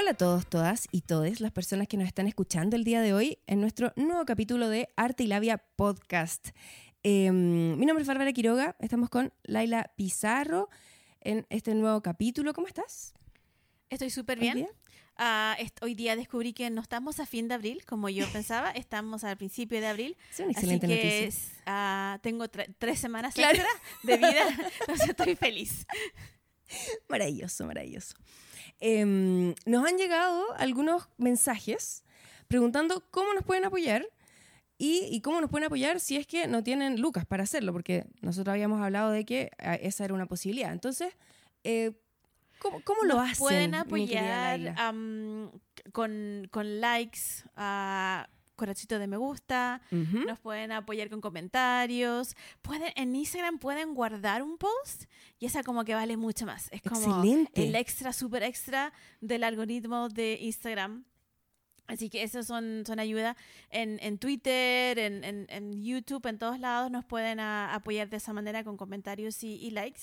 Hola a todos, todas y todes las personas que nos están escuchando el día de hoy en nuestro nuevo capítulo de Arte y Labia Podcast. Em, mi nombre es Bárbara Quiroga, estamos con Laila Pizarro en este nuevo capítulo. ¿Cómo estás? Estoy súper ¿Hoy bien. día? Ah, hoy día descubrí que no estamos a fin de abril, como yo pensaba, estamos al principio de abril. Es una Así excelente que noticia. ah, tengo tre- tres semanas Claro. extra de vida, entonces estoy feliz. Maravilloso, maravilloso. Em, nos han llegado algunos mensajes preguntando cómo nos pueden apoyar y, y cómo nos pueden apoyar si es que no tienen lucas para hacerlo, porque nosotros habíamos hablado de que ah, esa era una posibilidad. Entonces, eh, ¿cómo, cómo lo Nos hacen? pueden apoyar con, con likes, ah, corazoncito de me gusta, Ujú. nos pueden apoyar con comentarios, pueden, en Instagram pueden guardar un post y esa como que vale mucho más. Es como Excelente. el extra, super extra del algoritmo de Instagram. Así que eso son, son ayuda. En, en Twitter, en, en- en YouTube, en todos lados nos pueden ah, apoyar de esa manera con comentarios y, y likes.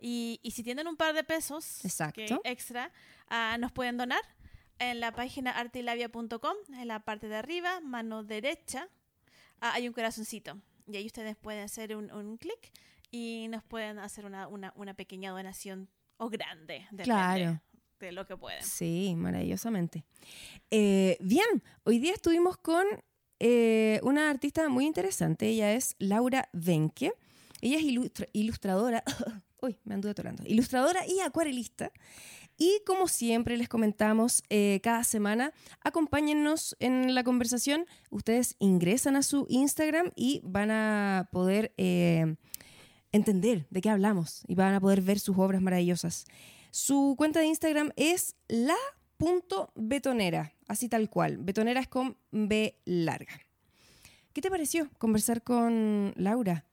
Y, y si tienen un par de pesos que Exacto. extra, ah, nos pueden donar en la página artilabia.com, en la parte de arriba, mano derecha, ah, hay un corazoncito. Y ahí ustedes pueden hacer un, un clic y nos pueden hacer una, una, una pequeña donación o grande, Claro. de lo que puedan. Sí, maravillosamente. Eh, bien, hoy día estuvimos con eh, una artista muy interesante. Ella es Laura Benke. Ella es ilustra- ilustradora. Uy, me anduve atorando. Ilustradora y acuarelista. Y como siempre les comentamos eh, cada semana, acompáñennos en la conversación. Ustedes ingresan a su Instagram y van a poder eh, entender de qué hablamos y van a poder ver sus obras maravillosas. Su cuenta de Instagram es la.betonera, así tal cual. Betonera es con B larga. ¿Qué te pareció conversar con Laura?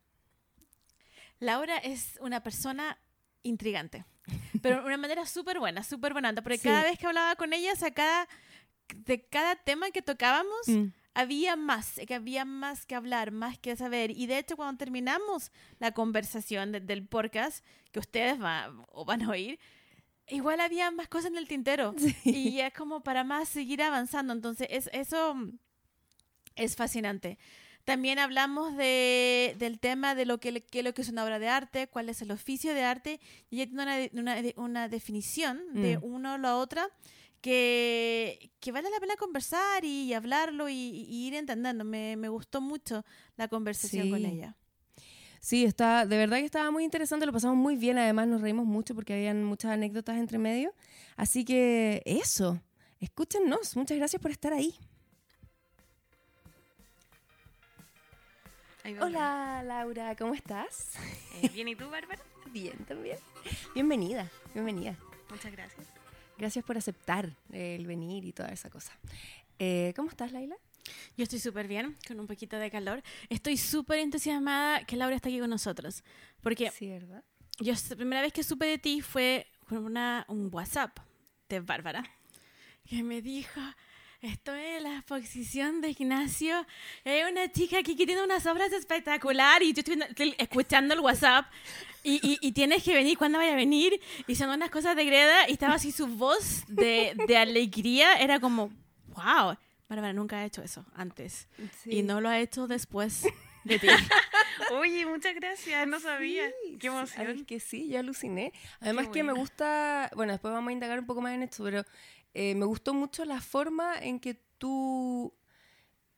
Laura es una persona intrigante, pero de una manera súper buena, súper buena, porque Sí. cada vez que hablaba con ella, o sea, cada, de cada tema que tocábamos, Mm. había más, que había más que hablar, más que saber. Y de hecho, cuando terminamos la conversación de- del podcast, que ustedes va- o van a oír, igual había más cosas en el tintero. Y es como para más seguir avanzando. Entonces, es, eso mm, es fascinante. También hablamos de, del tema de lo que, es lo que es una obra de arte, cuál es el oficio de arte, y ella tiene una, de- una, de- una definición de Mm. uno o la otra que, que vale la pena conversar y, hablarlo y, y ir entendiendo. Me, me gustó mucho la conversación con ella. Sí, está, de verdad que estaba muy interesante, lo pasamos muy bien, además nos reímos mucho porque habían muchas anécdotas entre medio. Así que eso, escúchenos, muchas gracias por estar ahí. Hola Laura, ¿cómo estás? Eh, bien, ¿y tú, Bárbara? Bien también. Bienvenida, bienvenida. Muchas gracias. Gracias por aceptar el venir y toda esa cosa. Eh, ¿Cómo estás, Laila? Yo estoy súper bien, con un poquito de calor. Estoy súper entusiasmada que Laura está aquí con nosotros. Porque Sí, ¿verdad? yo la primera vez que supe de ti fue con una, un WhatsApp de Bárbara que me dijo, estoy en la exposición de Ignacio, hay una chica aquí que tiene unas obras espectaculares y yo estoy, escuchando el WhatsApp y, y, y tienes que venir, ¿cuándo vaya a venir? Y son unas cosas de Greda y estaba así su voz de, de alegría, era como, wow, Bárbara nunca ha hecho eso antes y no lo ha hecho después de ti. Oye, muchas gracias, no sabía. Qué ¿Sabes emoción. que sí? Yo aluciné. Además Qué que me gusta, bueno, después vamos a indagar un poco más en esto, pero eh, me gustó mucho la forma en que tú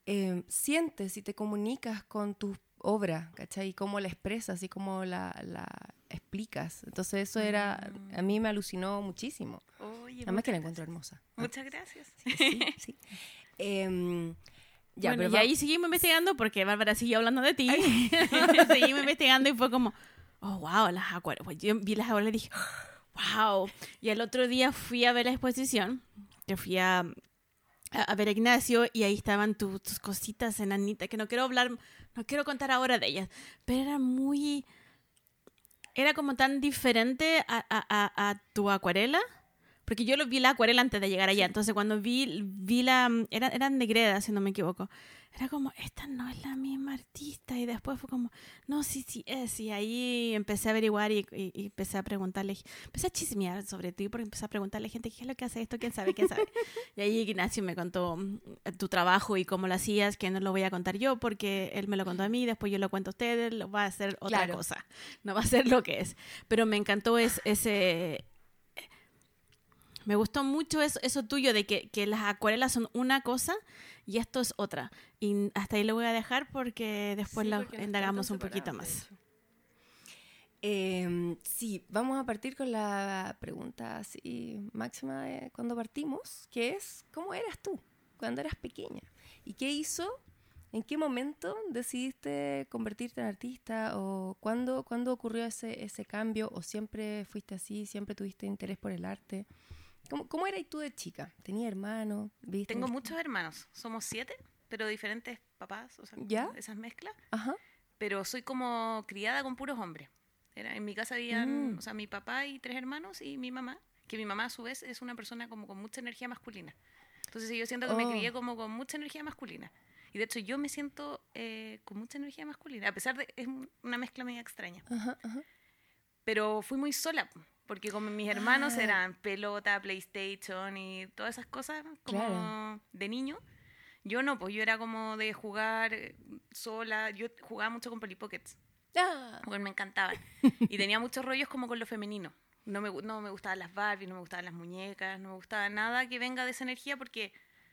eh, sientes y te comunicas con tu obra, ¿cachai? Y cómo la expresas y cómo la, la explicas. Entonces eso era, a mí me alucinó muchísimo. Oye, Además que la encuentro hermosa. Muchas gracias. Sí, sí. Em, ya, bueno, pero y va- ahí seguimos investigando porque Bárbara siguió hablando de ti. seguimos investigando y fue como, oh, wow, las acuarelas. Yo vi las acuarelas y dije, wow. Y el otro día fui a ver la exposición, que fui a, a, ver a Ignacio y ahí estaban tu- tus cositas enanitas, que no quiero hablar, no quiero contar ahora de ellas, pero era muy... Era como tan diferente a- a tu acuarela porque yo lo vi la acuarela antes de llegar allá, entonces cuando vi, vi la, eran, eran de Greda, si no me equivoco, era como, esta no es la misma artista, y después fue como, no, sí, sí es, y ahí empecé a averiguar y, y- y empecé a preguntarle, empecé a chismear sobre ti, porque empecé a preguntarle a gente, ¿qué es lo que hace esto? ¿Quién sabe? ¿Quién sabe? y ahí Ignacio me contó mm, tu trabajo y cómo lo hacías, que no lo voy a contar yo, porque él me lo contó a mí, después yo lo cuento a ustedes, lo va a hacer otra Claro. cosa, no va a ser lo que es. Pero me encantó es, ese... Me gustó mucho eso, eso tuyo de que, que las acuarelas son una cosa y esto es otra. Y hasta ahí lo voy a dejar porque después Sí, lo indagamos un poquito más. Eh, sí, vamos a partir con la pregunta así máxima de cuando partimos, que es, ¿cómo eras tú cuando eras pequeña? ¿Y qué hizo? ¿En qué momento decidiste convertirte en artista? ¿O cuándo, cuándo ocurrió ese, ese cambio? ¿O siempre fuiste así? ¿Siempre tuviste interés por el arte? ¿Cómo, cómo eras tú de chica? ¿Tenía hermanos? ¿Viviste en- Tengo muchos hermanos. Somos siete, pero diferentes papás. O sea, ¿Ya? esas mezclas. Ajá. Pero soy como criada con puros hombres. Era, en mi casa habían, Mm. o sea, mi papá y tres hermanos y mi mamá, que mi mamá a su vez es una persona como con mucha energía masculina. Entonces yo siento que me Oh. crié como con mucha energía masculina. Y de hecho yo me siento eh, con mucha energía masculina, a pesar de es un- una mezcla media extraña. Ajá, ajá. Pero fui muy sola, porque como mis hermanos Ah. eran pelota, PlayStation y todas esas cosas como Claro. de niño, yo no, pues yo era como de jugar sola, yo jugaba mucho con Polly Pockets, Ah, porque me encantaban. y tenía muchos rollos como con lo femenino. No me, no me gustaban las Barbie, no me gustaban las muñecas, no me gustaba nada que venga de esa energía porque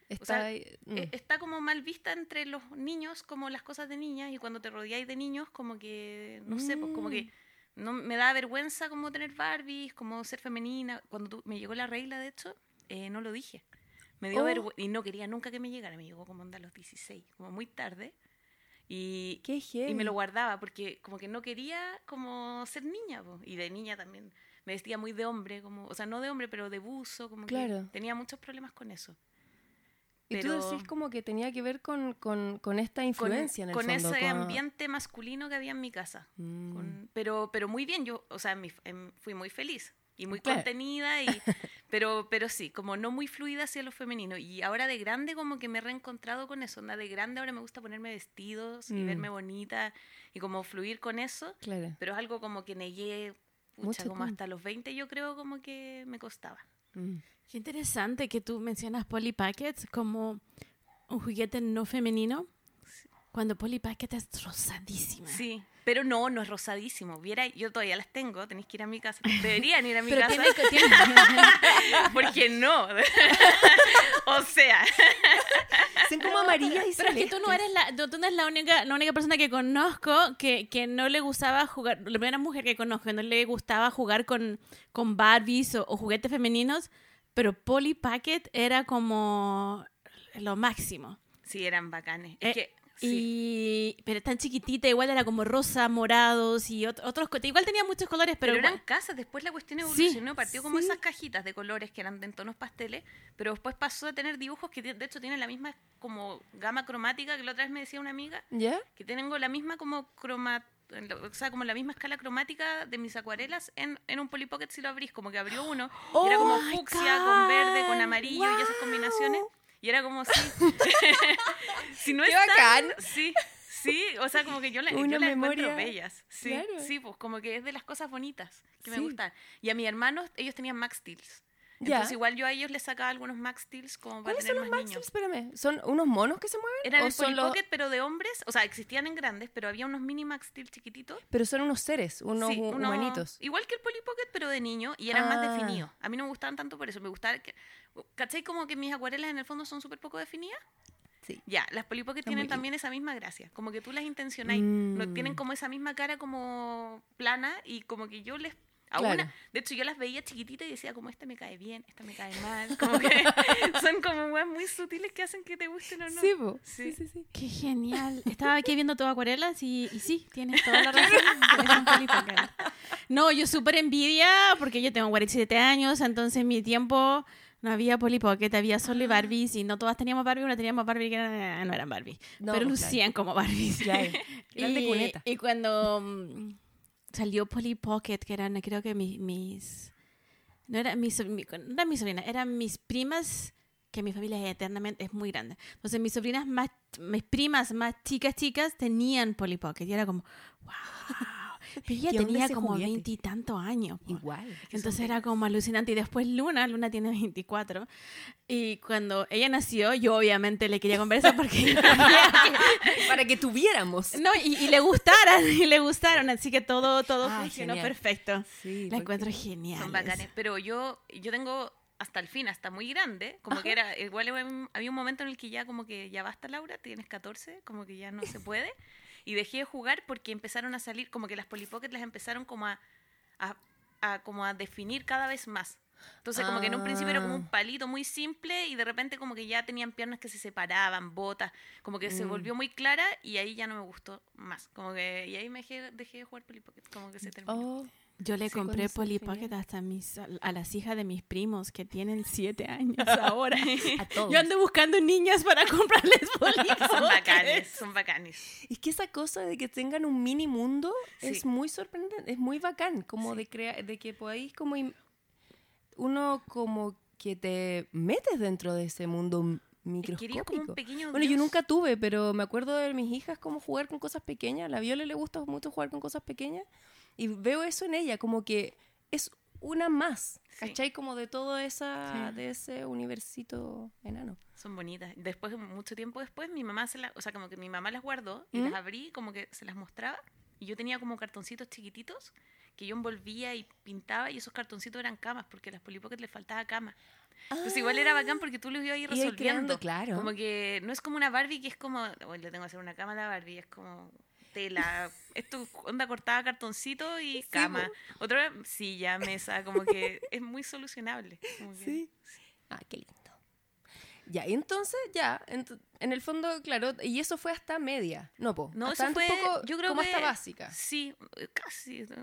está sea, ahí, mm. eh, está como mal vista entre los niños como las cosas de niñas y cuando te rodeáis de niños como que, no sé, pues como Mm. que no me da vergüenza como tener Barbies, como ser femenina. Cuando me llegó la regla, de hecho, eh, no lo dije. Me dio Oh. vergüenza y no quería nunca que me llegara. Me llegó como onda a los 16, como muy tarde. Y, Qué y me lo guardaba porque como que no quería como ser niña. po. Y de niña también me vestía muy de hombre, como, o sea, no de hombre, pero de buzo. Como que Claro. tenía muchos problemas con eso. Y tú Pero- decís como que tenía que ver con, con, con esta influencia en el con fondo. ese con- ambiente masculino que había en mi casa. Mm. Con- pero, pero muy bien, yo, o sea, mi- em, fui muy feliz y muy Claro. contenida, y, pero, pero sí, como no muy fluida hacia lo femenino. Y ahora de grande como que me he reencontrado con eso. Onda, de grande ahora me gusta ponerme vestidos y Mm. verme bonita y como fluir con eso. Claro. Pero es algo como que negué, pucha, Mucho como tiempo. hasta los 20 yo creo como que me costaba. Mm. Qué interesante que tú mencionas Polly Pockets como un juguete no femenino, cuando Polly Pocket es rosadísima. Sí, pero no, no es rosadísimo. Viera, yo todavía las tengo, tenéis que ir a mi casa. Deberían ir a mi Pero casa. tiene, tiene- Porque no. o sea, Son como amarillas y Pero es que tú no celestes. eres la, tú tú no eres la única, la única persona que conozco que, que no le gustaba jugar, la primera mujer que conozco que no le gustaba jugar con, con Barbies o, o juguetes femeninos, pero Polly Pocket era como lo máximo. sí, eran bacanes. Eh, Es que, sí. Y, pero tan chiquitita, igual era como rosa, morados y ot- otros, igual tenía muchos colores, pero, Pero, eran igual- casas, después la cuestión Sí, evolucionó, partió como sí. esas cajitas de colores que eran de en tonos pasteles, pero después pasó a tener dibujos que de hecho tienen la misma como gama cromática, que la otra vez me decía una amiga, ¿Ya? que tengo la misma como croma o sea, como la misma escala cromática de mis acuarelas en, en un Polly Pocket si lo abrís, como que abrió uno, y era como Oh fucsia con verde, con amarillo y esas combinaciones, y era como así. si no ¡Qué es tan- bacán! Sí, sí, o sea, como que yo, la, yo las encuentro bellas. Sí, Claro. sí, pues como que es de las cosas bonitas que me Sí. gustan. Y a mis hermanos, ellos tenían Max Steels. Entonces igual yo a ellos les sacaba algunos Max Steels como para ¿Cuáles tener son los más Max niños. Steel? Espérame. ¿Son unos monos que se mueven? Eran ¿O el son los- Pocket, pero de hombres. O sea, existían en grandes, pero había unos mini Max Steel chiquititos. Pero son unos seres, unos Sí, unos- humanitos. Igual que el Polly Pocket, pero de niño. Y eran Ah. más definidos. A mí no me gustaban tanto por eso. Me gustaba que... ¿Cachai? Como que mis acuarelas en el fondo son súper poco definidas. Sí. Ya, las Polly Pocket Son tienen también esa misma gracia. Como que tú las intencionáis. No, Mm. tienen como esa misma cara como plana y como que yo les... A Claro. una, de hecho, yo las veía chiquititas y decía, como esta me cae bien, esta me cae mal. Como que son como weas muy sutiles que hacen que te gusten o no. Sí. Sí. sí, sí, sí. Qué genial. Estaba aquí viendo tus acuarelas y, y sí, tienes toda la razón. No, yo súper envidia porque yo tengo 47 años, entonces en mi tiempo no había Polly Pocket, había solo Barbies y no todas teníamos Barbie, una teníamos Barbie que era- no eran Barbie, No, pero pues, lucían como Barbies. Claro. Eran Y-. Y cuando mm, salió Polly Pocket, que eran creo que mis, mis No era mi, so- mi- no era mi sobrina, eran mis primas, que mi familia es eternamente, es muy grande. Entonces mis sobrinas más, mis primas más chicas, chicas, tenían Polly Pocket. Y era como, wow. Pero ella ¿Qué onda tenía como veintitantos años. po. Igual. Entonces era como alucinante. Y después Luna, Luna tiene 24. Y cuando ella nació, yo obviamente le quería esa porque Para que tuviéramos. no, y, y le gustaran, y le gustaron. Así que todo, todo Ah, funcionó genial. perfecto. Sí, La encuentro genial. Son bacanes. Pero yo, yo tengo hasta el fin, hasta muy grande, como que era, igual había- había un momento en el que ya como que ya basta Laura, tienes 14, como que ya no se puede. Y dejé de jugar porque empezaron a salir, como que las Polly Pocket las empezaron como a, a, a como a definir cada vez más. Entonces como que en un principio era como un Ah. palito muy simple y de repente como que ya tenían piernas que se separaban, botas, como que se Mm. volvió muy clara y ahí ya no me gustó más. Como que, y ahí me dejé, dejé de jugar Polly Pocket, como que se terminó. Oh, Yo le Sí, compré eso, Polly genial. Pocket hasta mis, a, a las hijas de mis primos que tienen siete años ahora. a todos. Yo ando buscando niñas para comprarles Polly Son bacanes, son bacanes. Es que esa cosa de que tengan un mini mundo es Sí. muy sorprendente, es muy bacán, como de crear, de que podáis como uno como que te metes dentro de ese mundo m- Es que eres como un microscópico. pequeño Bueno, yo dios. nunca tuve, pero me acuerdo de mis hijas como jugar con cosas pequeñas. A la Viola le gusta mucho jugar con cosas pequeñas y veo eso en ella, como que es una más, Sí. ¿cachai? Como de todo esa, Sí. de ese universito enano. Son bonitas. Después, mucho tiempo después, mi mamá se las, o sea, como que mi mamá las guardó y ¿Mm? las abrí, como que se las mostraba. Y yo tenía como cartoncitos chiquititos que yo envolvía y pintaba y esos cartoncitos eran camas porque a las Polly Pocket les faltaba cama. Entonces igual era bacán porque tú los ibas a ir Ah. Resolviendo. creando, claro. Como que no es como una Barbie que es como, hoy le tengo que hacer una cama a la Barbie, es como tela, esto onda cortada cartoncito y cama. Otra silla, mesa, como que es muy solucionable. como que- Sí. Ah, qué lindo. Ya, y entonces, ya, en el fondo, claro, y eso fue hasta media. No, po. No, hasta eso fue, poco, yo creo como que hasta básica. Sí, casi. Dijo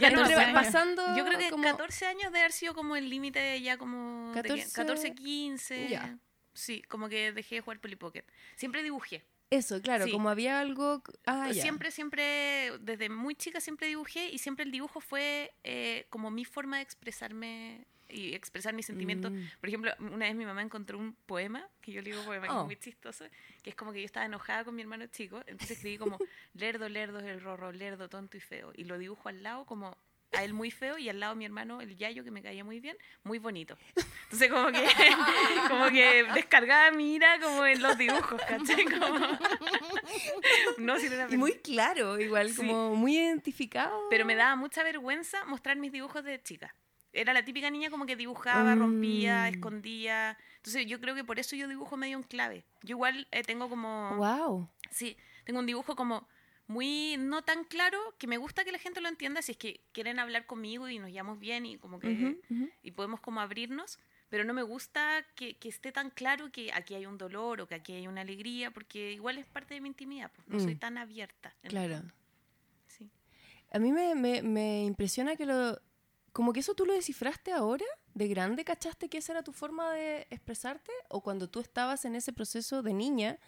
no sé, sé. pasando yo creo que como- 14 años de haber sido como el límite ya como... de que- 14, 14, 15. ya. Sí, como que dejé de jugar Polly Pocket. Siempre dibujé. Eso, claro, Sí. como había algo... Ah, ya. Siempre, siempre, desde muy chica siempre dibujé y siempre el dibujo fue eh, como mi forma de expresarme y expresar mis sentimientos. Mm. Por ejemplo, una vez mi mamá encontró un poema, que yo le digo poema, que Oh. es muy chistoso, que es como que yo estaba enojada con mi hermano chico, entonces escribí como, lerdo, lerdo es el rorro, lerdo, tonto y feo. Y lo dibujo al lado como a él muy feo y al lado mi hermano, el Yayo, que me caía muy bien, muy bonito. Entonces como que, como que descargaba mi ira como en los dibujos, ¿cachai? Como... No, si no Y muy claro, igual, Sí. como muy identificado. pero me daba mucha vergüenza mostrar mis dibujos de chica. Era la típica niña como que dibujaba, Mm. rompía, escondía. Entonces yo creo que por eso yo dibujo medio en clave. Yo igual eh, tengo como... Wow. Sí, tengo un dibujo como muy no tan claro que me gusta que la gente lo entienda si es que quieren hablar conmigo y nos llevamos bien y como que y podemos como abrirnos, pero no me gusta que, que esté tan claro que aquí hay un dolor o que aquí hay una alegría, porque igual es parte de mi intimidad, pues no soy Mm. tan abierta. Claro. Sí. A mí me, me, me impresiona que lo... Como que eso tú lo descifraste ahora, de grande, ¿cachaste que esa era tu forma de expresarte? ¿O cuando tú estabas en ese proceso de niña,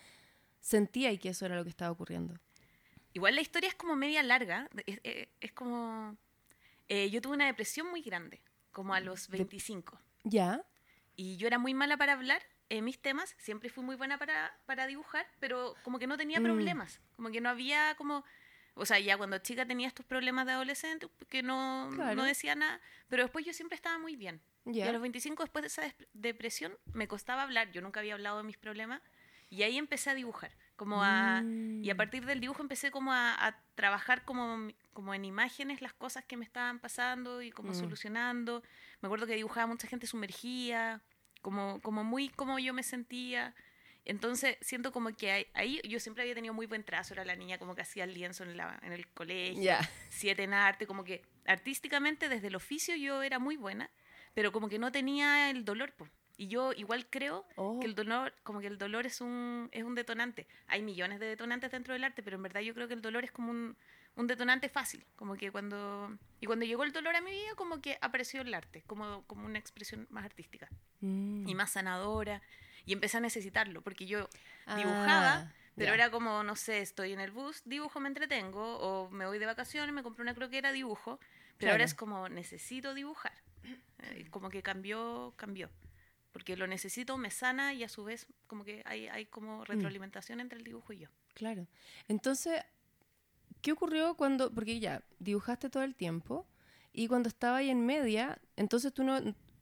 sentía que eso era lo que estaba ocurriendo? Igual la historia es como media larga. Es, es- es como. eh, yo tuve una depresión muy grande, como a los 25. ¿Ya? Y yo era muy mala para hablar en mis temas. Siempre fui muy buena para, para dibujar, pero como que no tenía Mm. problemas. Como que no había como. O sea, ya cuando chica tenía estos problemas de adolescente, que no, Claro. no decía nada. Pero después yo siempre estaba muy bien. Y ¿Ya? a los 25, después de esa depresión, me costaba hablar. Yo nunca había hablado de mis problemas. Y ahí empecé a dibujar. Como a, Y a Mm. partir del dibujo empecé como a, a trabajar como, como en imágenes las cosas que me estaban pasando y como Mm. solucionando. Me acuerdo que dibujaba mucha gente sumergida, como, como muy como yo me sentía. Entonces siento como que ahí, ahí yo siempre había tenido muy buen trazo, era la niña como que hacía el lienzo en, la, en el colegio, Ya. siete en arte, como que artísticamente desde el oficio yo era muy buena, pero como que no tenía el dolor. po. Y yo igual creo Oh. que el dolor, como que el dolor es un, es un detonante. Hay millones de detonantes dentro del arte, pero en verdad yo creo que el dolor es como un, un detonante fácil. Como que cuando. Y cuando llegó el dolor a mi vida, como que apareció el arte, como, como una expresión más artística Mm. y más sanadora. Y empecé a necesitarlo, porque yo dibujaba, Ah, pero ya. era como, no sé, estoy en el bus, dibujo, me entretengo, o me voy de vacaciones, me compro una croquera, dibujo. Pero ahora Claro. es como necesito dibujar. Eh, como que cambió, cambió. Porque lo necesito, me sana y a su vez como que hay, hay como retroalimentación entre el dibujo y yo. Claro. Entonces, ¿qué ocurrió cuando, porque ya, dibujaste todo el tiempo y cuando estaba ahí en media, entonces tú no,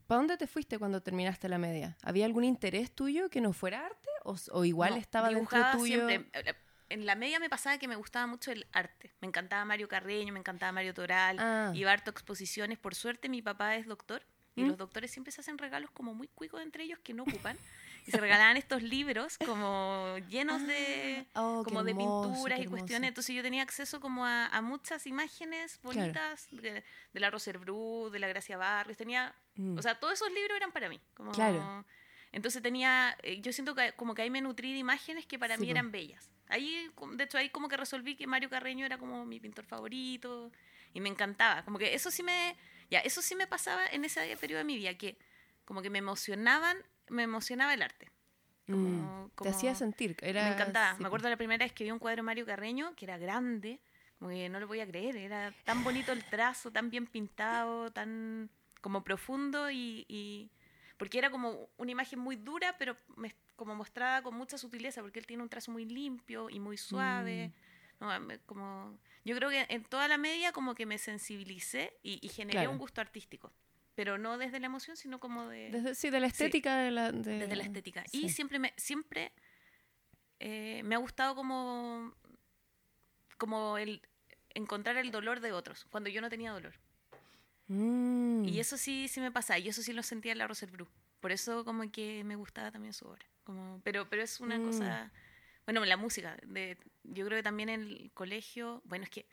¿para dónde te fuiste cuando terminaste la media? ¿Había algún interés tuyo que no fuera arte? ¿O, igual No, estaba dentro tuyo? siempre. En la media me pasaba que me gustaba mucho el arte. Me encantaba Mario Carreño, me encantaba Mario Toral. Ah. Iba a harto exposiciones. Por suerte, mi papá es doctor. Y ¿Mm? los doctores siempre se hacen regalos como muy cuicos entre ellos que no ocupan. y se regalaban estos libros como llenos de, Ah, oh, qué como de hermoso, pinturas y cuestiones. Entonces yo tenía acceso como a, a muchas imágenes Claro. bonitas de, de la Roser Bru, de la Gracia Barrios. Tenía, Mm. o sea, todos esos libros eran para mí. Como, Claro. Entonces tenía, eh, yo siento que como que ahí me nutrí de imágenes que para Sí, mí eran bellas. Ahí, de hecho, ahí como que resolví que Mario Carreño era como mi pintor favorito y me encantaba. Como que eso sí me, ya, eso sí me pasaba en ese periodo de mi vida, que como que me emocionaban, me emocionaba el arte. Mm. como- Te hacía como- sentir. Era, me encantaba. sí, me acuerdo la primera vez que vi un cuadro de Mario Carreño, que era grande, como que no lo podía creer, era tan bonito el trazo, tan bien pintado, tan como profundo y, y- porque era como una imagen muy dura, pero me- como mostrada con mucha sutileza, porque él tiene un trazo muy limpio y muy suave. Mm. No, me- como, yo creo que en toda la media como que me sensibilicé y, y generé Claro. un gusto artístico, pero no desde la emoción, sino como de Desde, sí, de la estética de la... de- desde la estética. sí. Y siempre me, siempre eh, me ha gustado como, como el encontrar el dolor de otros, cuando yo no tenía dolor. Mm. Y eso sí, sí me pasa, y eso sí lo sentía en la Rosel Bru. Por eso como que me gustaba también su obra. Como, pero, pero es una Mm. cosa, bueno, la música, de, yo creo que también en el colegio, bueno, es que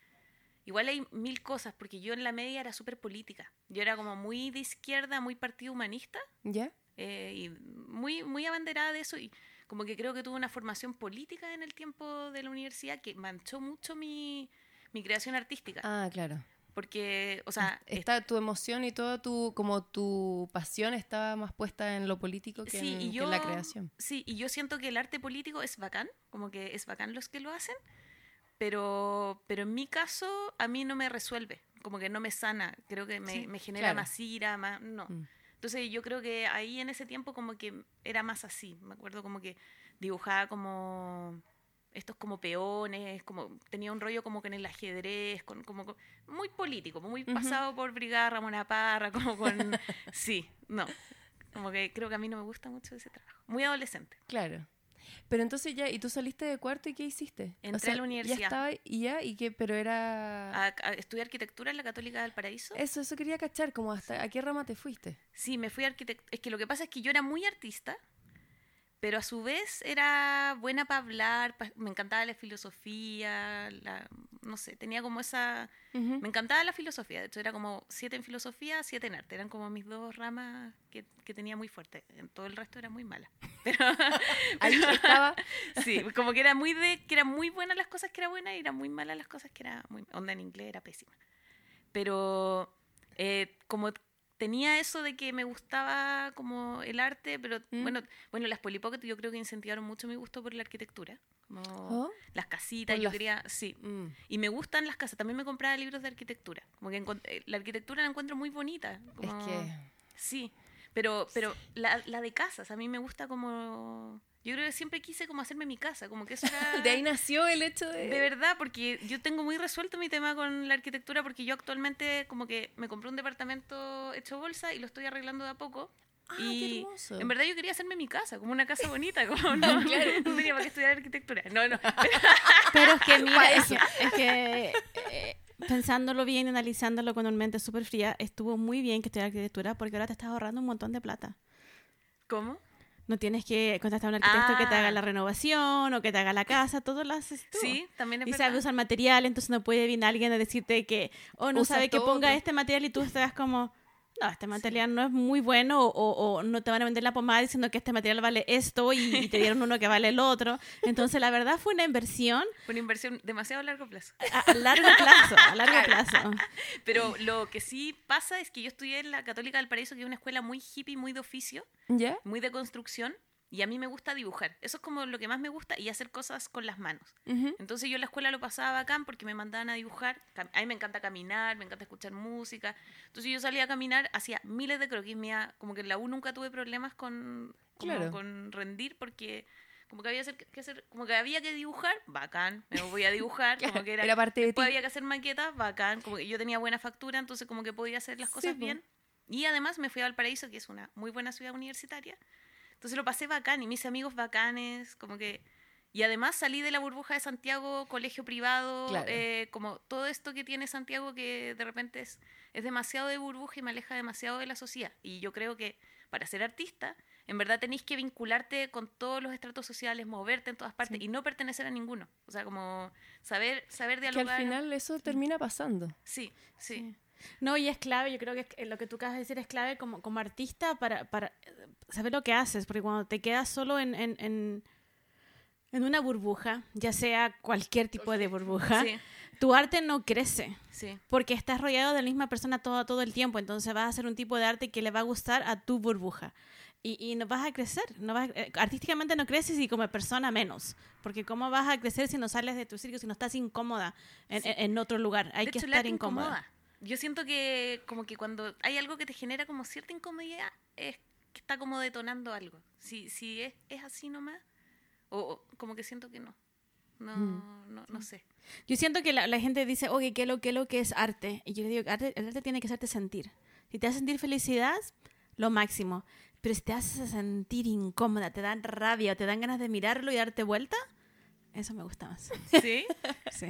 igual hay mil cosas, porque yo en la media era súper política. Yo era como muy de izquierda, muy partido humanista, ¿Ya? eh, y muy, muy abanderada de eso y como que creo que tuve una formación política en el tiempo de la universidad que manchó mucho mi, mi creación artística. Ah, claro. Porque, o sea, es- Está tu emoción y toda tu, como tu pasión estaba más puesta en lo político que, sí, en, y que yo, en la creación. Sí, y yo siento que el arte político es bacán, como que es bacán los que lo hacen, pero, pero en mi caso a mí no me resuelve, como que no me sana, creo que me, Sí, me genera claro. más ira, más, no. Mm. Entonces yo creo que ahí en ese tiempo como que era más así. Me acuerdo como que dibujaba como estos como peones, como tenía un rollo como que en el ajedrez, con, como con- muy político, muy pasado por Brigada Ramona Parra, como con... sí, no. Como que creo que a mí no me gusta mucho ese trabajo. Muy adolescente. Claro. Pero entonces ya, ¿y tú saliste de cuarto y qué hiciste? Entré a la Ya universidad. estaba y ya, y qué, pero era... A, a estudiar arquitectura en la Católica del Paraíso. Eso, eso quería cachar, como hasta, ¿a qué rama te fuiste? Sí, me fui a arquitectura. Es que lo que pasa es que yo era muy artista, pero a su vez era buena para hablar, pa- me encantaba la filosofía, la, no sé, tenía como esa... Me encantaba la filosofía, de hecho era como siete en filosofía, siete en arte, eran como mis dos ramas que, que tenía muy fuerte, en todo el resto era muy mala. Pero, Ahí estaba... sí, como que era muy de, que eran muy buenas las cosas que era buena y eran muy malas las cosas que era muy, onda en inglés era pésima. Pero eh, como tenía eso de que me gustaba como el arte, pero Mm. bueno, bueno, las Polly Pocket yo creo que incentivaron mucho mi gusto por la arquitectura. Como ¿Oh? las casitas, Por yo las- quería, sí. Mm. Y me gustan las casas, también me compraba libros de arquitectura. Como que eh, la arquitectura la encuentro muy bonita. Es como- que... Sí, pero, pero la, la de casas, a mí me gusta como... Yo creo que siempre quise como hacerme mi casa, como que eso era... De ahí nació el hecho de... De verdad, porque yo tengo muy resuelto mi tema con la arquitectura, porque yo actualmente como que me compré un departamento hecho bolsa y lo estoy arreglando de a poco. Ah, qué hermoso. en verdad yo quería hacerme mi casa, como una casa bonita, como no, Claro. no tenía para qué estudiar arquitectura. No, no. Pero es que, mira, es que, es que, eh, pensándolo bien, analizándolo con una mente súper fría, estuvo muy bien que estudiar arquitectura porque ahora te estás ahorrando un montón de plata. ¿Cómo? No tienes que contratar a un arquitecto que te haga Ah. la renovación o que te haga la casa, todo lo haces tú. Sí, también es Y verdad. sabe usar material, entonces no puede venir alguien a decirte que, o no Usa sabe que ponga este material y tú estás como, no, este material no es muy bueno, o, o- no te van a vender la pomada diciendo que este material vale esto y, y te dieron uno que vale el otro. Entonces, la verdad fue una inversión Fue una inversión demasiado a largo plazo. a, a largo plazo, a largo plazo. Pero lo que sí pasa es que yo estudié en la Católica del Paraíso, que es una escuela muy hippie, muy de oficio, ¿Ya? muy de construcción. Y a mí me gusta dibujar. Eso es como lo que más me gusta y hacer cosas con las manos. Ujú. Entonces yo en la escuela lo pasaba bacán porque me mandaban a dibujar. A mí me encanta caminar, me encanta escuchar música. Entonces yo salía a caminar, hacía miles de croquis. Mía, como que en la U nunca tuve problemas con, como Claro. con rendir porque como que había que hacer, como que había que dibujar, bacán, me voy a dibujar, como que era, Era parte de había que hacer maquetas, bacán, como que yo tenía buena factura, entonces como que podía hacer las Sí, cosas po. bien. Y además me fui a Valparaíso, que es una muy buena ciudad universitaria. Entonces lo pasé bacán y hice amigos bacanes, como que... Y además salí de la burbuja de Santiago, colegio privado, Claro. eh, como todo esto que tiene Santiago que de repente es, es demasiado de burbuja y me aleja demasiado de la sociedad. Y yo creo que para ser artista, en verdad tenéis que vincularte con todos los estratos sociales, moverte en todas partes Sí. y no pertenecer a ninguno. O sea, como saber, saber Que al dialogar. final eso termina pasando. Sí, sí. Sí. No, y es clave, yo creo que es- lo que tú acabas de decir es clave como, como artista para, para eh, saber lo que haces, porque cuando te quedas solo en, en, en, en una burbuja, ya sea cualquier tipo de burbuja, Sí, tu arte no crece, sí. porque estás rodeado de la misma persona todo, todo el tiempo, entonces vas a hacer un tipo de arte que le va a gustar a tu burbuja. Y, y no vas a crecer, no vas, eh, artísticamente no creces y como persona menos, porque cómo vas a crecer si no sales de tu circo, si no estás incómoda en, Sí. en- en otro lugar, hay de que hecho, estar incómoda. Yo siento que como que cuando hay algo que te genera como cierta incomodidad, es que está como detonando algo. Si, si es, es así nomás, o, o como que siento que no. No, Mm. no, no sé. Yo siento que la, la gente dice, oye, ¿qué es lo, qué lo que es arte? Y yo le digo, arte, el arte tiene que hacerte sentir. Si te hace sentir felicidad, lo máximo. Pero si te hace sentir incómoda, te dan rabia te dan ganas de mirarlo y darte vuelta, eso me gusta más. ¿Sí? Sí,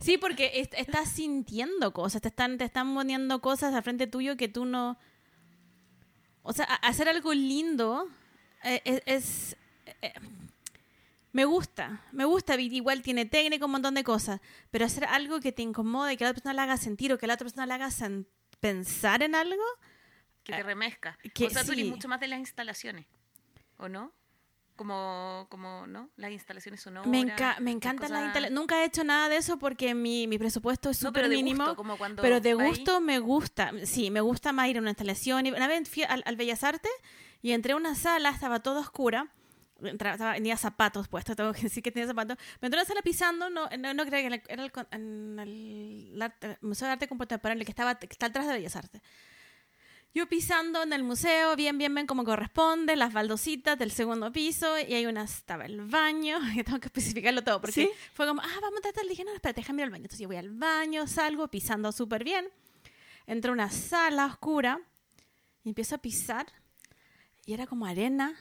sí porque est- estás sintiendo cosas, te están, te están poniendo cosas al frente tuyo que tú no... O sea, hacer algo lindo eh, es... es- eh, me gusta, me gusta, igual tiene técnica, un montón de cosas, pero hacer algo que te incomode, que la otra persona le haga sentir o que la otra persona le haga pensar en algo, Que te remezca. que o sea, tú eres sí. mucho más de las instalaciones, ¿o no? Como, como ¿no? Las instalaciones sonoras. me, enca- me encantan las cosas- instala- Nunca he hecho nada de eso porque mi, mi presupuesto es súper mínimo. gusto, como cuando Pero de gusto me gusta, sí, me gusta más ir a una instalación. Y Una vez fui al, al Bellas Artes y entré a una sala, estaba toda oscura. Entra- estaba- tenía zapatos puestos, tengo que decir que tenía zapatos. Me entré a una sala pisando, no, no, no creo que era el, el el arte- Museo de Arte Contemporáneo, el que estaba que está atrás de Bellas Artes. Yo pisando en el museo, bien, bien, bien como corresponde, las baldositas del segundo piso, y hay una, estaba el baño, que tengo que especificarlo todo, porque ¿Sí? fue como, ah, vamos a tratar, dije, no, espérate, déjame ir al baño. Entonces yo voy al baño, salgo pisando súper bien, entro a una sala oscura, y empiezo a pisar, y era como arena,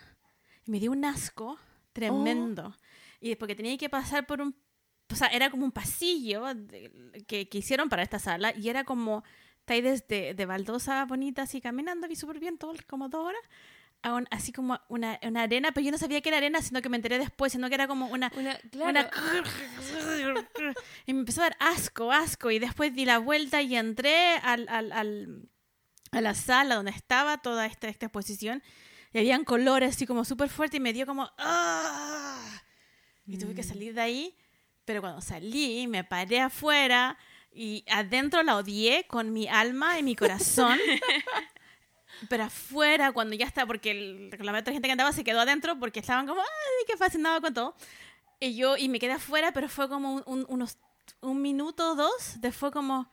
y me dio un asco tremendo. Y porque tenía que pasar por un, o sea, era como un pasillo de- que, que hicieron para esta sala, y era como, está ahí desde de baldosa bonita, así caminando, vi súper bien, todo como dos horas, a un- así como una, una arena, pero yo no sabía que era arena, sino que me enteré después, sino que era como una, Una, claro, una- y me empezó a dar asco, asco. Y después di la vuelta y entré al, al- al- a la sala donde estaba toda esta, esta exposición. Y habían colores así como súper fuertes y me dio como... ¡ah! Y tuve que salir de ahí. Pero cuando salí, me paré afuera y adentro la odié con mi alma y mi corazón. Pero afuera, cuando ya está, porque el, la otra gente que andaba se quedó adentro porque estaban como, ay, qué fascinado con todo. Y yo, y me quedé afuera, pero fue como un, un- unos, un minuto o dos, de fue como,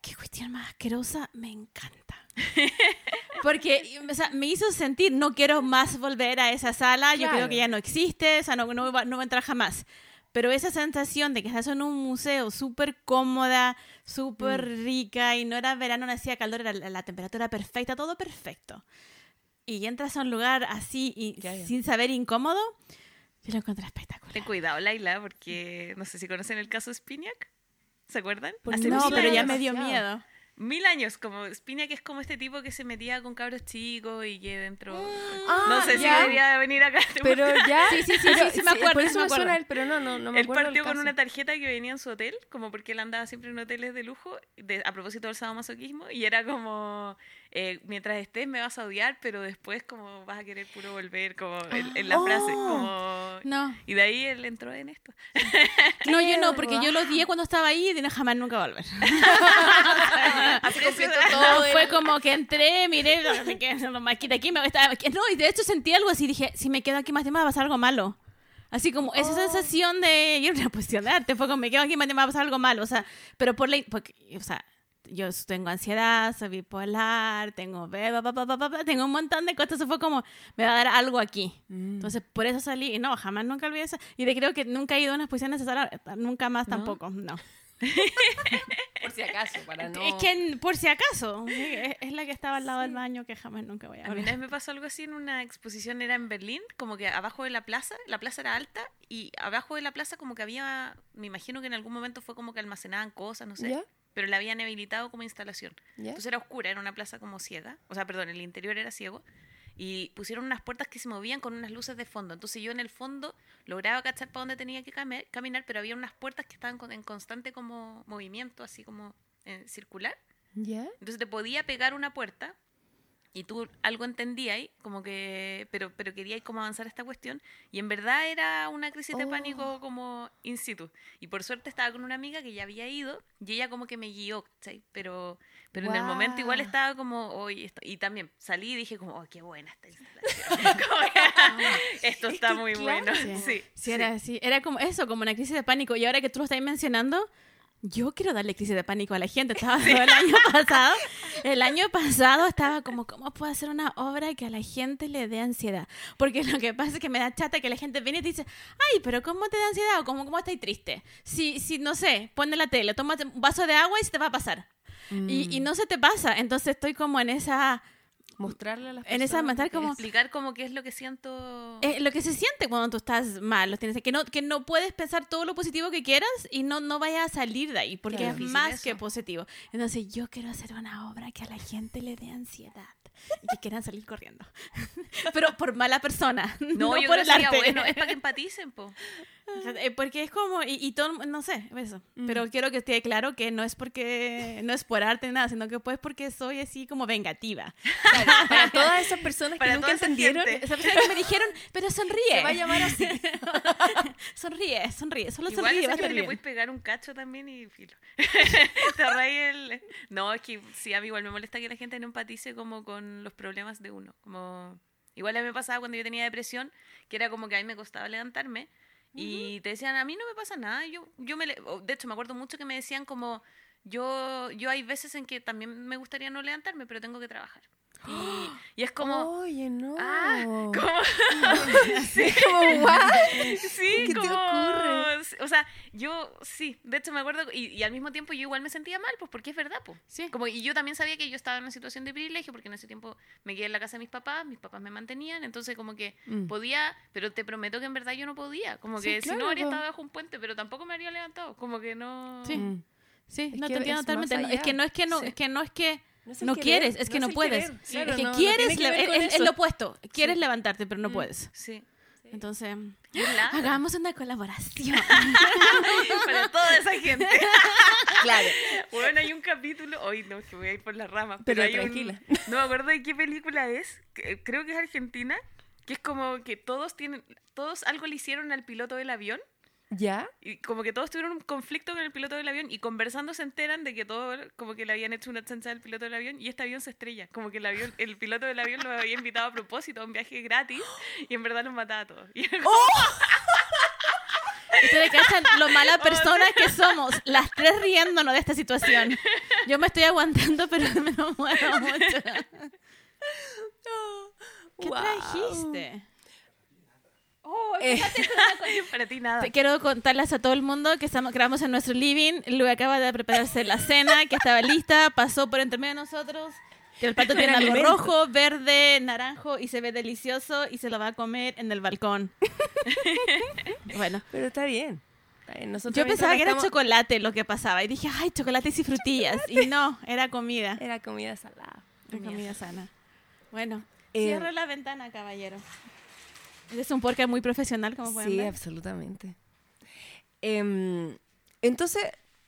qué cuestión más asquerosa, me encanta. Porque o sea, me hizo sentir, no quiero más volver a esa sala, yo creo Claro. que ya no existe, o sea, no, no, no va a entrar jamás. Pero esa sensación de que estás en un museo súper cómoda, súper Mm. rica, y no era verano, no hacía calor, era la, la temperatura perfecta, todo perfecto. Y entras a un lugar así y Ya, ya. sin saber incómodo, yo lo encontré espectacular. Ten cuidado, Laila, porque no sé si conocen el caso Spinac. ¿Se acuerdan? Pues No, pero ya me dio miedo. Mil años, como Spinac es como este tipo que se metía con cabros chicos y que dentro... Ah, no sé si ya. debería venir acá. Pero ya. Sí, sí, sí, pero sí, sí me acuerdo, Por eso me acuerdo. él, pero no, no, no me Él acuerdo. partió del con una tarjeta que venía en su hotel, como porque él andaba siempre en hoteles de lujo, de- a propósito del sadomasoquismo, y era como, eh, mientras estés me vas a odiar, pero después como vas a querer puro volver, como en, en la frase, Oh. como... No, Y de ahí él entró en esto. no, yo no, porque yo lo odié cuando estaba ahí y de no jamás nunca volver. Así No, fue como que entré, miré, no, me quedé nomás aquí, de aquí me estaba, que- No, y de hecho sentí algo así, dije, si me quedo aquí más tiempo va a pasar algo malo. Así como esa sensación de ir a una posición de arte, fue como me quedo aquí más tiempo va a pasar algo malo, o sea, pero por la, porque, o sea, yo tengo ansiedad, soy bipolar, tengo, bla, bla, bla, tengo un montón de cosas, eso fue como, me va a dar algo aquí. Entonces, por eso salí, y no, jamás nunca olvidé eso. Y de creo que nunca he ido a una exposición necesaria, nunca más tampoco, no. Por si acaso, para no... Es que por si acaso, sí, es, la que estaba al lado del baño que jamás nunca voy a A mí ver. una vez me pasó algo así en una exposición, era en Berlín, como que abajo de la plaza, la plaza era alta y abajo de la plaza como que había, me imagino que en algún momento fue como que almacenaban cosas, no sé, ¿Ya? Pero la habían habilitado como instalación. ¿Ya? Entonces era oscura, era una plaza como ciega, o sea, perdón, el interior era ciego y pusieron unas puertas que se movían con unas luces de fondo. Entonces yo en el fondo lograba cachar para dónde tenía que cami- caminar, pero había unas puertas que estaban con- en constante como movimiento, así como eh, circular. Entonces te podía pegar una puerta y tú algo entendías, como que, pero, pero querías como avanzar esta cuestión y en verdad era una crisis de Oh. pánico como in situ. Y por suerte estaba con una amiga que ya había ido y ella como que me guió, ¿cachai? Pero, pero en el momento igual estaba como, hoy y también salí y dije como, oh, qué buena esta instalación. Que, Esto Es está que muy claro. bueno. Sí, Sí, sí, era así. Era como eso, como una crisis de pánico. Y ahora que tú lo estás mencionando, yo quiero darle crisis de pánico a la gente. Estaba todo el año pasado. El año pasado estaba como, ¿cómo puedo hacer una obra que a la gente le dé ansiedad? Porque lo que pasa es que me da chata que la gente viene y te dice, ay, pero ¿cómo te da ansiedad? O ¿cómo, cómo estás triste? Si, si, no sé, ponte la tele, tómate un vaso de agua y se te va a pasar. Y, y no se te pasa. Entonces estoy como en esa... Mostrarle a las En esa personas que- como... Explicar como qué es lo que siento. Eh, lo que se siente cuando tú estás mal, los tienes, que, no, que no puedes pensar todo lo positivo que quieras y no, no vayas a salir de ahí, porque Claro. es más eso. que positivo. Entonces yo quiero hacer una obra que a la gente le dé ansiedad y que quieran salir corriendo. Pero por mala persona, no, no, yo por creo el que sería arte. bueno, es para que empaticen, po. Eh, Porque es como, y, y todo, no sé, eso. Mm. Pero quiero que esté claro que no es porque, no es por arte nada, sino que pues porque soy así como vengativa. Claro, para todas esas personas que nunca entendieron. Esas personas que me dijeron, pero sonríe. se va a llamar así. sonríe, sonríe, solo Igual sonríe, va a que le puedes pegar un cacho también y filo. Te el... No, es que sí, a mí igual me molesta que la gente no empatice como con los problemas de uno. Como... Igual a mí me pasaba cuando yo tenía depresión, que era como que a mí me costaba levantarme y te decían, a mí no me pasa nada. Yo, yo me De hecho, me acuerdo mucho que me decían como, yo, yo hay veces en que también me gustaría no levantarme, pero tengo que trabajar. Y, y es como... Oye, no. Ah, como... sí, Como, ¿what? Sí, ¿Qué te como... ocurre? O sea, yo sí, de hecho me acuerdo, y, y al mismo tiempo yo igual me sentía mal, pues porque es verdad, pues. Sí. Como, y yo también sabía que yo estaba en una situación de privilegio, porque en ese tiempo me quedé en la casa de mis papás, mis papás me mantenían, entonces como que Mm. podía, pero te prometo que en verdad yo no podía. Como Sí, que si claro, no habría estado bajo un puente, pero tampoco me habría levantado. Como que no... Sí. Mm. Sí, Es no te entiendo es totalmente. No, es que no es que no, Sí. es que no es que No, es quieres, es que no no, es el puedes. querer, claro, es que no- quieres, que es, es lo opuesto. Quieres Sí. levantarte, pero no Mm. puedes. Sí. Entonces, hagamos una colaboración. Para toda esa gente. Claro. Bueno, hay un capítulo, hoy no, que voy a ir por las ramas, Pero pero, hay un- tranquila. no me acuerdo de qué película es, creo que es argentina, que es como que todos tienen, todos algo le hicieron al piloto del avión ¿Ya? y como que todos tuvieron un conflicto con el piloto del avión y conversando se enteran de que todo como que le habían hecho una chancha al piloto del avión y este avión se estrella, como que el avión, el piloto del avión lo había invitado a propósito a un viaje gratis y en verdad los mataba a todos. Y como- Ustedes cachan lo mala persona que somos, las tres riéndonos de esta situación. Yo me estoy aguantando, pero me lo muero mucho. ¿Qué trajiste? Oh, Eh, para ti nada. Te quiero contarles a todo el mundo que estamos, grabamos en nuestro living. Luego acaba de prepararse la cena, que estaba lista, pasó por entre medio de nosotros. Que el plato tiene algo alimento. rojo, verde, naranjo y se ve delicioso y se lo va a comer en el balcón. bueno, Pero está bien. Está bien. Nosotros yo pensaba que era estamos- chocolate lo que pasaba y dije, ay, chocolates y frutillas. Y no, era comida. Era comida salada. Era comida sana. Bueno, Eh, cierra la ventana, caballero. Es un podcast muy profesional, como pueden Sí, ver. absolutamente. Em, entonces,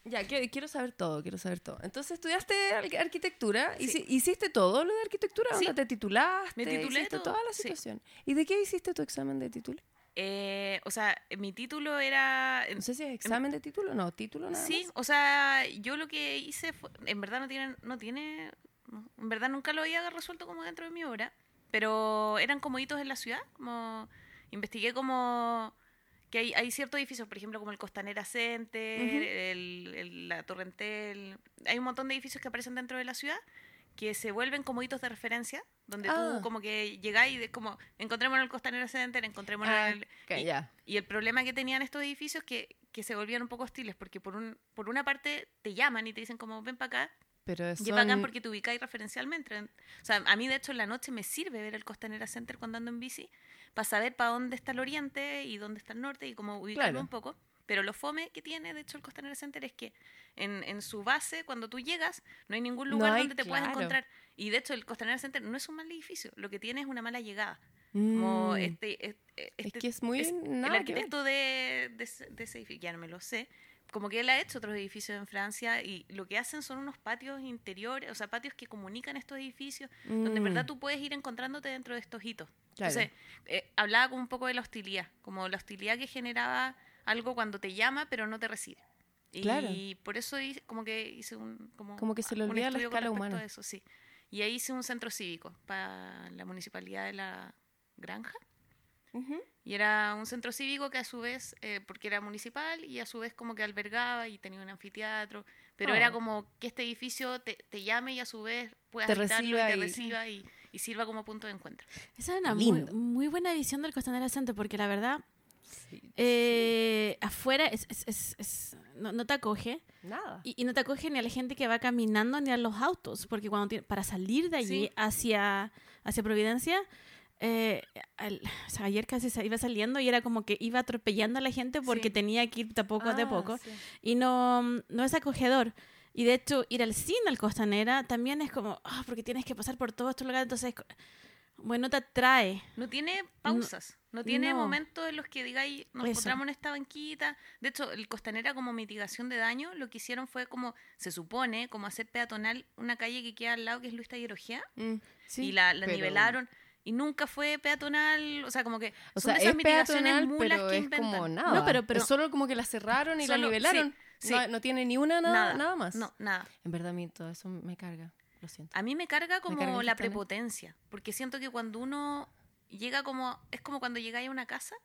Ya, quiero saber todo, quiero saber todo. Entonces, estudiaste ar- arquitectura, Sí. hici- ¿hiciste todo lo de arquitectura? Sí. ¿Onda ¿Te titulaste? Me titulé ¿Hiciste todo, toda la sí. situación? ¿Y de qué hiciste tu examen de título? Eh, o sea, mi título era... No sé si es examen de título no, título nada Sí, más. o sea, yo lo que hice fue, en verdad no tiene, no tiene, no, en verdad nunca lo había resuelto como dentro de mi obra, pero eran como hitos en la ciudad, como investigué como que hay, hay ciertos edificios, por ejemplo, como el Costanera Center, Ujú. el, el- la Torrentel, hay un montón de edificios que aparecen dentro de la ciudad que se vuelven como hitos de referencia, donde Ah. tú como que llegáis y como, encontremos en el Costanera Center, encontremos Ah, en el... ok, y- ya. y el problema que tenían estos edificios que, que se volvían un poco hostiles, porque por, un, por una parte te llaman y te dicen como, ven para acá, Pero y es son- bacán porque te ubicáis referencialmente. O sea, a mí de hecho en la noche me sirve ver el Costanera Center cuando ando en bici, para saber para dónde está el oriente y dónde está el norte y como ubicarlo Claro. un poco. Pero lo fome que tiene, de hecho, el Costanera Center es que en, en su base, cuando tú llegas, no hay ningún No lugar hay, donde te puedas claro. encontrar. Y de hecho, el Costanera Center no es un mal edificio, lo que tiene es una mala llegada. Como Mm. este, este- Es este- que es muy es- el arquitecto de, de de ese edificio, ya no me lo sé, como que él ha hecho otros edificios en Francia y lo que hacen son unos patios interiores, o sea, patios que comunican estos edificios, donde en Mm, verdad tú puedes ir encontrándote dentro de estos hitos. claro. Entonces, eh, hablaba como un poco de la hostilidad, como la hostilidad que generaba algo cuando te llama pero no te recibe. Y Claro. por eso hice, como que hice un... Como, Como que se un olvida la escala a humana. eso, sí. Y ahí hice un centro cívico para la municipalidad de la Granja. Ujú. Y era un centro cívico que a su vez, eh, porque era municipal y a su vez como que albergaba y tenía un anfiteatro, pero Oh. era como que este edificio te, te llame y a su vez puedas Te habitarlo y reciba te y- reciba y, y sirva como punto de encuentro. Esa es una muy, muy buena visión del Costanera Center, porque la verdad, Sí. eh, afuera es, es- es- es- no, no te acoge. Nada. Y, y no te acoge ni a la gente que va caminando ni a los autos, porque cuando tiene- para salir de allí Sí. hacia, hacia Providencia, eh, al- o sea, ayer casi iba saliendo y era como que iba atropellando a la gente porque Sí. tenía que ir de poco de Ah, poco sí. y no, no es acogedor. Y de hecho, ir al cine al Costanera también es como, ah, porque tienes que pasar por todos estos lugares, entonces, bueno, te atrae. No tiene pausas, no, tiene no. momentos en los que digáis, nos Eso. encontramos en esta banquita. De hecho, el Costanera como mitigación de daño, lo que hicieron fue como, se supone, como hacer peatonal una calle que queda al lado, que es Luis Tallerogea, Mm, sí, y la, la pero- nivelaron. Y nunca fue peatonal, o sea, como que O son sea, de esas es mitigaciones peatonal, mulas pero que es inventan. como nada. No, pero- pero- Es solo como que la cerraron y la Solo- sí, nivelaron. sí. No, no tiene ni una nada, Nada, nada más. No, nada. En verdad, a mí todo eso me carga. Lo siento. A mí me carga como carga el la prepotencia, porque siento que cuando uno llega como, es como cuando llegáis a una casa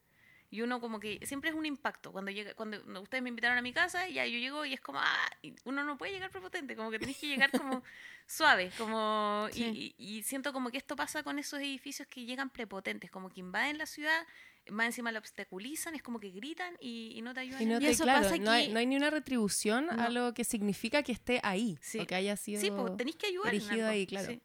y uno como que siempre es un impacto. Cuando llega, cuando ustedes me invitaron a mi casa, ya yo llego y es como, ah, y uno no puede llegar prepotente, como que tenés que llegar como suave, como y- Sí. y, y siento como que esto pasa con esos edificios que llegan prepotentes, como que invaden la ciudad, más encima la obstaculizan, es como que gritan y, y no te ayudan. Y no, eso claro, pasa no, hay, no hay ni una retribución a lo que significa que esté ahí. Sí. O que haya sido. Sí, pues tenéis que ayudar. en algo. ahí, claro. Sí.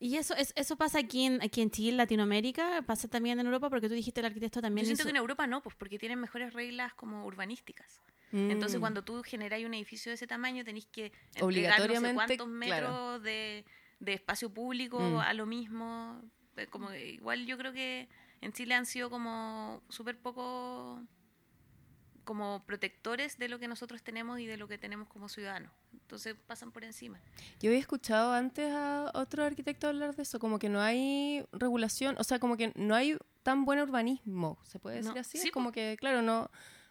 Y eso, es, eso pasa aquí en, aquí en Chile, Latinoamérica, pasa también en Europa, porque tú dijiste el arquitecto Yo también siento hizo- que en Europa no, pues porque tienen mejores reglas como urbanísticas. Entonces, Mm. cuando tú generáis un edificio de ese tamaño, tenéis que entregar no sé Obligatoriamente, cuántos claro. metros de, de espacio público Mm. a lo mismo. Como que igual yo creo que en Chile han sido como súper poco como protectores de lo que nosotros tenemos y de lo que tenemos como ciudadanos. Entonces pasan por encima. Yo había escuchado antes a otro arquitecto hablar de eso, como que no hay regulación, o sea, como que no hay tan buen urbanismo, ¿se puede decir No, así? sí, es como que, claro, no,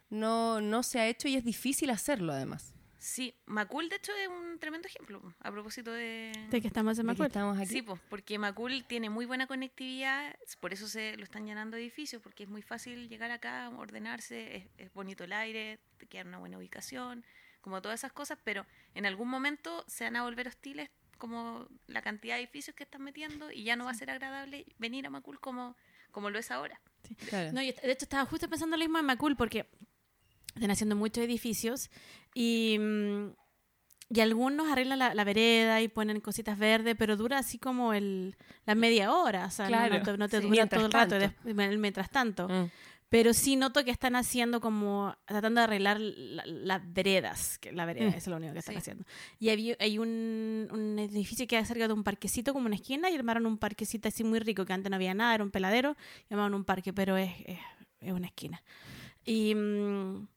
no, no se ha hecho y es difícil hacerlo además. Sí, Macul de hecho es un tremendo ejemplo a propósito de, de que estamos en Macul. estamos aquí. Sí, pues, porque Macul tiene muy buena conectividad, por eso se lo están llenando edificios, porque es muy fácil llegar acá, ordenarse, es, es bonito el aire, te queda una buena ubicación, como todas esas cosas, pero en algún momento se van a volver hostiles como la cantidad de edificios que están metiendo y ya no va a ser agradable venir a Macul como, como lo es ahora. Claro. No, y de hecho estaba justo pensando lo mismo en Macul porque están haciendo muchos edificios y, mm, y algunos arreglan la, la vereda y ponen cositas verdes, pero dura así como el, la media hora, o sea, no- Claro, no, te, no te dura todo el rato, tanto. mientras tanto. Mm. Pero sí noto que están haciendo como, tratando de arreglar la- las veredas, que la vereda Mm. es lo único que están Sí. haciendo. Y había- hay un, un edificio que hay cerca de un parquecito, como una esquina, y armaron un parquecito así muy rico, que antes no había nada, era un peladero, llamaban un parque, pero es, es, es una esquina. Y, mm,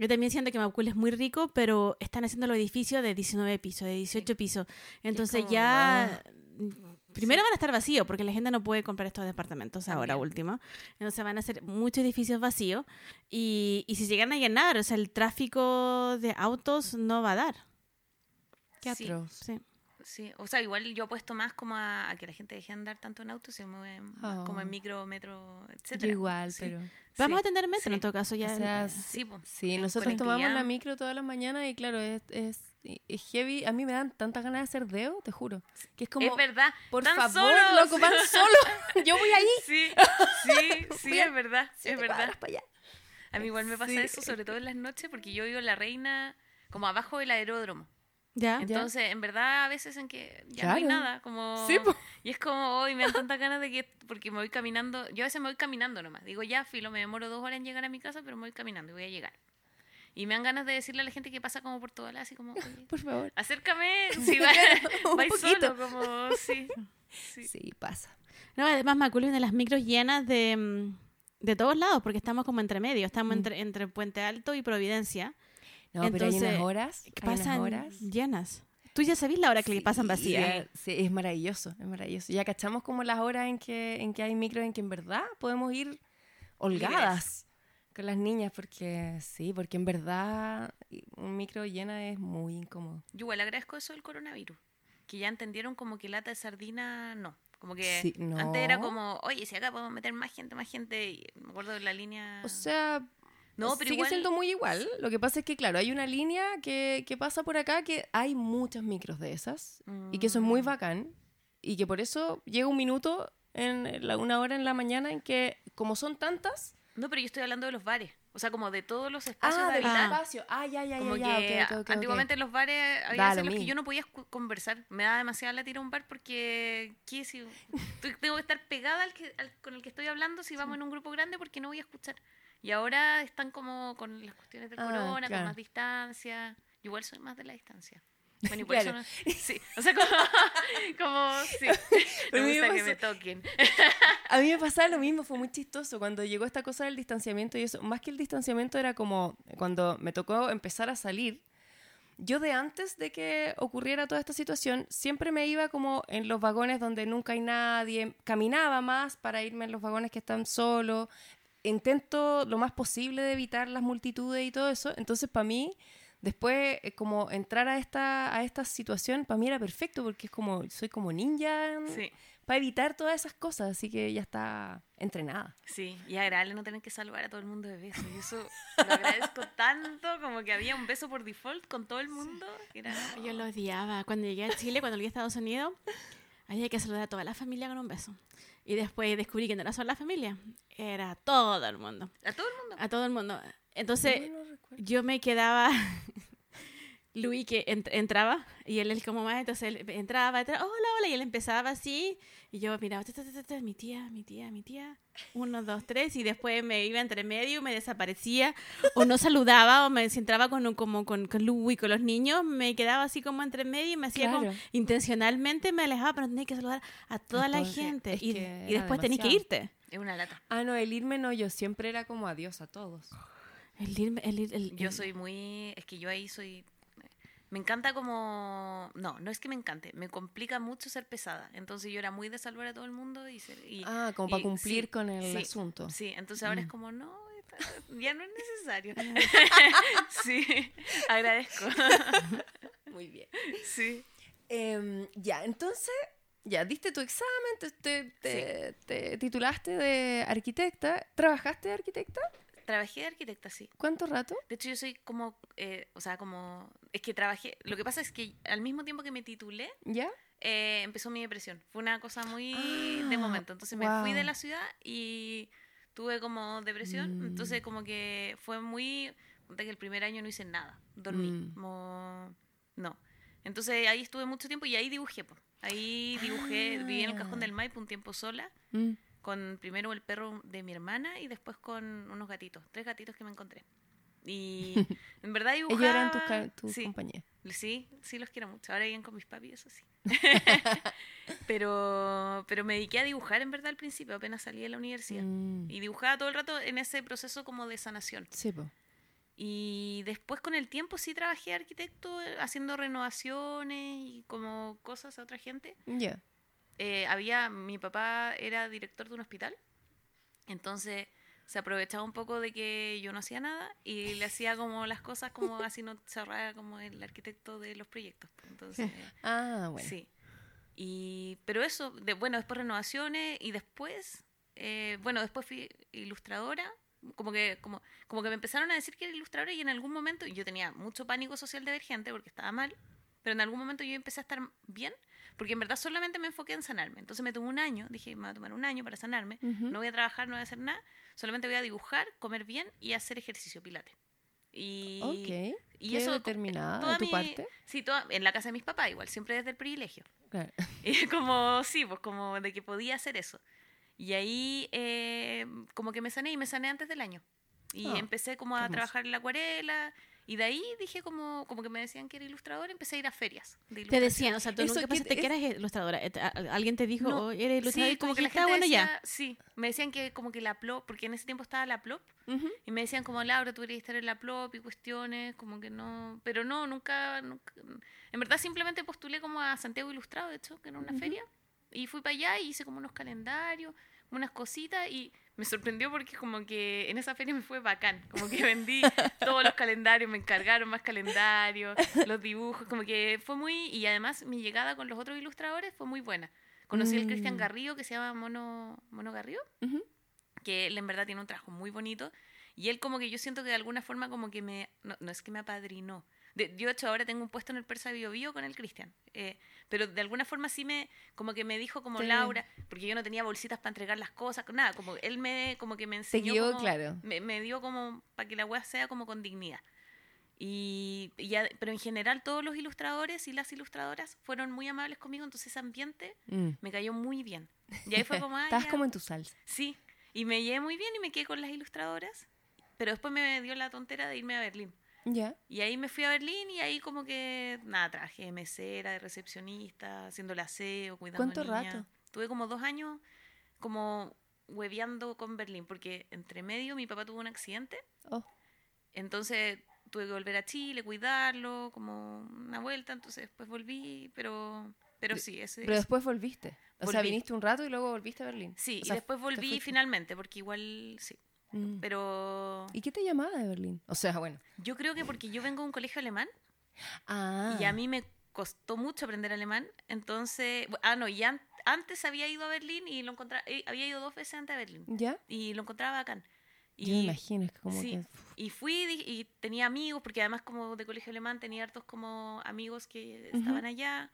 Yo también siento que Macul es muy rico, pero están haciendo los edificios de 19 pisos, de 18 pisos. Entonces como, ya... Primero van a estar vacíos porque la gente no puede comprar estos departamentos ahora También. último. Entonces van a ser muchos edificios vacíos. Y, y si llegan a llenar, o sea, el tráfico de autos no va a dar. Qué Sí. atroz. Sí. Sí, o sea, igual yo apuesto más como a, a que la gente deje de andar tanto en auto, se mueve más como en Oh. micro, metro, Yo etcétera. igual, Sí. pero... Vamos Sí, a tener metro en sí. todo caso ya. O sea, Sí, po. Sí, En nosotros tomamos la micro todas las mañanas y claro, es, es, es heavy. A mí me dan tantas ganas de hacer deo, te juro. Que es como, es verdad. por tan favor, solos. loco, van solo. Yo voy ahí. Sí, sí, sí, es verdad, Siete es verdad. para allá. A mí igual me pasa eso, sobre todo en las noches, porque yo vivo en La Reina, como abajo del aeródromo. Ya. Entonces, en verdad, a veces en que ya no hay Claro. nada, como... Sí. Y es como, hoy me dan tantas ganas de que, porque me voy caminando, yo a veces me voy caminando nomás. Digo, ya, filo, me demoro dos horas en llegar a mi casa, pero me voy caminando y voy a llegar. Y me dan ganas de decirle a la gente que pasa como por todas las, así como, oye, Por favor. acércame, si va, Un vais poquito. solo, como, sí. sí. Sí, pasa. No, además Macul tiene las micros llenas de, mm, de todos lados, porque estamos como entre medio, estamos Mm. entre, entre Puente Alto y Providencia, No, pero hay Entonces, unas horas. que hay unas pasan horas. llenas. Tú ya sabés la hora que le pasan vacías. Sí, es maravilloso, es maravilloso. Ya cachamos como las horas en que, en que hay micros en que en verdad podemos ir holgadas con las niñas, porque sí, porque en verdad un micro llena es muy incómodo. Yo igual agradezco eso del coronavirus, que ya entendieron como que lata de sardina no. Como que Sí, no. antes era como, oye, si acá podemos meter más gente, más gente. Y me acuerdo de la línea. O sea, no, pero sigue igual. siendo muy igual. Lo que pasa es que, claro, hay una línea que, que pasa por acá que hay muchas micros de esas y que eso es muy Mm. bacán y que por eso llega un minuto en la, una hora en la mañana en que, como son tantas, No, pero yo estoy hablando de los bares. O sea, como de todos los espacios ah, de del habitar. espacio. Ah, ya, ya, Como ya, ya, que ok, ok, ok, ok. antiguamente en los bares había veces los que yo no podía conversar. Me da demasiada la tira a un bar porque ¿qué si tengo que estar pegada al que, al- con el que estoy hablando si vamos en un grupo grande porque no voy a escuchar. Y ahora están como con las cuestiones del Ah, corona, claro. con más distancia. Yo igual soy más de la distancia. Bueno, y por Claro. eso no- sí, o sea, como, como sí, me que toquen. A mí me pasaba lo mismo, fue muy chistoso cuando llegó esta cosa del distanciamiento y eso. Más que el distanciamiento era como cuando me tocó empezar a salir. Yo de antes de que ocurriera toda esta situación, siempre me iba como en los vagones donde nunca hay nadie, caminaba más para irme en los vagones que están solos, intento lo más posible de evitar las multitudes y todo eso. Entonces, para mí, después, eh, como entrar a esta, a esta situación, para mí era perfecto porque es como, soy como ninja Sí, para evitar todas esas cosas, así que ya está entrenada. sí. Y agradable no tener que saludar a todo el mundo de besos. Y eso lo agradezco tanto, como que había un beso por default con todo el mundo. que Era, Yo lo odiaba. Cuando llegué a Chile, cuando llegué a Estados Unidos, había que saludar a toda la familia con un beso. Y después descubrí que no era solo la familia, era todo el mundo. a todo el mundo. A todo el mundo. Entonces, Yo no recuerdo. yo me quedaba. Luis que ent- entraba y él, él como más, entonces él entraba, entraba, hola, hola, y él empezaba así, y yo miraba, ta, ta, ta, ta, ta, mi tía, mi tía, mi tía, uno, dos, tres, y después me iba entre medio, me desaparecía, o no saludaba, o me si entraba con, un- como con, con Luis, con los niños, me quedaba así como entre medio y me hacía como, intencionalmente me alejaba, pero tenía que saludar a toda la gente, y, Es y después tenías que irte. Es una lata. Ah, no, el irme no, yo siempre era como adiós a todos. El irme- el ir- el- Yo soy muy. Es que yo ahí soy. Me encanta como. No, no es que me encante. Me complica mucho ser pesada. Entonces yo era muy de salvar a todo el mundo y. ser- y- Ah, como para cumplir sí, con el sí, asunto. Sí, entonces ahora es Mm. como, no, ya no es necesario. sí, agradezco. Muy bien. sí. Em, ya, entonces, ya, diste tu examen, te, te- te- te titulaste de arquitecta. ¿Trabajaste de arquitecta? Trabajé de arquitecta, sí. ¿Cuánto rato? De hecho, yo soy como. eh, o sea, como. Es que trabajé. Lo que pasa es que al mismo tiempo que me titulé, ¿Ya? eh, empezó mi depresión. Fue una cosa muy de Ah, momento. Entonces me fui de wow. la ciudad y tuve como depresión. Mm. Entonces como que fue muy... que el primer año no hice nada. Dormí. Mm. como- no. Entonces ahí estuve mucho tiempo y ahí dibujé. po. Ahí dibujé, viví en el cajón Ah. del Maipo un tiempo sola. Mm. Con primero el perro de mi hermana y después con unos gatitos. Tres gatitos que me encontré. Y en verdad dibujaba... Ellos eran tus, tus sí, compañías. Sí, sí los quiero mucho. Ahora viven con mis papis, eso sí. pero, pero me dediqué a dibujar en verdad al principio, apenas salí de la universidad. Mm. Y dibujaba todo el rato en ese proceso como de sanación. Sí, po. Y después con el tiempo sí trabajé de arquitecto haciendo renovaciones y como cosas a otra gente. Ya. Eh, había, mi papá era director de un hospital, entonces se aprovechaba un poco de que yo no hacía nada y le hacía como las cosas como así no cerraba como el arquitecto de los proyectos. Entonces, Ah, bueno. sí. Y, pero eso, de, bueno, después renovaciones y después, eh, bueno, después fui ilustradora. Como que, como, como que me empezaron a decir que era ilustradora y en algún momento yo tenía mucho pánico social divergente porque estaba mal, pero en algún momento yo empecé a estar bien porque en verdad solamente me enfoqué en sanarme. Entonces me tomé un año, dije, me voy a tomar un año para sanarme, Ujú. no voy a trabajar, no voy a hacer nada, solamente voy a dibujar, comer bien y hacer ejercicio pilates. Y, Ok. y eso determinada toda de tu mi- parte. Sí, toda, en la casa de mis papás igual, siempre desde el privilegio. Claro. Y como, sí, pues como de que podía hacer eso. Y ahí eh, como que me sané y me sané antes del año. Y Ah, empecé como a trabajar en la acuarela. Y de ahí dije como, como que me decían que era ilustradora, empecé a ir a ferias. de Te decían, o sea, tú Eso nunca que pensaste es- que eras ilustradora. Eh, Alguien te dijo, No, "Oh, eres ilustradora, Sí, y como que la estaba gente bueno ya. decía- Sí, me decían que como que la plop, porque en ese tiempo estaba la plop, Ujú. y me decían como, Laura, tú deberías estar en la plop y cuestiones, como que no, pero no, nunca, nunca- en verdad simplemente postulé como a Santiago Ilustrado, de hecho, que era una Ujú. feria, y fui para allá y hice como unos calendarios, unas cositas, y me sorprendió porque como que en esa feria me fue bacán, como que vendí todos los calendarios, me encargaron más calendarios, los dibujos, como que fue muy, y además mi llegada con los otros ilustradores fue muy buena. Conocí al Cristian Mm. Garrido, que se llama Mono, Mono Garrido, que él en verdad tiene un trabajo muy bonito y él como que yo siento que de alguna forma como que me, no, no es que me apadrinó. De, yo de hecho ahora tengo un puesto en el Persa Bio Bio con el Cristian, eh, pero de alguna forma sí me, como que me dijo como Laura, porque yo no tenía bolsitas para entregar las cosas, nada, como él me, como que me Se enseñó, guió, como- claro. me, me dio como para que la web sea como con dignidad. Y, y ya- pero en general todos los ilustradores y las ilustradoras fueron muy amables conmigo, entonces ese ambiente Mm. me cayó muy bien. Y ahí fue como, ah, ya. como en tu salsa. Sí, y me llevé muy bien y me quedé con las ilustradoras, pero después me dio la tontera de irme a Berlín. Ya. Y ahí me fui a Berlín y ahí como que, nada, trabajé de mesera, de recepcionista, haciendo el aseo, cuidando ¿Cuánto niñas. rato? Tuve como dos años como hueveando con Berlín, porque entre medio mi papá tuvo un accidente, Oh. entonces tuve que volver a Chile, cuidarlo, como una vuelta, entonces después volví, pero, pero sí, ese, Pero después volviste. O sea, Volví. viniste un rato y luego volviste a Berlín. sí, O y sea, después te volví finalmente, porque igual, sí, Mm. pero... ¿Y qué te llamaba de Berlín? O sea, bueno. Yo creo que porque yo vengo de un colegio alemán Ah. y a mí me costó mucho aprender alemán, entonces, ah, no, y an- antes había ido a Berlín y lo encontraba, eh, había ido dos veces antes a Berlín ¿Ya? y lo encontraba bacán. Y, Yo me imagino, es que como sí. que... y fui y tenía amigos, porque además como de colegio alemán tenía hartos como amigos que estaban allá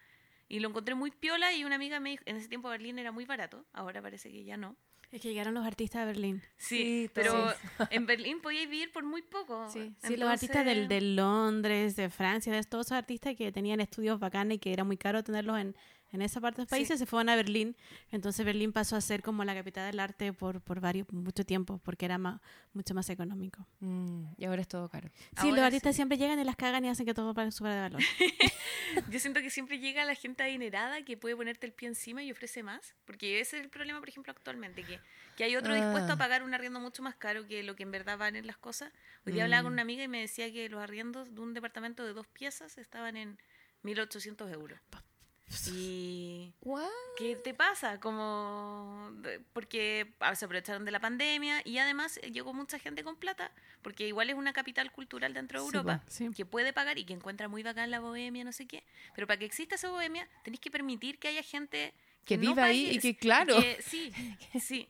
y lo encontré muy piola y una amiga me dijo, en ese tiempo Berlín era muy barato, ahora parece que ya no. Es que llegaron los artistas de Berlín. Sí, Sí, pero en Berlín podíais vivir por muy poco. Sí, sí, los artistas del, de Londres, de Francia, de todos esos artistas que tenían estudios bacanes y que era muy caro tenerlos en, en esa parte del Sí. país, se fueron a Berlín. Entonces Berlín pasó a ser como la capital del arte por, por varios, mucho tiempo, porque era más, mucho más económico. Mm, y ahora es todo caro. Sí, Ahora los artistas sí. siempre llegan y las cagan y hacen que todo suba de valor. Yo siento que siempre llega la gente adinerada que puede ponerte el pie encima y ofrece más. Porque ese es el problema, por ejemplo, actualmente. Que, que hay otro dispuesto Ah. a pagar un arriendo mucho más caro que lo que en verdad valen las cosas. Hoy día hablaba con Mm. una amiga y me decía que los arriendos de un departamento de dos piezas estaban en 1.800 euros. Y... What? ¿Qué te pasa? Como porque ah, se aprovecharon de la pandemia y además eh, llegó mucha gente con plata, porque igual es una capital cultural dentro de Europa sí. que puede pagar y que encuentra muy bacán la bohemia, no sé qué. Pero para que exista esa bohemia, tenéis que permitir que haya gente Que no viva ahí y que, claro. que- sí, sí.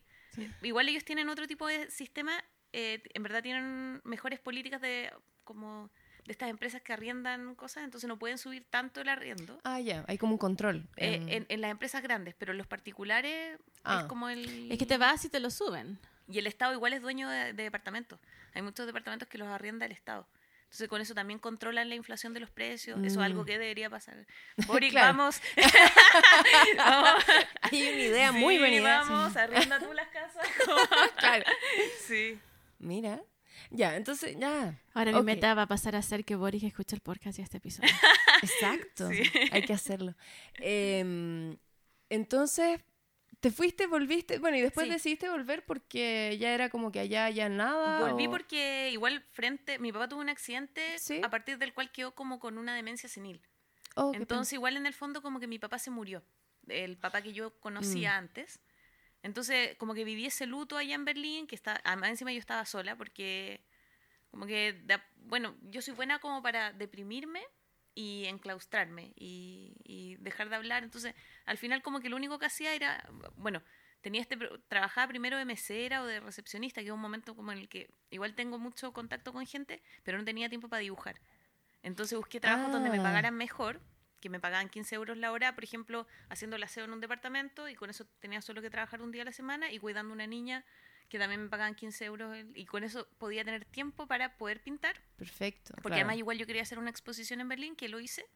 Igual ellos tienen otro tipo de sistema, eh, en verdad tienen mejores políticas de como de estas empresas que arriendan cosas, entonces no pueden subir tanto el arriendo. Ah, ya, hay como un control. Eh, en- en, en las empresas grandes, pero en los particulares Ah. es como el... Es que te vas y te lo suben. Y el Estado igual es dueño de, de departamentos. Hay muchos departamentos que los arrienda el Estado. Entonces con eso también controlan la inflación de los precios. Eso es algo Mm. que debería pasar. Boric, Claro. vamos. vamos. Hay una idea muy Sí, buena. Vamos, arrienda tú las casas. Claro. sí. Mira. Ya, entonces, ya. Ahora mi Ok. meta va a pasar a ser que Boris escuche el podcast y este episodio. Exacto. Sí. Hay que hacerlo. Em, entonces, Te fuiste, volviste, bueno, y después Sí. decidiste volver porque ya era como que allá ya nada. Volví o- porque igual frente, mi papá tuvo un accidente Sí. a partir del cual quedó como con una demencia senil. Oh, Entonces igual en el fondo como que mi papá se murió, el papá que yo conocía Mm. antes. Entonces como que viví ese luto allá en Berlín, que está, además encima yo estaba sola porque como que, de bueno, yo soy buena como para deprimirme y enclaustrarme y, y dejar de hablar. Entonces al final como que lo único que hacía era, bueno, tenía este, trabajaba primero de mesera o de recepcionista, que es un momento como en el que igual tengo mucho contacto con gente, pero no tenía tiempo para dibujar. Entonces busqué trabajos donde me Ah. pagaran mejor, que me pagaban 15 euros la hora, por ejemplo, haciendo el aseo en un departamento y con eso tenía solo que trabajar un día a la semana y cuidando una niña que también me pagaban 15 euros y con eso podía tener tiempo para poder pintar, Perfecto. porque claro. además igual yo quería hacer una exposición en Berlín, que lo hice.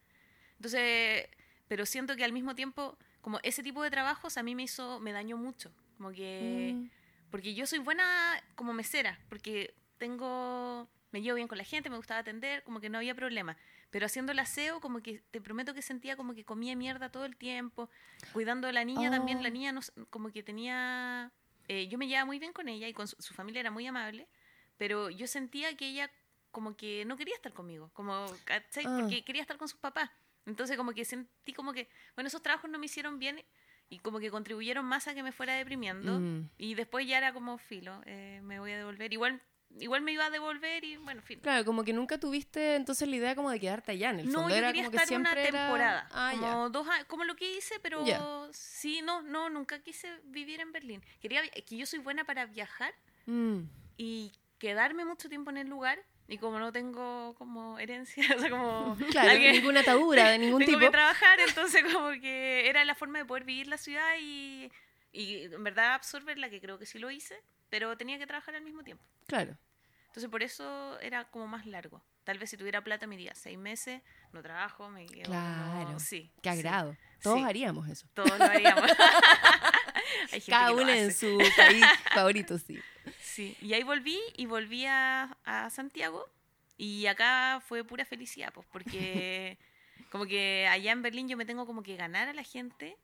Entonces, pero siento que al mismo tiempo, como ese tipo de trabajos a mí me hizo, me dañó mucho, como que... Mm, Porque yo soy buena como mesera, porque tengo, me llevo bien con la gente, me gustaba atender, como que no había problema. Pero haciendo el aseo, como que te prometo que sentía como que comía mierda todo el tiempo. Cuidando a la niña también, la Oh. niña no como que tenía... eh, yo me llevaba muy bien con ella y con su, su familia era muy amable, pero yo sentía que ella como que no quería estar conmigo, como, ¿cachai? Ah. Porque quería estar con sus papás. Entonces como que sentí como que, bueno, esos trabajos no me hicieron bien y como que contribuyeron más a que me fuera deprimiendo. Mm. Y después ya era como filo, eh, me voy a devolver. Igual, igual me iba a devolver y bueno, filo. Claro, como que nunca tuviste entonces la idea como de quedarte allá en el No, fondo. yo era quería como que estar una siempre era- temporada, Ah, ya. como dos años, como lo que hice, pero Ya. sí, no, no, nunca quise vivir en Berlín. Quería que yo soy buena para viajar Mm. y quedarme mucho tiempo en el lugar. Y como no tengo como herencia, o sea, como Claro, alguien- ninguna atadura de ningún tengo tipo. que trabajar, entonces como que era la forma de poder vivir la ciudad y, y en verdad absorberla, que creo que sí lo hice, pero tenía que trabajar al mismo tiempo. Claro. Entonces por eso era como más largo. Tal vez si tuviera plata me diría seis meses, no trabajo, me quedo. Claro. como- sí. Qué sí, agrado. Todos Sí. haríamos eso. Todos lo haríamos. Hay gente Cada uno en su país favorito, sí. Sí. Y ahí volví y volví a, a Santiago y acá fue pura felicidad, pues porque como que allá en Berlín yo me tengo como que ganar a la gente,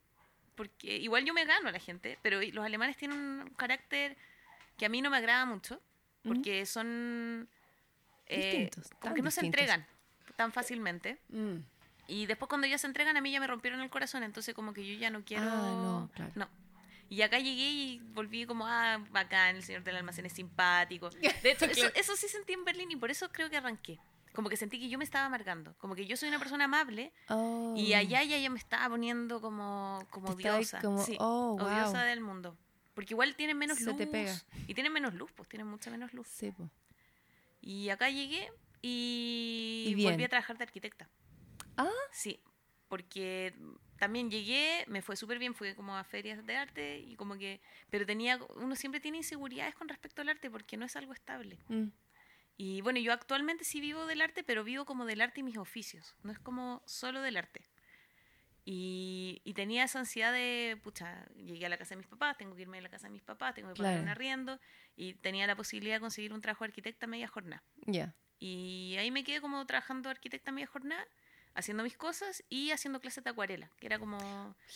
porque igual yo me gano a la gente, pero los alemanes tienen un carácter que a mí no me agrada mucho, porque son... eh, Distintos, como que no se entregan tan fácilmente. Mm. Y después cuando ya se entregan a mí ya me rompieron el corazón, entonces como que yo ya no quiero... Ah, no, claro. Y acá llegué y volví como, ah, bacán, el señor del almacén es simpático. De hecho, eso, eso sí sentí en Berlín y por eso creo que arranqué. Como que sentí que yo me estaba amargando. Como que yo soy una persona amable Oh. y allá ya, ya me estaba poniendo como, como diosa. como, sí, oh, wow. diosa del mundo. Porque igual tienen menos Se luz. te pega. Y tienen menos luz, pues tienen mucha menos luz. Sí, po. Y acá llegué y, Y volví a trabajar de arquitecta. Ah. Sí, porque también llegué, me fue súper bien, fui como a ferias de arte y como que, pero tenía, uno siempre tiene inseguridades con respecto al arte porque no es algo estable. Mm. Y bueno, yo actualmente sí vivo del arte, pero vivo como del arte y mis oficios, no es como solo del arte. Y, y tenía esa ansiedad de, pucha, llegué a la casa de mis papás, tengo que irme a la casa de mis papás, tengo que pagar Claro. un arriendo, y tenía la posibilidad de conseguir un trabajo de arquitecta media jornada. Ya. Y ahí me quedé como trabajando arquitecta media jornada, haciendo mis cosas y haciendo clases de acuarela, que era como...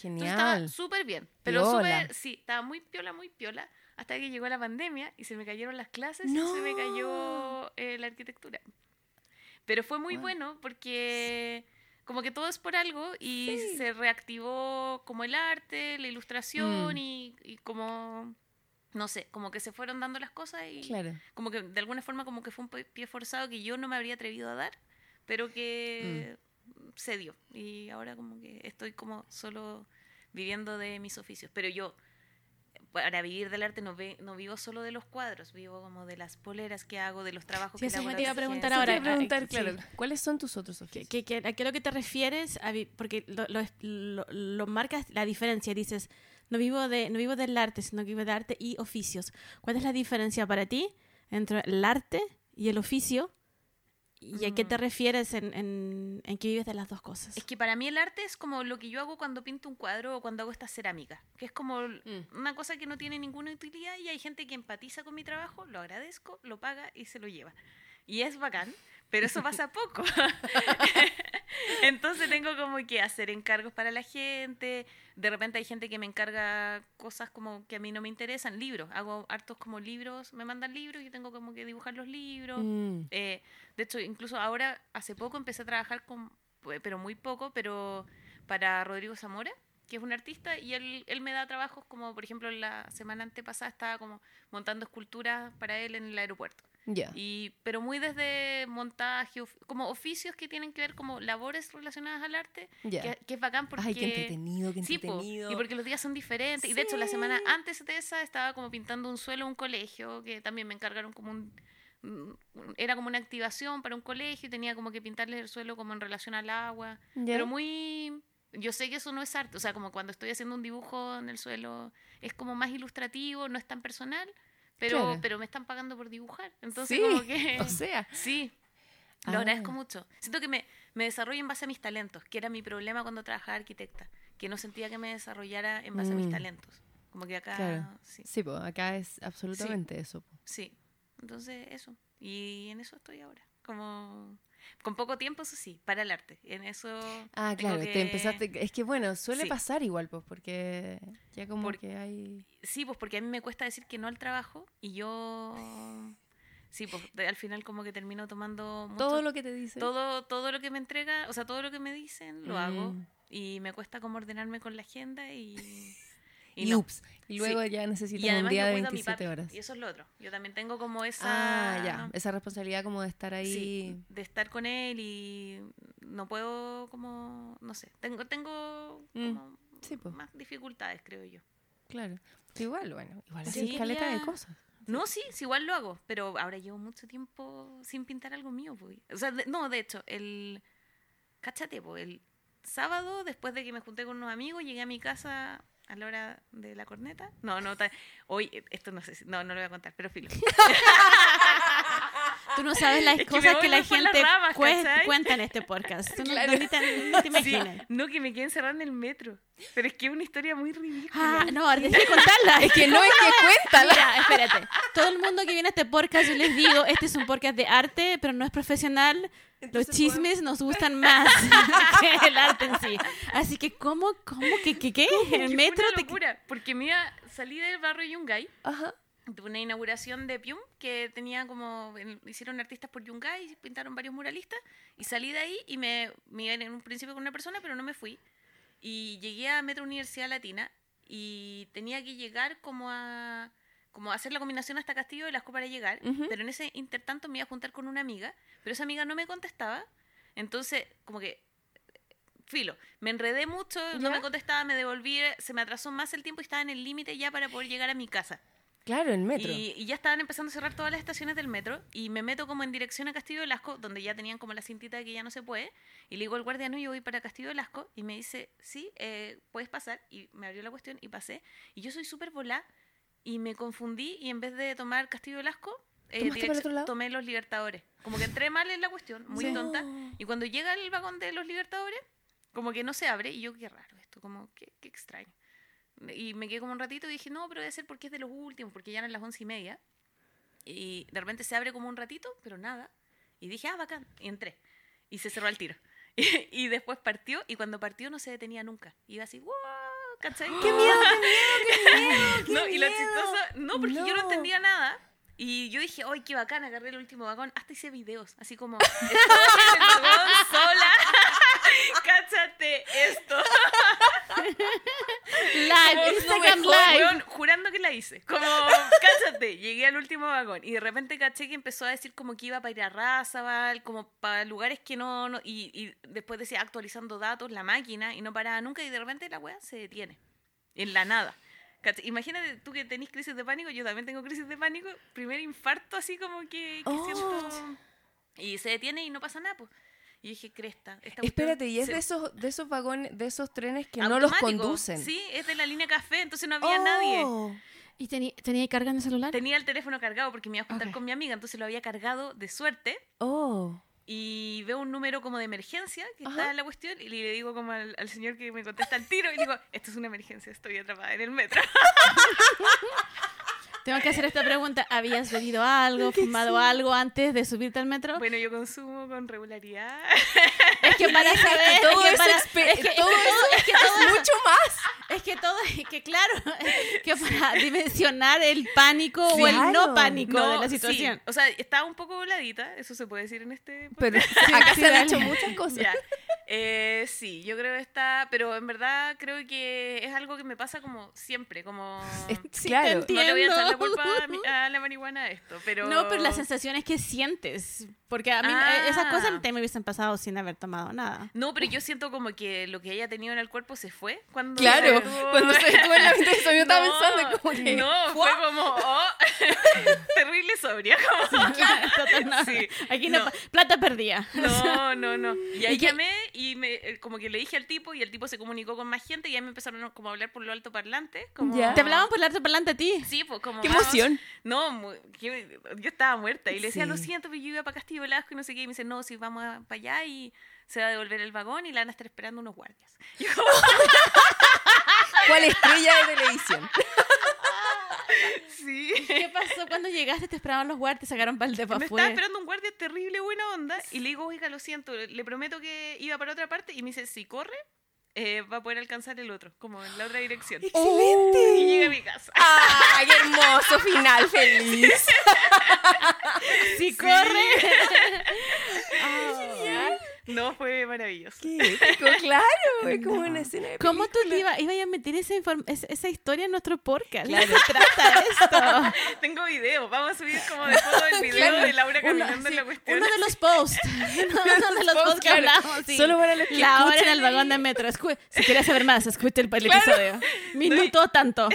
Entonces estaba Genial. súper bien, pero súper, sí, estaba muy piola, muy piola, hasta que llegó la pandemia y se me cayeron las clases y se me No. cayó eh, la arquitectura. Pero fue muy Wow. bueno porque como que todo es por algo y Sí. se reactivó como el arte, la ilustración Mm. y, y como, no sé, como que se fueron dando las cosas y Claro. como que de alguna forma como que fue un pie forzado que yo no me habría atrevido a dar, pero que se dio. Y ahora como que estoy como solo viviendo de mis oficios. Pero yo, para vivir del arte, no, ve, no vivo solo de los cuadros, vivo como de las poleras que hago, de los trabajos Sí, que hago me a te iba a preguntar ahora, a preguntar, claro. sí. ¿Cuáles son tus otros ¿Qué, oficios? qué- qué- ¿A qué es lo que te refieres? A porque lo, lo, lo- lo marcas la diferencia. Dices, no vivo, de, no vivo del arte, sino que vivo de arte y oficios. ¿Cuál es la diferencia para ti entre el arte y el oficio? ¿Y a qué te Mm. refieres en, en, en que vives de las dos cosas? Es que para mí el arte es como lo que yo hago cuando pinto un cuadro o cuando hago esta cerámica, que es como Mm. una cosa que no tiene ninguna utilidad y hay gente que empatiza con mi trabajo, lo agradezco, lo paga y se lo lleva. Y es bacán, pero eso pasa poco. Entonces tengo como que hacer encargos para la gente. De repente hay gente que me encarga cosas como que a mí no me interesan. Libros. Hago hartos como libros. Me mandan libros y yo tengo como que dibujar los libros. Mm. Eh, de hecho, incluso ahora, hace poco empecé a trabajar con, pues, pero muy poco, pero para Rodrigo Zamora, que es un artista, y él, él me da trabajos como, por ejemplo, la semana antepasada estaba como montando esculturas para él en el aeropuerto. Y, pero muy desde montaje, of- como oficios que tienen que ver como labores relacionadas al arte, que, que es bacán porque... Ay, qué entretenido, qué Sí, po, entretenido. y porque los días son diferentes. Y de hecho, la Sí. semana antes de esa estaba como pintando un suelo en un colegio, que también me encargaron como un... Era como una activación para un colegio y tenía como que pintarles el suelo como en relación al agua. Pero muy... Yo sé que eso no es arte, o sea, como cuando estoy haciendo un dibujo en el suelo, es como más ilustrativo, no es tan personal, pero, Claro. pero me están pagando por dibujar. Entonces, Sí, como que... O sea. Sí, lo Ah. agradezco mucho. Siento que me, me desarrollo en base a mis talentos, que era mi problema cuando trabajaba arquitecta, que no sentía que me desarrollara en base a mis Mm. talentos. Como que acá, Claro. sí, Sí, pues acá es absolutamente eso. po. sí. Entonces, eso. Y en eso estoy ahora. Como con poco tiempo, eso sí, para el arte. En eso. Ah, claro, te empezaste. Es que bueno, suele Sí. pasar igual, pues, porque ya como que hay. Sí, pues porque a mí me cuesta decir que no al trabajo y yo. Sí, pues al final como que termino tomando mucho- Todo lo que te dice. todo, todo lo que me entrega, o sea, todo lo que me dicen, lo hago. Mm. Y me cuesta como ordenarme con la agenda y. Y, no. ups. Y luego ya necesitas Y un día de cuido a mi 27 papi, horas. Y eso es lo otro. Yo también tengo como esa. Ah, ya. Esa responsabilidad como de estar ahí. Sí, de estar con él y no puedo como, no sé, tengo, tengo Mm, como sí, po. más dificultades, creo yo. Claro. Igual, bueno. Igual Sí, así caleta de cosas. No, sí, sí, igual lo hago, pero ahora llevo mucho tiempo sin pintar algo mío. pues. O sea, de- no, de hecho, el... Cáchate, pues, el sábado, después de que me junté con unos amigos, llegué a mi casa a la hora de la corneta. No, no, hoy, esto no sé, si- no, no lo voy a contar, pero filo. Tú no sabes las Es que cosas que la las gente ramas, ¿cachai? cuenta en este podcast. Tú no, Claro. no ni te, ni te Sí, imaginas. no, que me quedé encerrada en el metro. Pero es que es una historia muy ridícula. Ah, no, tienes que contarla. Es que no es que cuéntala. Mira, espérate. Todo el mundo que viene a este podcast, yo les digo, este es un podcast de arte, pero no es profesional. Los Entonces, chismes nos gustan más que el arte en sí. Así que, ¿cómo? ¿Cómo? ¿Qué? ¿Qué? qué? Que El metro una te... locura, porque me iba, salí del barrio Yungay Ajá. Una inauguración de Pium que tenía como. Hicieron artistas por Yungay, pintaron varios muralistas. Y salí de ahí y me, me iba en un principio con una persona, pero no me fui. Y llegué a Metro Universidad Latina y tenía que llegar como a. Como a hacer la combinación hasta Castillo de Lasco para llegar. Pero en ese intertanto me iba a juntar con una amiga, pero esa amiga no me contestaba. Entonces, como que. Filo, me enredé mucho, no me contestaba, me devolví, se me atrasó más el tiempo y estaba en el límite ya para poder llegar a mi casa. Claro, el metro. Y, y ya estaban empezando a cerrar todas las estaciones del metro y me meto como en dirección a Castillo de Lasco, donde ya tenían como la cintita de que ya no se puede. Y le digo al guardia, no, yo voy para Castillo de Lasco. Y me dice, sí, eh, puedes pasar. Y me abrió la cuestión y pasé. Y yo soy súper volá y me confundí y en vez de tomar Castillo de Lasco, eh, tomé Los Libertadores. Como que entré mal en la cuestión, muy Sí. tonta. Y cuando llega el vagón de Los Libertadores, como que no se abre. Y yo, qué raro esto, como, qué, qué extraño. Y me quedé como un ratito y dije, no, pero debe ser porque es de los últimos, porque ya eran las once y media. Y de repente se abre como un ratito, pero nada. Y dije, ah, bacán. Y entré. Y se cerró al tiro. Y, y después partió, y cuando partió no se detenía nunca. Iba así, ¡wow! ¿Cachai? ¡Qué miedo, qué miedo, qué miedo! qué No, y lo miedo! chistoso, no, porque yo no No. entendía nada. Y yo dije, ¡ay, qué bacán! Agarré el último vagón. Hasta hice videos, así como, estoy en el vagón sola. ¡Cáchate esto! Live, Instagram Live. weón, jurando que la hice. Como, cáchate, llegué al último vagón y de repente caché que empezó a decir como que iba para ir a Razabal, como para lugares que no, no- y, y después decía actualizando datos, la máquina, y no paraba nunca y de repente la weá se detiene. En la nada. Imagínate tú que tenés crisis de pánico, yo también tengo crisis de pánico, primer infarto así como que, que Oh. siento... Y se detiene y no pasa nada, pues. Y dije, cresta. esta Espérate, y es se- de esos, de esos vagones, de esos trenes que no los conducen. Sí, es de la línea café, entonces no había nadie. Oh. ¿Y teni- tenía carga en el celular? Tenía el teléfono cargado porque me iba a juntar con mi amiga, entonces lo había cargado de suerte Oh. y veo un número como de emergencia que Ajá. está en la cuestión y le digo como al, al señor que me contesta al tiro y digo, esto es una emergencia, estoy atrapada en el metro. Tengo que hacer esta pregunta. ¿Habías bebido algo, fumado algo antes de subirte al metro? Bueno, yo consumo con regularidad. Es que para saber, todo es que para- es que- es que todo es Mucho más. Es que todo, es que claro, que para dimensionar el pánico o el no pánico de la sí. situación. O sea, estaba un poco voladita, eso se puede decir en este Pero podcast. acá sí, se han hecho muchas cosas. Ya. Eh, sí, yo creo que está, pero en verdad creo que es algo que me pasa como siempre, como... Sí, claro. No le voy a echar la culpa a, mi- a la marihuana de esto, pero... No, pero las sensaciones que sientes. Porque a mí Ah. eh, esas cosas te me hubiesen pasado sin haber tomado nada. No, pero yo siento como que lo que ella tenido en el cuerpo se fue cuando Claro, se detuvo. cuando se detuvo en la eso, yo estaba No, pensando como que... No, fue como, oh, terrible sobria. Como, Claro, total, no. Sí, Aquí no, no. pa- plata perdida. no, no, no. Y ahí ¿Y qué- llamé y me, eh, como que le dije al tipo y el tipo se comunicó con más gente y ahí me empezaron como a hablar por lo alto parlante. Como, Ya. Te hablaban por el arte parlante a ti. Sí, pues como... ¡Qué vamos. emoción! No, yo estaba muerta y le decía, Sí. lo siento, pero yo iba para Castillo Velasco y no sé qué. Y me dice, no, si vamos para allá y se va a devolver el vagón y la van a estar esperando unos guardias. Y yo, ¿Cuál estrella de televisión? Sí. ¿Qué pasó cuando llegaste? Te esperaban los guardias, te sacaron para el de para Me estaba esperando un guardia terrible buena onda y le digo, oiga, lo siento, le prometo que iba para otra parte y me dice, si corre, eh, va a poder alcanzar el otro, como en la otra dirección. ¡Excelente! Y llegué a mi casa. ¡Ah, qué hermoso final feliz! Si corre. No, fue maravilloso. Claro, es como una escena de ¿Cómo tú te película. ibas ibas a meter esa, inform- esa, esa historia en nuestro podcast? Claro. ¿De qué trata esto? Tengo video, vamos a subir como de foto el video Claro. de Laura Uno, caminando en sí, la cuestión. uno de los posts. Uno de los posts, posts que claro. hablamos. sí. Solo para los que La hora en el vagón de metro. Escu- si quieres saber más, escucha el, el episodio. Minuto tanto.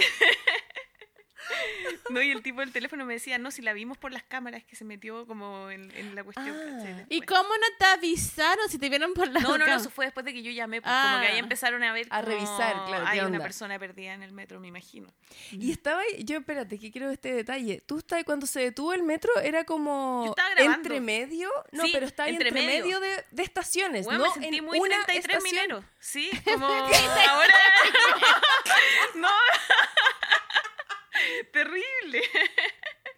No, y el tipo del teléfono me decía, no, si la vimos por las cámaras que se metió como en, en la cuestión. Ah. ¿Y cómo no te avisaron si te vieron por la No, no, no, cámara? eso fue después de que yo llamé, pues, Ah. como que ahí empezaron a ver A como, revisar, claro, Hay una persona perdida en el metro, me imagino. Y estaba ahí, yo espérate, que quiero este detalle. Tú estás cuando se detuvo el metro, era como estaba entre medio, no, Sí, pero está ahí entre entre medio. medio de, de estaciones, Bueno, no me sentí en muy una 33 estación. Sí, como ahora. no. Terrible.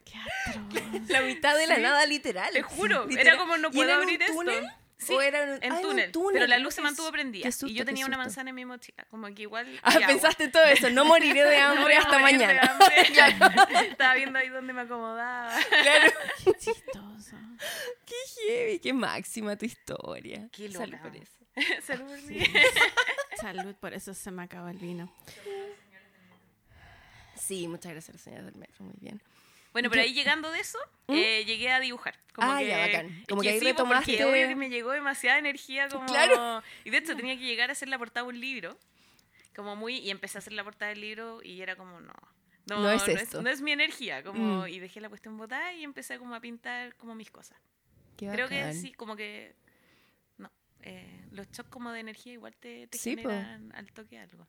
Qué atroz. La mitad de la Sí, nada literal. Te juro, Literal. era como no ¿Y puedo abrir esto. túnel? Sí, ¿O era en, ah, túnel? Pero la luz se mantuvo prendida. susto, y yo tenía una manzana en mi mochila. Como que igual. Ah, pensaste todo eso, no moriré de hambre No hasta mañana. hambre. Estaba viendo ahí donde me acomodaba. Claro. Qué chistoso. Qué heavy, qué máxima tu historia. Qué Salud loca. por eso. Salud por mí. Salud, por eso se me acaba el vino. Sí, muchas gracias, a la señora del metro, muy bien. Bueno, pero ahí llegando de eso, eh, llegué a dibujar. Como ¿Mm? Ah, que, ya, bacán. es Como que ahí sí, pues, porque retomaste- obvio que me llegó demasiada energía. Como... Claro. Y de hecho tenía que llegar a hacer la portada de un libro. Como muy. Y empecé a hacer la portada del libro y era como, no. No, No es esto. no es mi energía. Como, Mm. Y dejé la cuestión botada y empecé como a pintar como mis cosas. Qué Creo que sí, como que. No. eh, los shocks como de energía igual te, te Sí, po. generan al toque algo.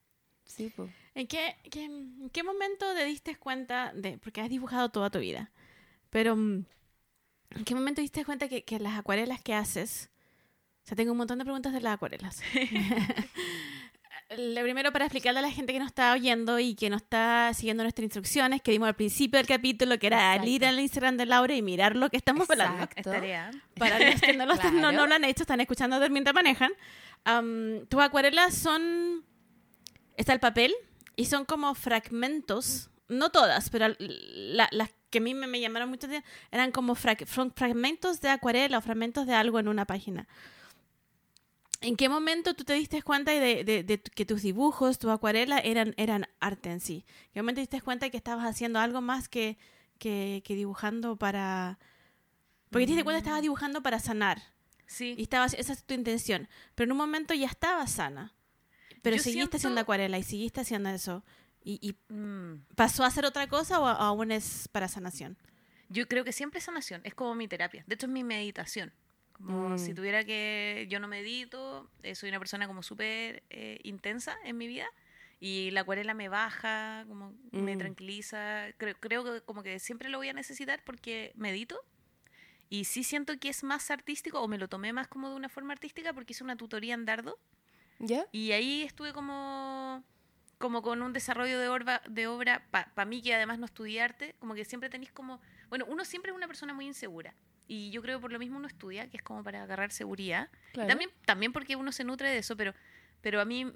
Sí. ¿En qué, qué- en qué momento te diste cuenta de.? Porque has dibujado toda tu vida. Pero. mm, ¿En qué momento te diste cuenta que, que las acuarelas que haces. O sea, tengo un montón de preguntas de las acuarelas. Lo primero para explicarle a la gente que nos está oyendo y que no está siguiendo nuestras instrucciones que dimos al principio del capítulo, que era Exacto. ir al Instagram de Laura y mirar lo que estamos hablando. Exacto. Tarea. Para los que no lo, están- no, Claro. no lo han hecho, están escuchando mientras manejan. Am, tus acuarelas son... Está el papel y son como fragmentos, no todas, pero la- las que a mí me, me llamaron mucho eran como fragmentos de acuarela o fragmentos de algo en una página. ¿En qué momento tú te diste cuenta de, de- de que tus dibujos, tu acuarela eran, eran arte en sí? ¿En qué momento te diste cuenta que estabas haciendo algo más que, que, que dibujando para... Porque te diste cuenta que estabas dibujando para sanar. Sí. Y estabas, esa es tu intención. Pero en un momento ya estabas sana. Pero Yo seguiste haciendo siento- acuarela y seguiste haciendo eso. ¿Y, y Mm. pasó a ser otra cosa o aún es para sanación? Yo creo que siempre es sanación, es como mi terapia. De hecho, es mi meditación. Como Mm. si tuviera que. Yo no medito, eh, soy una persona como súper eh, intensa en mi vida. Y la acuarela me baja, como me Mm. tranquiliza. Creo, creo que como que siempre lo voy a necesitar porque medito. Y sí siento que es más artístico, o me lo tomé más como de una forma artística porque hice una tutoría en dardo. ¿Ya? Y ahí estuve como como con un desarrollo de obra, de obra para mí que además no estudié arte, como que siempre tenéis como, bueno, uno siempre es una persona muy insegura. Y yo creo que por lo mismo uno estudia, que es como para agarrar seguridad. Y. También, también porque uno se nutre de eso, pero, pero a mí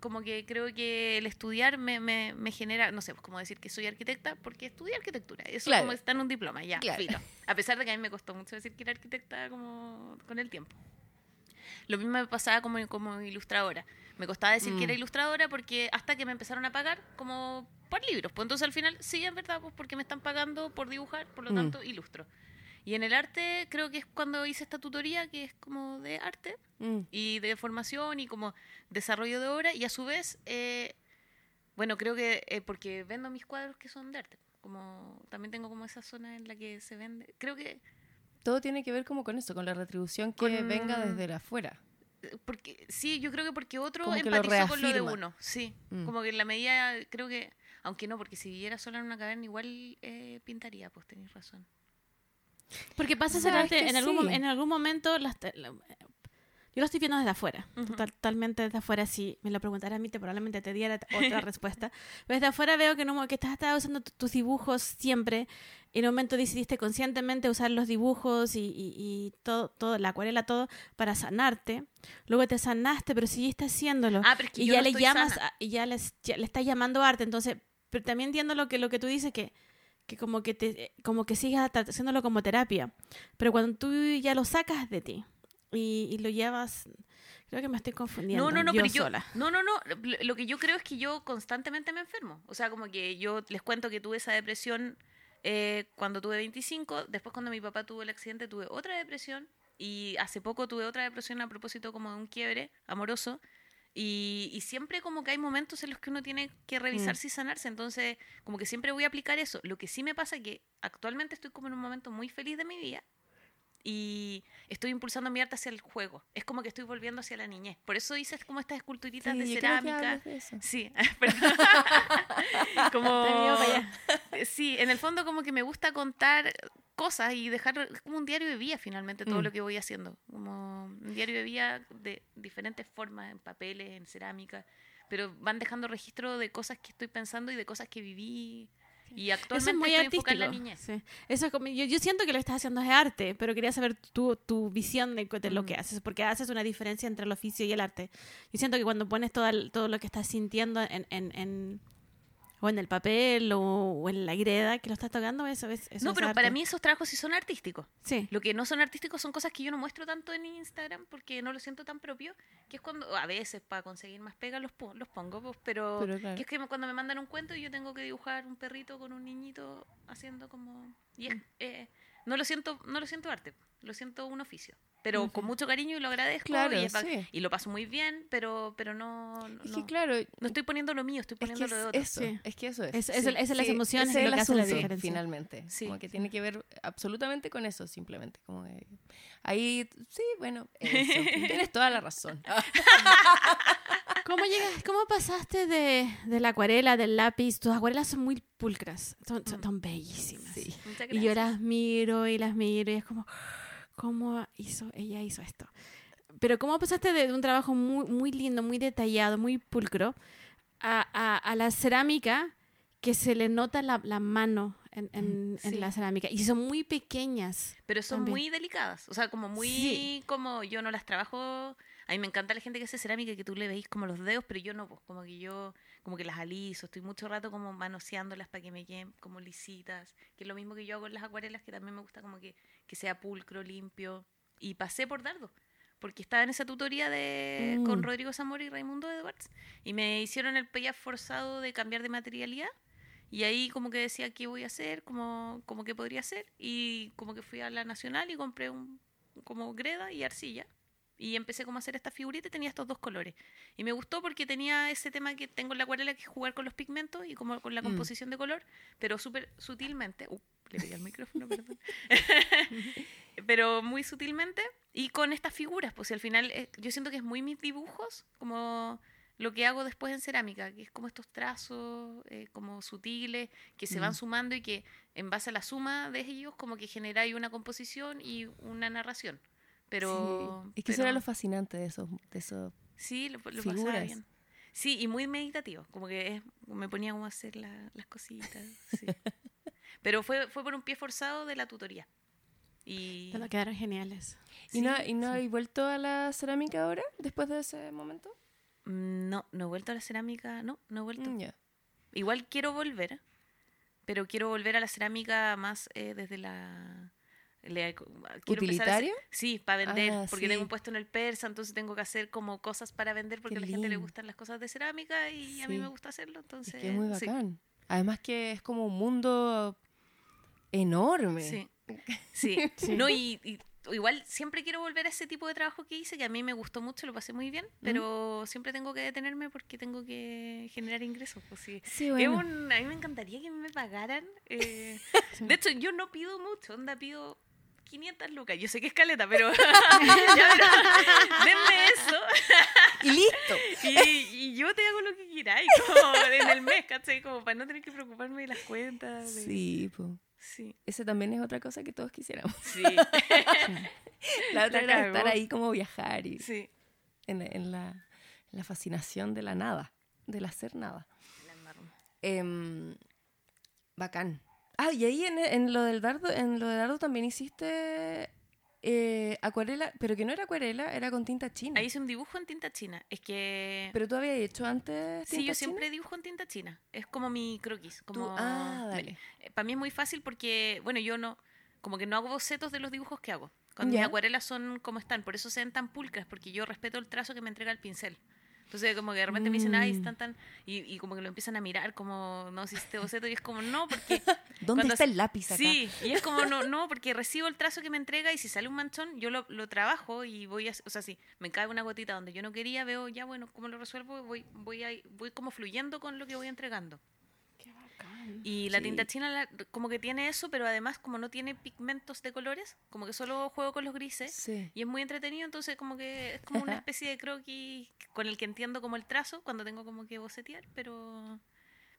como que creo que el estudiar me, me, me genera, no sé, pues como decir que soy arquitecta porque estudié arquitectura. Eso Claro. como está en un diploma, ya, Claro. filo. A pesar de que a mí me costó mucho decir que era arquitecta como con el tiempo. Lo mismo me pasaba como, como ilustradora. Me costaba decir que era Mm. ilustradora porque hasta que me empezaron a pagar como por libros. Pues entonces al final, sí, es verdad, pues porque me están pagando por dibujar, por lo Mm. tanto, ilustro. Y en el arte creo que es cuando hice esta tutoría que es como de arte Mm. y de formación y como desarrollo de obra y a su vez, eh, bueno, creo que eh, porque vendo mis cuadros que son de arte. Como también tengo como esa zona en la que se vende. Creo que Todo tiene que ver como con eso, con la retribución que Con- venga desde la afuera. Eh, porque sí, yo creo que porque otro Como lo con lo de uno, sí, Mm. como que en la medida, creo que, aunque no, porque si viviera sola en una caverna igual eh, pintaría, pues tenéis razón. Porque pasa que en algún, sí. en algún momento. las te- la- yo lo estoy viendo desde afuera, Ujú. totalmente desde afuera. Si me lo preguntaras a mí, te, probablemente te diera otra respuesta. Pero desde afuera veo que, no, que estás, estás usando tu- tus dibujos siempre. En un momento decidiste conscientemente usar los dibujos y, y- y todo, todo, la acuarela, todo, para sanarte. Luego te sanaste, pero seguiste haciéndolo. Ah, y ya no le llamas a- y ya, les, ya le estás llamando arte entonces pero también entiendo lo que lo que tú dices que que como que te como que sigas haciéndolo como terapia pero cuando tú ya lo sacas de ti y, y lo llevas creo que me estoy confundiendo No, no, no, yo pero yo, sola no, no, no, lo- que yo creo es que yo constantemente me enfermo. O sea, como que yo les cuento que tuve esa depresión eh, cuando tuve 25, después cuando mi papá tuvo el accidente tuve otra depresión y hace poco tuve otra depresión a propósito como de un quiebre amoroso. Y, y siempre como que hay momentos en los que uno tiene que revisarse y sanarse, entonces como que siempre voy a aplicar eso. Lo que sí me pasa es que actualmente estoy como en un momento muy feliz de mi vida y estoy impulsando mi arte hacia el juego. Es como que estoy volviendo hacia la niñez. Por eso hice como estas esculturitas de Sí, cerámica. hablas de eso. Sí, perdón. como allá. sí, en el fondo como que me gusta contar cosas y dejar es como un diario de vida finalmente todo Mm. lo que voy haciendo, como un diario de vida de diferentes formas, en papeles, en cerámica, pero van dejando registro de cosas que estoy pensando y de cosas que viví y eso actualmente es muy estoy enfocada en artístico la niñez. sí. eso es como, yo, yo siento que lo estás haciendo es arte pero quería saber tu, tu visión de, de lo Mm. que haces porque haces una diferencia entre el oficio y el arte yo siento que cuando pones todo, el- todo lo que estás sintiendo en, en, en- o en el papel o, o en la greda que lo estás tocando eso es eso No, es pero arte. para mí esos trabajos sí son artísticos. sí Lo que no son artísticos son cosas que yo no muestro tanto en Instagram porque no lo siento tan propio, que es cuando, a veces para conseguir más pega los, los pongo, pues, pero, Pero claro. que es que cuando me mandan un cuento y yo tengo que dibujar un perrito con un niñito haciendo como... Y es- eh, no, lo siento, no lo siento arte, lo siento un oficio, pero con mucho cariño y lo agradezco Claro, y, es ba- sí. y lo paso muy bien, pero, pero no, no, Es que claro, no estoy poniendo lo mío, estoy es que poniendo es lo de otro. eso, Sí. es que eso es. Es- es el- es las emociones ese lo es que hace la diferencia. finalmente. Sí. Como que tiene que ver absolutamente con eso, simplemente. Como que ahí, sí, bueno, eso. tienes toda la razón. ¿Cómo llegas, cómo pasaste de, de la acuarela, del lápiz? Tus acuarelas son muy pulcras, son, son, son bellísimas. Y yo las miro y las miro y es como, ¿cómo hizo, ella hizo esto? Pero ¿cómo pasaste de un trabajo muy, muy lindo, muy detallado, muy pulcro, a, a, a la cerámica que se le nota la, la mano en, en- la cerámica? Y son muy pequeñas. Pero son También. muy delicadas. O sea, como muy. Sí. Como yo no las trabajo. A mí me encanta la gente que hace cerámica que tú le veis como los dedos, pero yo no, pues, como que yo, como que las aliso, estoy mucho rato como manoseándolas para que me queden como lisitas, que es lo mismo que yo hago en las acuarelas, que también me gusta como que, que sea pulcro, limpio. Y pasé por dardo, porque estaba en esa tutoría de, con Mm. Rodrigo Zamora y Raimundo Edwards, y me hicieron el payoff forzado de cambiar de materialidad. Y ahí como que decía qué voy a hacer, como, como que podría hacer. Y como que fui a la Nacional y compré un como greda y arcilla. Y empecé como a hacer esta figurita y tenía estos dos colores. Y me gustó porque tenía ese tema que tengo en la acuarela, que es jugar con los pigmentos y como con la Mm. composición de color, pero súper sutilmente. Uh, le pegué al micrófono, perdón. pero muy sutilmente y con estas figuras, pues al final eh, yo siento que es muy mis dibujos, como lo que hago después en cerámica, que es como estos trazos eh, como sutiles que se van Mm. sumando y que en base a la suma de ellos como que generáis una composición y una narración. Pero Sí. Es que eso era pero- lo fascinante de esos, de esos Sí, lo, lo pasaba bien. Sí, y muy meditativo, como que es- me ponía como a hacer la- las cositas. sí. Pero fue, fue por un pie forzado de la tutoría. Y Te lo quedaron geniales. ¿Y no, y no habéis vuelto a la cerámica ahora, después de ese momento? mm, no, no he vuelto a la cerámica, no, no he vuelto. Mm. Igual quiero volver, pero quiero volver a la cerámica más eh, desde la... le- quiero empezar a hacer- ¿Utilitario? sí, para vender, Ah, porque sí. tengo un puesto en el persa, entonces tengo que hacer como cosas para vender porque Qué a la gente le gustan las cosas de cerámica y a mí me gusta hacerlo, Es entonces... que es muy sí. bacán. Además que es como un mundo enorme. Sí, sí. No, y, y igual siempre quiero volver a ese tipo de trabajo que hice, que a mí me gustó mucho, lo pasé muy bien, pero siempre tengo que detenerme porque tengo que generar ingresos. Pues sí. Sí, Es bueno. un- a mí me encantaría que me pagaran. eh, De hecho, yo no pido mucho, onda, pido 500 lucas. Yo sé que es caleta, pero, ya, pero denme eso Y listo. y, y yo te hago lo que quieras, como en el mes, ¿cachai? Como para no tener que preocuparme de las cuentas. de- Sí, po. Sí. Ese también es otra cosa que todos quisiéramos. Sí. La otra La era cagó. estar ahí como viajar y sí. en, en la, en la fascinación de la nada, del hacer nada. Em, bacán. Ah, y ahí en, en lo del dardo, en lo de dardo también hiciste eh, acuarela, pero que no era acuarela, era con tinta china. Ahí hice un dibujo en tinta china. Es que. Pero tú habías hecho antes tinta sí, yo china? siempre dibujo en tinta china. Es como mi croquis. Tú- ah, dale. Para mí es muy fácil porque, bueno, yo no. Como que no hago bocetos de los dibujos que hago. Cuando Ya. mis acuarelas son como están. Por eso se ven tan pulcras, porque yo respeto el trazo que me entrega el pincel. Entonces, como que de repente me dicen, ay, Mm. están tan. Y, y como que lo empiezan a mirar, como, no, si este boceto. Y es como, no, porque ¿Dónde está el lápiz acá? Sí, y es como, no, no, porque recibo el trazo que me entrega y si sale un manchón, yo lo, lo trabajo y voy a, o sea, si me cae una gotita donde yo no quería, veo ya, bueno, cómo lo resuelvo, voy, voy, a, voy como fluyendo con lo que voy entregando. Y la Sí. tinta china la- como que tiene eso, pero además como no tiene pigmentos de colores, como que solo juego con los grises. Sí. Y es muy entretenido, entonces como que es como una especie de croquis con el que entiendo como el trazo cuando tengo como que bocetear, pero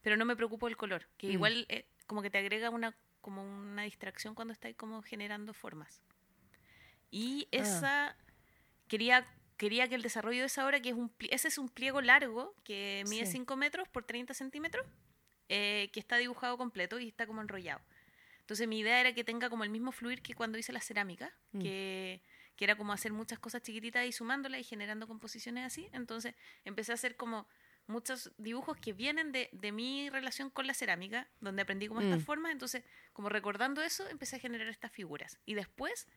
pero no me preocupo el color, que Mm. igual eh, como que te agrega una como una distracción cuando estás como generando formas. Y Ah. esa quería quería que el desarrollo de esa obra, que es un ese es un pliego largo que mide Sí. 5 metros por 30 centímetros, eh, que está dibujado completo y está como enrollado. Entonces mi idea era que tenga como el mismo fluir que cuando hice la cerámica, Mm. que, que era como hacer muchas cosas chiquititas y sumándolas y generando composiciones así. Entonces empecé a hacer como muchos dibujos que vienen de, de mi relación con la cerámica, donde aprendí como estas Mm. formas. Entonces, como recordando eso, empecé a generar estas figuras. Y después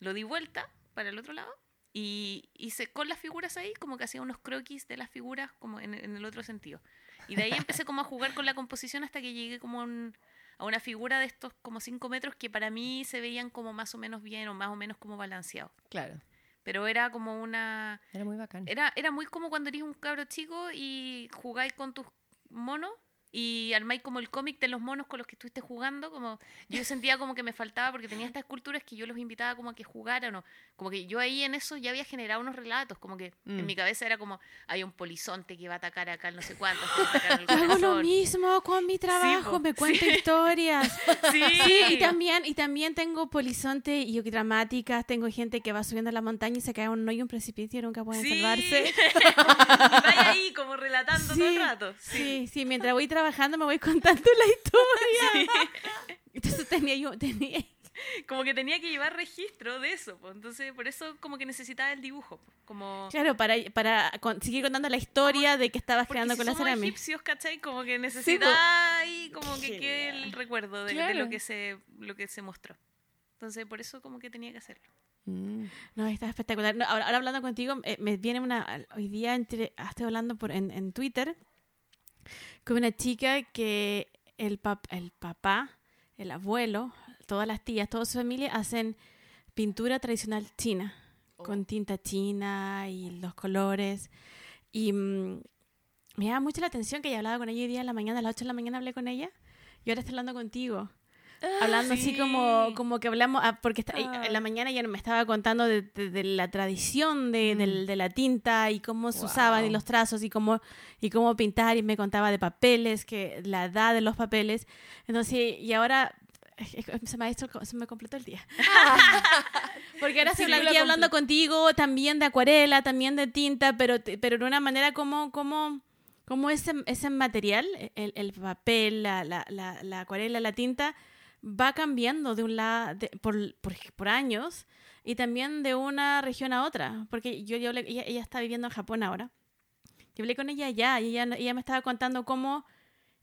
lo di vuelta para el otro lado y hice con las figuras ahí como que hacía unos croquis de las figuras como en, en el otro sentido. Y de ahí empecé como a jugar con la composición hasta que llegué como a, un- a una figura de estos como 5 metros que para mí se veían como más o menos bien o más o menos como balanceados. Claro. Pero era como una... Era muy bacán. Era, era muy como cuando eres un cabro chico y jugáis con tus monos y armáis como el cómic de los monos con los que estuviste jugando. Como yo sentía como que me faltaba porque tenía estas esculturas que yo los invitaba como a que jugaran. O, como que yo ahí en eso ya había generado unos relatos. Como que Mm. en mi cabeza era como hay un polizonte que va a atacar acá no sé cuánto. Hago lo mismo con mi trabajo, po, me cuento historias. Sí, Sí, y también, y también tengo polizonte y dramáticas, tengo gente que va subiendo a la montaña y se cae un hoyo, un precipicio y nunca pueden Sí. salvarse. Y vaya ahí como relatando todo el rato. Sí, sí, mientras voy trabajando me voy contando la historia. Entonces tenía yo, tenía, Como que tenía que llevar registro de eso. po. Entonces, por eso como que necesitaba el dibujo. Como... claro, para, para con- seguir contando la historia de que estabas creando si con la cerámica. egipcios, ¿cachai? Como que necesitaba ahí como que quede el recuerdo de, de Claro. lo que se lo que se mostró. Entonces, por eso como que tenía que hacerlo. Mm. No, está espectacular. No, ahora, ahora hablando contigo, eh, me viene una. Hoy día entre, ah, estoy hablando por, en, en Twitter con una chica que el, pap- el papá, el abuelo, todas las tías, toda su familia hacen pintura tradicional china, con tinta china y los colores. Y mm, me llama mucho la atención que ya hablaba con ella hoy día en la mañana, a las 8 de la mañana hablé con ella y ahora está hablando contigo hablando así sí. como, como que hablamos, ah, porque está- Ah. en la mañana ya me estaba contando de, de- de la tradición de, Mm. del- de la tinta y cómo se usaban y Wow. los trazos y cómo, y cómo pintar y me contaba de papeles, que la edad de los papeles. Entonces, y ahora se me, ha hecho- se me completó el día. Porque ahora Sí, estoy aquí hablando contigo también de acuarela, también de tinta, pero, pero de una manera como, como cómo ese, ese material, el, el papel, la, la, la, la acuarela, la tinta, va cambiando de un lado por, por, por años y también de una región a otra. Porque yo, yo hablé- ella, ella está viviendo en Japón ahora. Yo hablé con ella allá y ella, ella me estaba contando cómo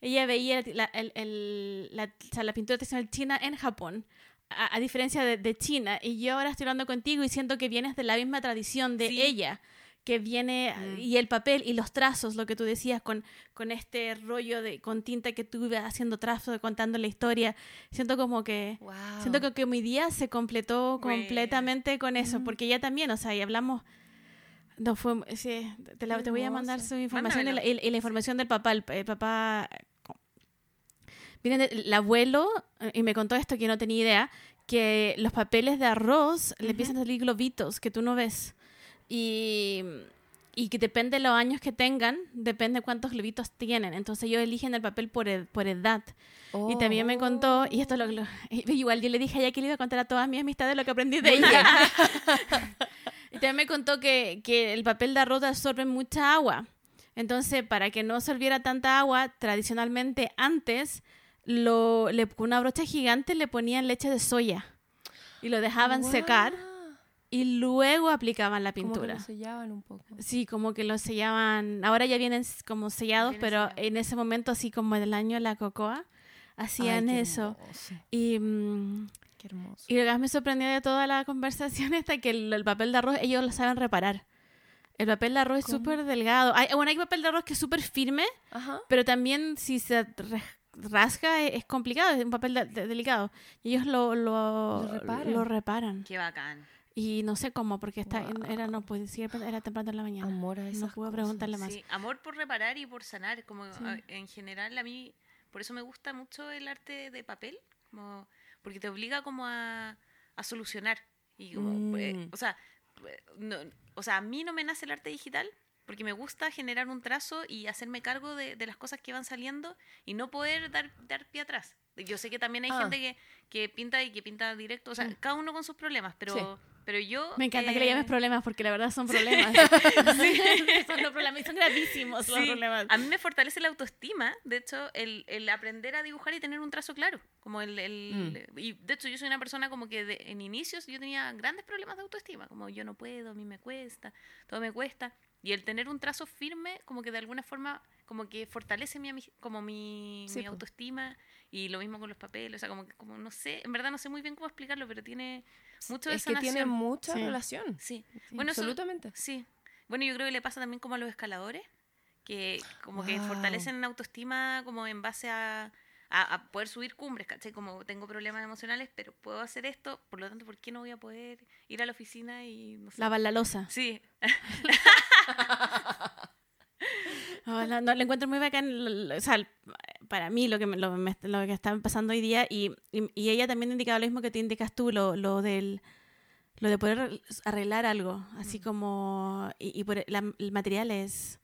ella veía la, el- el- la, o sea, la pintura tradicional china en Japón, a, a diferencia de, de China. Y yo ahora estoy hablando contigo y siento que vienes de la misma tradición de Sí. ella, que viene, Mm. y el papel y los trazos, lo que tú decías, con, con este rollo de con tinta que ibas haciendo trazos, contando la historia. Siento como que... Wow. Siento que, que mi día se completó completamente con eso, Mm. porque ella también, o sea, y hablamos, no fue, sí, te, la- te voy a mandar su información y la, Mándamelo. y- y la información del papá, el, el papá, de- el abuelo, eh, y me contó esto que no tenía idea, que los papeles de arroz le empiezan a salir globitos que tú no ves, y... Y que depende de los años que tengan, depende cuántos globitos tienen. Entonces ellos eligen el papel por, ed- por edad. Y también me contó, y esto lo, lo- igual yo le dije a ella que le iba a contar a todas mis amistades lo que aprendí de ella. y también me contó que, que el papel de arroz absorbe mucha agua. Entonces, para que no absorbiera tanta agua, tradicionalmente antes, lo, le, con una brocha gigante le ponían leche de soya y lo dejaban secar Guau. Y luego aplicaban la Como que pintura. lo sellaban un poco. Sí, como que lo sellaban. Ahora ya vienen como sellados, Vienen pero sellados. en ese momento, así como en el año de la cocoa, hacían Ay, qué eso. hermoso, Y, mm, Qué hermoso. y lo que más me sorprendió de toda la conversación está que el, el papel de arroz ellos lo saben reparar. El papel de arroz es ¿Cómo? súper delgado. Hay, bueno, hay papel de arroz que es súper firme, Ajá. pero también si se rasga es, es complicado, es un papel de- de- delicado. Y ellos lo, lo, Lo reparan. lo reparan. Qué bacán. Y no sé cómo, porque está, Guau. era, no decir, era temprano en la mañana. Amor a esas no puedo cosas. preguntarle más. Sí, amor por reparar y por sanar. Como Sí. a- en general a mí, por eso me gusta mucho el arte de papel, como, porque te obliga como a, a solucionar. Y como, eh, Mm. o sea, no- o sea, a mí no me nace el arte digital porque me gusta generar un trazo y hacerme cargo de, de las cosas que van saliendo y no poder dar, dar pie atrás. Yo sé que también hay Ah. gente que, que pinta y que pinta directo, o sea, Mm. cada uno con sus problemas, pero, Sí. Pero yo... Me encanta que le llames eh, problemas porque la verdad son problemas. son los problemas y son gravísimos los Sí, problemas. A mí me fortalece la autoestima, de hecho, el, el aprender a dibujar y tener un trazo claro. Como el, el- Y de hecho, yo soy una persona como que de- en inicios yo tenía grandes problemas de autoestima, como yo no puedo, a mí me cuesta, todo me cuesta. Y el tener un trazo firme, como que de alguna forma, como que fortalece mi, como mi, Sí, mi autoestima. Y lo mismo con los papeles, o sea, como que, como no sé, en verdad no sé muy bien cómo explicarlo, pero tiene mucho de Es que tiene mucha Sí. relación. Sí. Bueno, eso- absolutamente. Sí. Bueno, yo creo que le pasa también como a los escaladores, que como que fortalecen la autoestima como en base a, a, a poder subir cumbres, ¿cachai? Como tengo problemas emocionales, pero puedo hacer esto, por lo tanto, ¿por qué no voy a poder ir a la oficina y no sé? Lavar la losa. Sí, No, no, no, lo encuentro muy bacán. l- l- O sea, para mí lo que, me- lo, me- lo que está pasando hoy día y, y, y ella también indicaba lo mismo que te indicas tú, lo, lo del lo de poder arregl- arreglar algo, así Mm. como y, y por la- el material es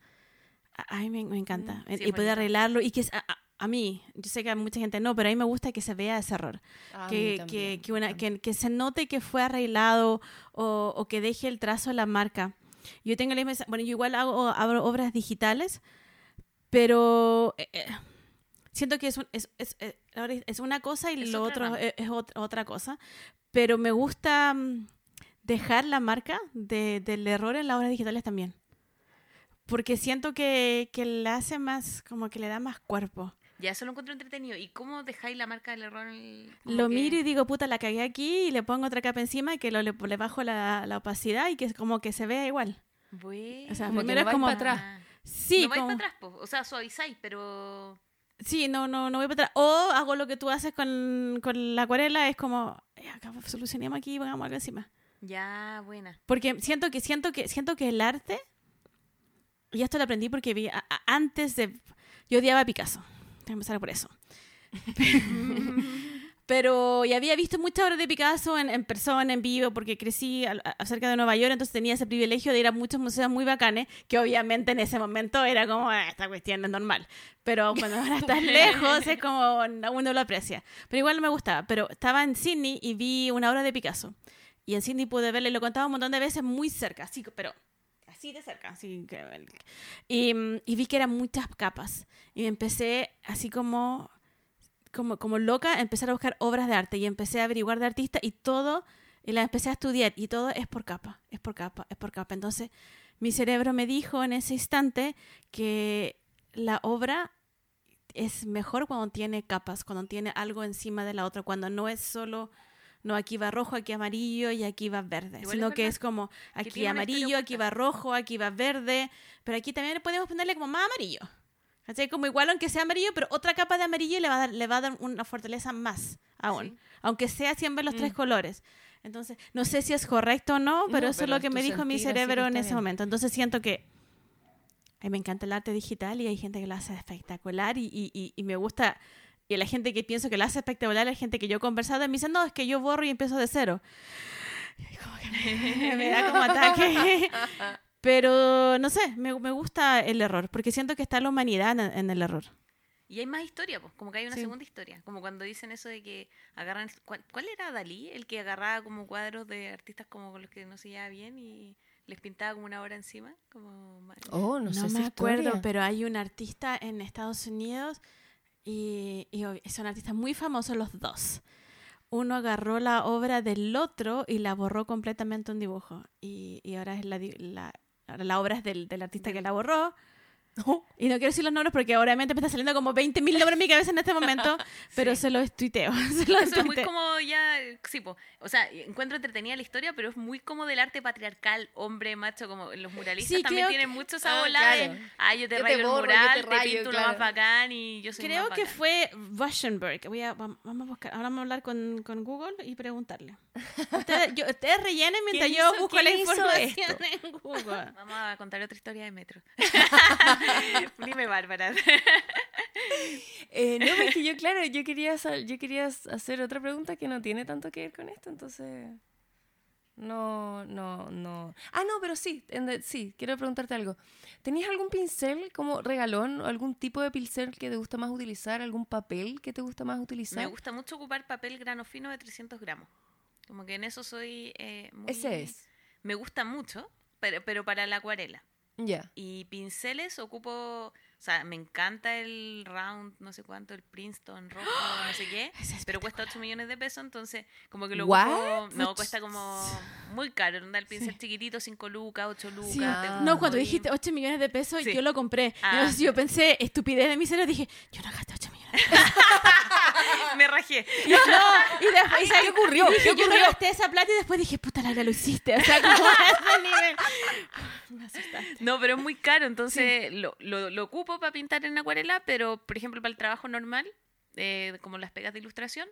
a a mí me, me encanta Mm, y sí, es poder arreglarlo y que es- a, a- mí yo sé que a mucha gente no pero a mí me gusta que se vea ese error que, que, también, que, una, también. que, que se note que fue arreglado o, o que deje el trazo de la marca. Yo tengo la misma, bueno, yo igual hago, hago obras digitales, pero eh, eh, siento que es, un- es, es, eh, ahora es una cosa y Es lo otra otro rama. es, es ot- otra cosa, pero me gusta mm, dejar la marca de- del error en las obras digitales también. Porque siento que, que le hace más, como que le da más cuerpo. Ya eso lo encuentro entretenido. ¿Y cómo dejáis la marca del error? en el- Lo que- miro y digo, puta, la cagué aquí y le pongo otra capa encima que lo, le, le bajo la, la opacidad y que es como que se vea igual. Bueno. O sea, Como que primero no es como... pa' atrás. Sí, no vais como- para atrás, po. o sea, suavizáis, pero... sí, no, no, no voy para atrás. O hago lo que tú haces con, con la acuarela, es como, "Eh, acá solucionemos aquí y pongamos algo encima. Ya, buena. Porque siento que, siento que, siento que el arte, y esto lo aprendí porque vi a- a- antes de, yo odiaba a Picasso, empezar por eso. Pero y había visto muchas obras de Picasso en, en persona, en vivo, porque crecí al- a- cerca de Nueva York, entonces tenía ese privilegio de ir a muchos museos muy bacanes, que obviamente en ese momento era como, "Ah, esta cuestión es normal. Pero cuando ahora estás lejos es como, uno lo aprecia. Pero igual me gustaba. Pero estaba en Sydney y vi una obra de Picasso. Y en Sydney pude verla y lo contaba un montón de veces muy cerca, así, pero así de cerca. Así que- y, y vi que eran muchas capas. Y empecé así como, como, como loca a empezar a buscar obras de arte. Y empecé a averiguar de artistas y todo, y las empecé a estudiar. Y todo es por capa, es por capa, es por capa. Entonces mi cerebro me dijo en ese instante que la obra es mejor cuando tiene capas, cuando tiene algo encima de la otra, cuando no es solo, no aquí va rojo, aquí amarillo y aquí va verde, Igual sino es que es como aquí amarillo, aquí va rojo, aquí va verde, pero aquí también podemos ponerle como más amarillo. ¿Cachai? Como igual aunque sea amarillo, pero otra capa de amarillo le va a dar, le va a dar una fortaleza más aún, Sí. aunque sea siempre los tres Mm. colores. Entonces, no sé si es correcto o no, pero No, eso es lo que me dijo mi cerebro en ese bien. momento. Entonces siento que a mí me encanta el arte digital y hay gente que lo hace espectacular y, y- y- y me gusta. Y la gente que pienso que lo hace espectacular, la gente que yo he conversado, me dicen, no, es que yo borro y empiezo de cero. Y como que me, me da como ataque. Pero no sé, me, me gusta el error, porque siento que está la humanidad en, en el error. Y hay más historia, pues, como que hay una Sí. segunda historia. Como cuando dicen eso de que agarran. ¿Cuál, cuál era Dalí? El que agarraba como cuadros de artistas como con los que no se llevaba bien y les pintaba como una obra encima. Como... Oh, no, No, sé me acuerdo, pero hay un artista en Estados Unidos y, y son artistas muy famosos los dos. Uno agarró la obra del otro y la borró completamente un dibujo. Y, y ahora es la, la obra es del, del artista que la borró. Y no quiero decir los nombres porque obviamente me está saliendo como 20.000 nombres en mi cabeza en este momento, pero Sí. se los tuiteo. Se los Eso es muy tuiteo. como ya, sí, po. o sea, encuentro entretenida la historia, pero es muy como del arte patriarcal, hombre, macho, como los muralistas Sí, también creo tienen que- mucho esa Ah, bola claro. de, ah, yo te Yo te rayo el borro, te mural, te, rayo, pinto uno claro. más bacán y yo soy Creo más que bacán. fue Russianberg. Voy a, vam- vamos a buscar, ahora vamos a hablar con, con Google y preguntarle. Ustedes, yo- ustedes rellenen mientras ¿Quién yo hizo- busco la información en Google. Vamos a contar otra historia de metro. Dime, Bárbara. Eh, no, es que yo, claro, yo quería, yo quería hacer otra pregunta que no tiene tanto que ver con esto, entonces... No, no, no. Ah, no, pero sí, en de- sí, quiero preguntarte algo. ¿Tenías algún pincel como regalón o algún tipo de pincel que te gusta más utilizar? ¿Algún papel que te gusta más utilizar? Me gusta mucho ocupar papel grano fino de 300 gramos. Como que en eso soy eh, muy... Ese es. Me gusta mucho, pero, pero para la acuarela. Ya. Y pinceles ocupo, o sea, me encanta el round, no sé cuánto, el Princeton rojo, no sé qué, es pero cuesta 8 millones de pesos, entonces como que lo ocupo, no, cuesta como muy caro, ¿no? el pincel chiquitito, 5 lucas, 8 lucas. Sí. Ah. No, cuando dijiste 8 millones de pesos, Sí. yo lo compré. Ah. Entonces yo pensé, estupidez de mi cerebro, dije, yo no gasté 8 millones. me rajé. No, y después, ¿y ¿qué ocurrió? Dije, ¿Qué yo ocurrió? gasté esa plata y después dije, puta, Laura, lo hiciste. O sea, como a ese nivel. Me asustaste. No, pero es muy caro, entonces lo, lo, lo ocupo para pintar en acuarela, pero por ejemplo para el trabajo normal, eh, como las pegas de ilustración,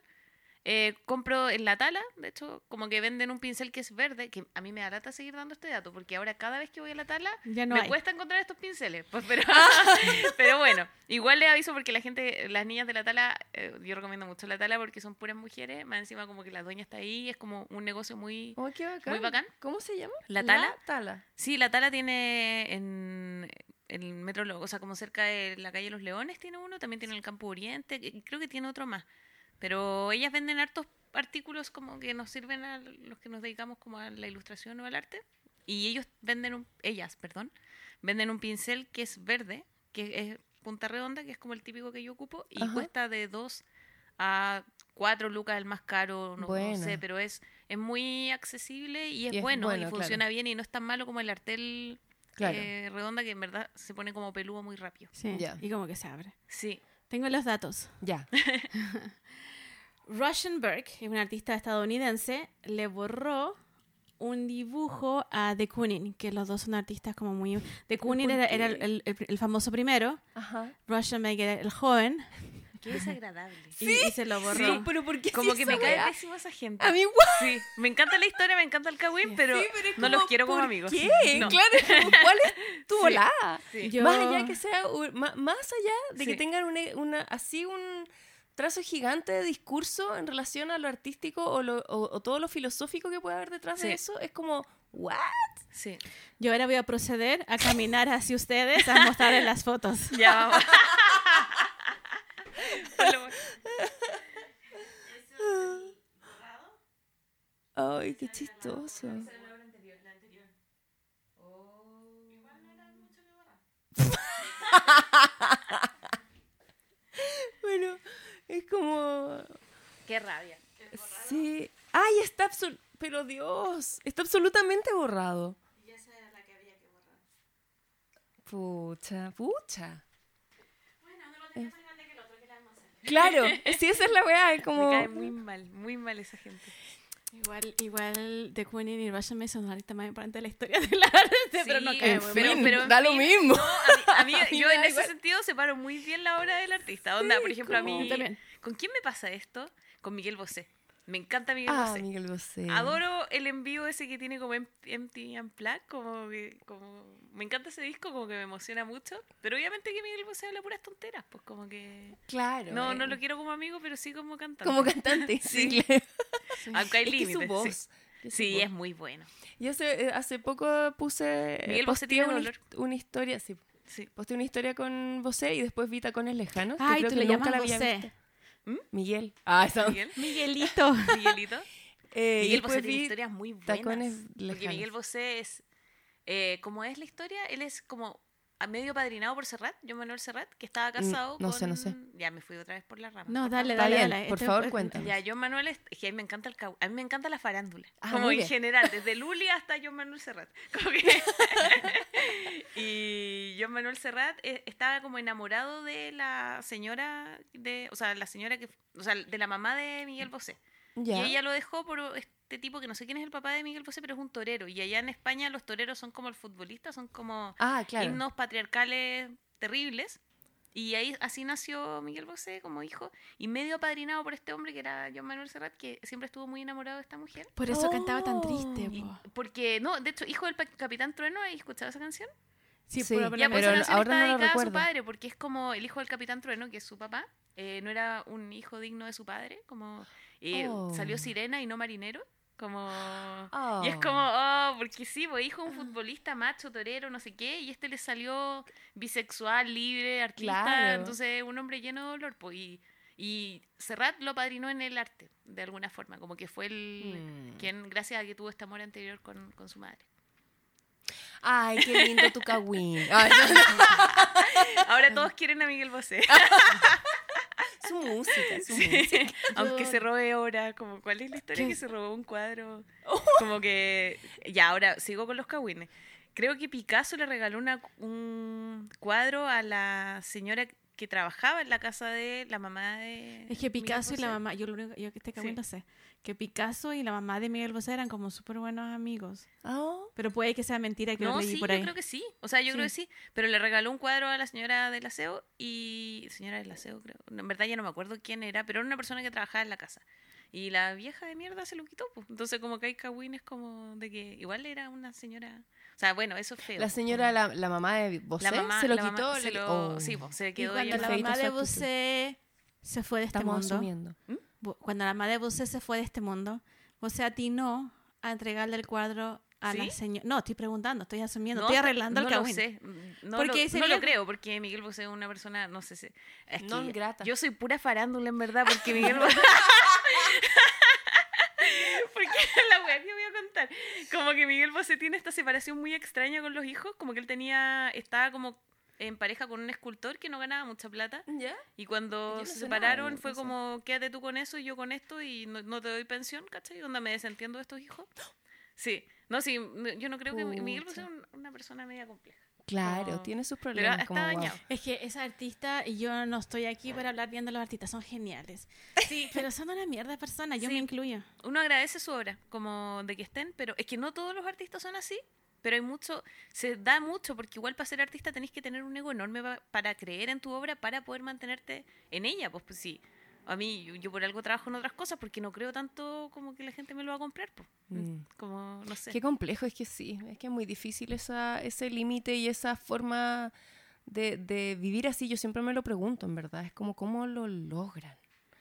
eh, compro en la tala, de hecho, como que venden un pincel que es verde, que a mí me da lata seguir dando este dato, porque ahora cada vez que voy a la tala Ya no me hay. cuesta encontrar estos pinceles, pues, pero, pero bueno, igual les aviso porque la gente, las niñas de la tala, eh, yo recomiendo mucho la tala porque son puras mujeres, más encima como que la dueña está ahí, es como un negocio muy... Oh, bacán. Muy bacán. ¿Cómo se llama? ¿La tala? tala. Sí, la Tala tiene en el metro, o sea, como cerca de la calle Los Leones tiene uno, también tiene el Campo Oriente, y creo que tiene otro más. Pero ellas venden hartos artículos como que nos sirven a los que nos dedicamos como a la ilustración o al arte. Y ellos venden un, ellas, perdón, venden un pincel que es verde, que es punta redonda, que es como el típico que yo ocupo, y Ajá. cuesta de 2 a 4 lucas el más caro, no, sé, pero es, es muy accesible y es, Y es bueno, bueno, y claro. funciona bien y no es tan malo como el artel Claro. eh, redonda que en verdad se pone como peludo muy rápido. Sí, Ya. y como que se abre. Sí. Tengo los datos. Ya. Russianberg, es un artista estadounidense, le borró un dibujo a De Kooning, que los dos son artistas como muy... De Kooning era, era el, el- el- el famoso primero, Ajá. Era el joven, Qué desagradable. y, y se lo borró. Sí, pero ¿por qué Como que me cae pésimo esa gente. A mí igual. Sí, me encanta la historia, me encanta el Kawin, pero, Sí, pero no los quiero como ¿por amigos. ¿Qué? No. Claro, como, ¿cuál es tu Sí. volada? Sí. Yo- Más allá que sea, más allá de que Sí. tengan una, una- así un trazo gigante de discurso en relación a lo artístico o, lo- o- o todo lo filosófico que puede haber detrás Sí. de eso, es como, ¿what? Sí. Yo ahora voy a proceder a caminar hacia ustedes a mostrarles las fotos. Ya vamos. Ay, qué chistoso. bueno, es como... Qué rabia. Sí. ¡Ay, está absol... Pero Dios, está absolutamente borrado. Y esa era la que había que borrar. Pucha, pucha. Bueno, uno lo tenía más grande que el otro, que la vamos a hacer? Claro, sí, esa es la weá, es como... Me cae muy mal, muy mal esa gente. Igual, igual The Queen y Russian Mason ahorita más importante de la historia del arte, pero no Sí, cae En pero- fin, pero en da lo mismo. No, a mí, a mí- A yo me en ese igual. sentido separo muy bien la obra del artista. Onda, por ejemplo, a como- mí... También. ¿Con quién me pasa esto? Con Miguel Bosé. Me encanta Miguel Ah, Bosé. Miguel Bosé. Adoro el envío ese que tiene como em- Empty and Black, como que, como me encanta ese disco, como que me emociona mucho, pero obviamente que Miguel Bosé habla puras tonteras, pues como que Claro. no no eh, lo quiero como amigo, pero sí como cantante. Como cantante, Sí. sí, claro. Aunque hay Es que su límites. voz. sí. que su Sí, voz. es muy bueno. Yo hace, eh, hace poco puse. Miguel Bosé posteé tiene una, una historia, sí. Sí. Posté una historia con Bosé y después vi Tacones Lejanos. que Ay, creo tú que le nunca llamas la Bosé. ¿Mm? Miguel. Ah, esa. Miguel, Miguelito. Miguelito. Eh, y Miguel Bosé tiene historias muy buenas. Tacones Porque. Miguel Bosé es, eh, como es la historia, él es como a medio padrinado por Serrat, John Manuel Serrat, que estaba casado Mm, no con... sé, no sé. Ya me fui otra vez por la rama. No, dale, dale, dale. por Este- favor, cuéntame. Ya, John Manuel, es, que a mí me encanta el cau- a mí me encanta la farándula, Ah, como en general, desde Luli hasta John Manuel Serrat. Como que- y John Manuel Serrat eh, estaba como enamorado de la señora de, o sea, la señora que, o sea, de la mamá de Miguel Bosé. Ya. Y ella lo dejó por este tipo que no sé quién es el papá de Miguel Bosé, pero es un torero. Y allá en España los toreros son como el futbolista, son como Ah, claro. himnos patriarcales terribles. Y ahí así nació Miguel Bosé como hijo y medio apadrinado por este hombre que era John Manuel Serrat, que siempre estuvo muy enamorado de esta mujer. Por eso cantaba tan Oh. triste, Y- porque, no, de hecho, hijo del Capitán Trueno, ¿has escuchado esa canción? Sí, pero- Ya, pues pero esa canción ahora está no lo dedicada a su padre, porque es como el hijo del Capitán Trueno, que es su papá, eh, no era un hijo digno de su padre, como eh, Oh. salió sirena y no marinero, como... Oh. Y es como, oh, porque sí, pues hijo de un futbolista macho, torero, no sé qué, y este le salió bisexual, libre, artista, Claro. entonces un hombre lleno de dolor, pues, y, y Serrat lo padrinó en el arte, de alguna forma, como que fue el Mm. quien, gracias a que tuvo este amor anterior con, con su madre. Ay, qué lindo tu cagüín. Ahora todos quieren a Miguel Bosé, su música, su Sí. música. aunque Yo- se robe ahora, como cuál es la historia ¿Qué? que se robó un cuadro, como que, ya, ahora sigo con los cagüines. Creo que Picasso le regaló una, un cuadro a la señora que trabajaba en la casa de la mamá de. Es que Picasso y la mamá, yo lo único yo que este Sí. lo sé, que Picasso y la mamá de Miguel Bosé eran como súper buenos amigos. Oh, Pero puede que sea mentira que lo No, leí sí, por yo ahí. creo que sí. O sea, yo creo que Sí. Pero le regaló un cuadro a la señora del aseo y. Señora del aseo, creo. En verdad ya no me acuerdo quién era, pero era una persona que trabajaba en la casa. Y la vieja de mierda se lo quitó. pues. Entonces, como que hay cagüines como de que igual era una señora. O sea, bueno, eso es feo. la señora, la, la mamá de Bosé, La mamá- se lo la mamá quitó. se le- lo- oh, Sí, pues, se Y quedó cuando ella la mamá de. Bosé se fue de este Estamos mundo, asumiendo. Bu- cuando la mamá de Bosé se fue de este mundo, Bosé atinó a entregarle el cuadro a la ¿Sí? señora. No, estoy preguntando, estoy asumiendo, No, estoy arreglando no el cagüín. sé. No, Porque lo, no sería- lo creo, porque Miguel Bosé es una persona, no sé si... Es que grata. Yo soy pura farándula, en verdad, porque Miguel Bosé... porque la weá que voy a contar. Como que Miguel Bosé tiene esta separación muy extraña con los hijos, como que él tenía... Estaba como en pareja con un escultor que no ganaba mucha plata. ¿Ya? Y cuando no se nada, separaron fue sé. como, quédate tú con eso y yo con esto y no, no te doy pensión, ¿cachai? Onda me desentiendo de estos hijos. Sí, no, sí, yo no creo que Mi- Miguel Pucha. un- una persona media compleja. Claro, No. tiene sus Pero problemas. está como, wow. dañado. Es que esa artista, y yo no estoy aquí para hablar bien de los artistas, son geniales. Sí, Pero son una mierda de personas, yo Sí. me incluyo. uno agradece su obra, como de que estén, pero es que no todos los artistas son así, pero hay mucho, se da mucho, porque igual para ser artista tenés que tener un ego enorme pa- para creer en tu obra, para poder mantenerte en ella, pues, pues sí. A mí, yo, yo por algo trabajo en otras cosas, porque no creo tanto como que la gente me lo va a comprar, pues. Mm. Como, no sé. Qué complejo, es que sí, es que es muy difícil esa, ese límite y esa forma de, de vivir así. Yo siempre me lo pregunto, en verdad, es como cómo lo logran.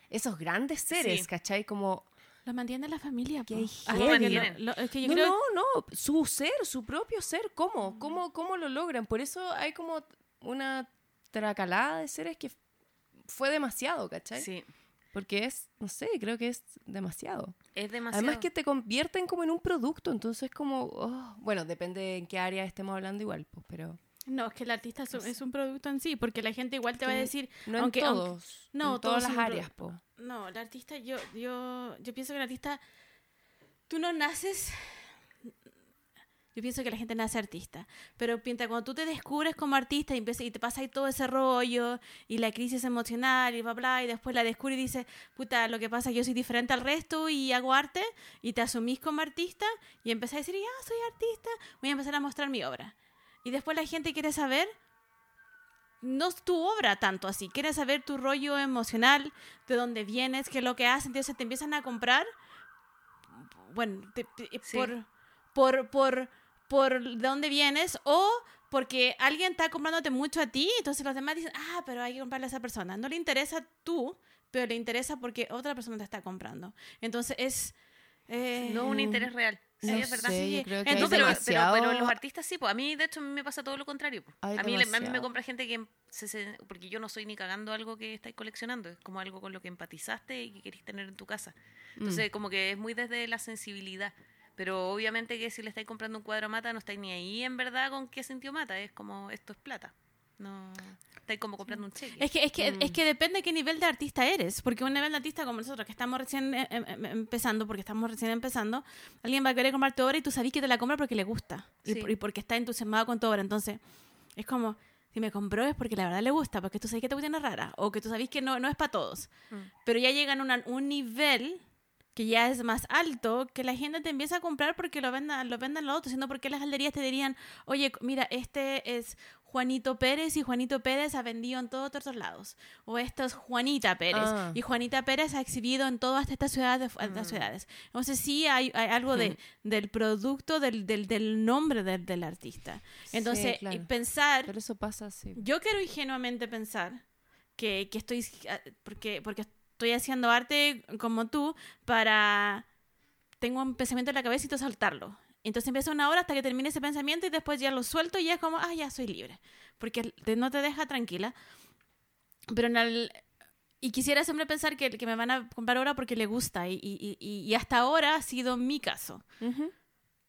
Esos grandes seres, Sí. ¿cachai? Como, Lo mantiene la familia. Hasta heavy. que Mantienen. lo- lo- es que yo no, creo- no, no, su ser, su propio ser, ¿cómo? ¿Cómo, cómo lo logran? Por eso hay como una tracalada de seres que fue demasiado, ¿cachai? Sí, Porque es, no sé, creo que es demasiado. es demasiado. Además que te convierten como en un producto, entonces como, oh, bueno, depende en qué área estemos hablando igual, pues, pero No, es que el artista es un, es un producto en sí, porque la gente igual te va a decir, No aunque, en aunque- todos. no, en todos todas las áreas, po. No, el artista, yo, yo, yo pienso que el artista, tú no naces, yo pienso que la gente nace artista, pero piensa, cuando tú te descubres como artista y, empiezas, y te pasa ahí todo ese rollo y la crisis emocional y bla, bla, y después la descubres y dices, puta, lo que pasa es que yo soy diferente al resto y hago arte y te asumís como artista y empezás a decir, ya, soy artista, voy a empezar a mostrar mi obra. Y después la gente quiere saber no es tu obra tanto así, quiere saber tu rollo emocional, de dónde vienes, qué es lo que haces, entonces te empiezan a comprar, bueno, te- te- Sí. por, por, por, por de dónde vienes o porque alguien está comprándote mucho a ti, entonces los demás dicen, ah, pero hay que comprarle a esa persona. No le interesa tú, pero le interesa porque otra persona te está comprando. Entonces es... eh, No un interés real. Sí, No es verdad. sé, Sí, yo creo que entonces, pero, pero, los artistas sí, pues a mí de hecho a mí me pasa todo lo contrario. pues. A, mí, a mí me compra gente que se- se- porque yo no soy ni cagando algo que estáis coleccionando, es como algo con lo que empatizaste y que queréis tener en tu casa. Mm. Entonces como que es muy desde la sensibilidad. Pero obviamente que si le estáis comprando un cuadro a Mata no estáis ni ahí en verdad con qué sintió Mata, es como esto es plata. No estáis como comprando un cheque. Es que, es, que, Mm. es que depende de qué nivel de artista eres, porque un nivel de artista como nosotros, que estamos recién eh, em- em- empezando, porque estamos recién empezando, alguien va a querer comprar tu obra y tú sabes que te la compra porque le gusta y, Sí. por- y porque está entusiasmado con tu obra. Entonces, es como, si me compró es porque la verdad le gusta, porque tú sabes que te cuestión es rara, o que tú sabes que no, no es para todos. Mm. Pero ya llegan a un nivel que ya es más alto, que la gente te empieza a comprar porque lo vendan, lo vendan los otros, sino porque las galerías te dirían, oye, mira, este es Juanito Pérez y Juanito Pérez ha vendido en todos otros lados. O esto es Juanita Pérez Ah. y Juanita Pérez ha exhibido en todas estas ciudades. estas ciudades. Entonces sí hay, hay algo de, del producto, del, del, del nombre del, del artista. Sí, Entonces, claro. y pensar Pero eso pasa así. yo quiero ingenuamente pensar que, que estoy ah, porque porque estoy haciendo arte como tú para tengo un pensamiento en la cabeza y tengo que soltarlo entonces empiezo una hora hasta que termine ese pensamiento y después ya lo suelto y ya es como ah ya soy libre porque te- no te deja tranquila. Pero en el y quisiera siempre pensar que, que me van a comprar ahora porque le gusta y, y, y, y hasta ahora ha sido mi caso.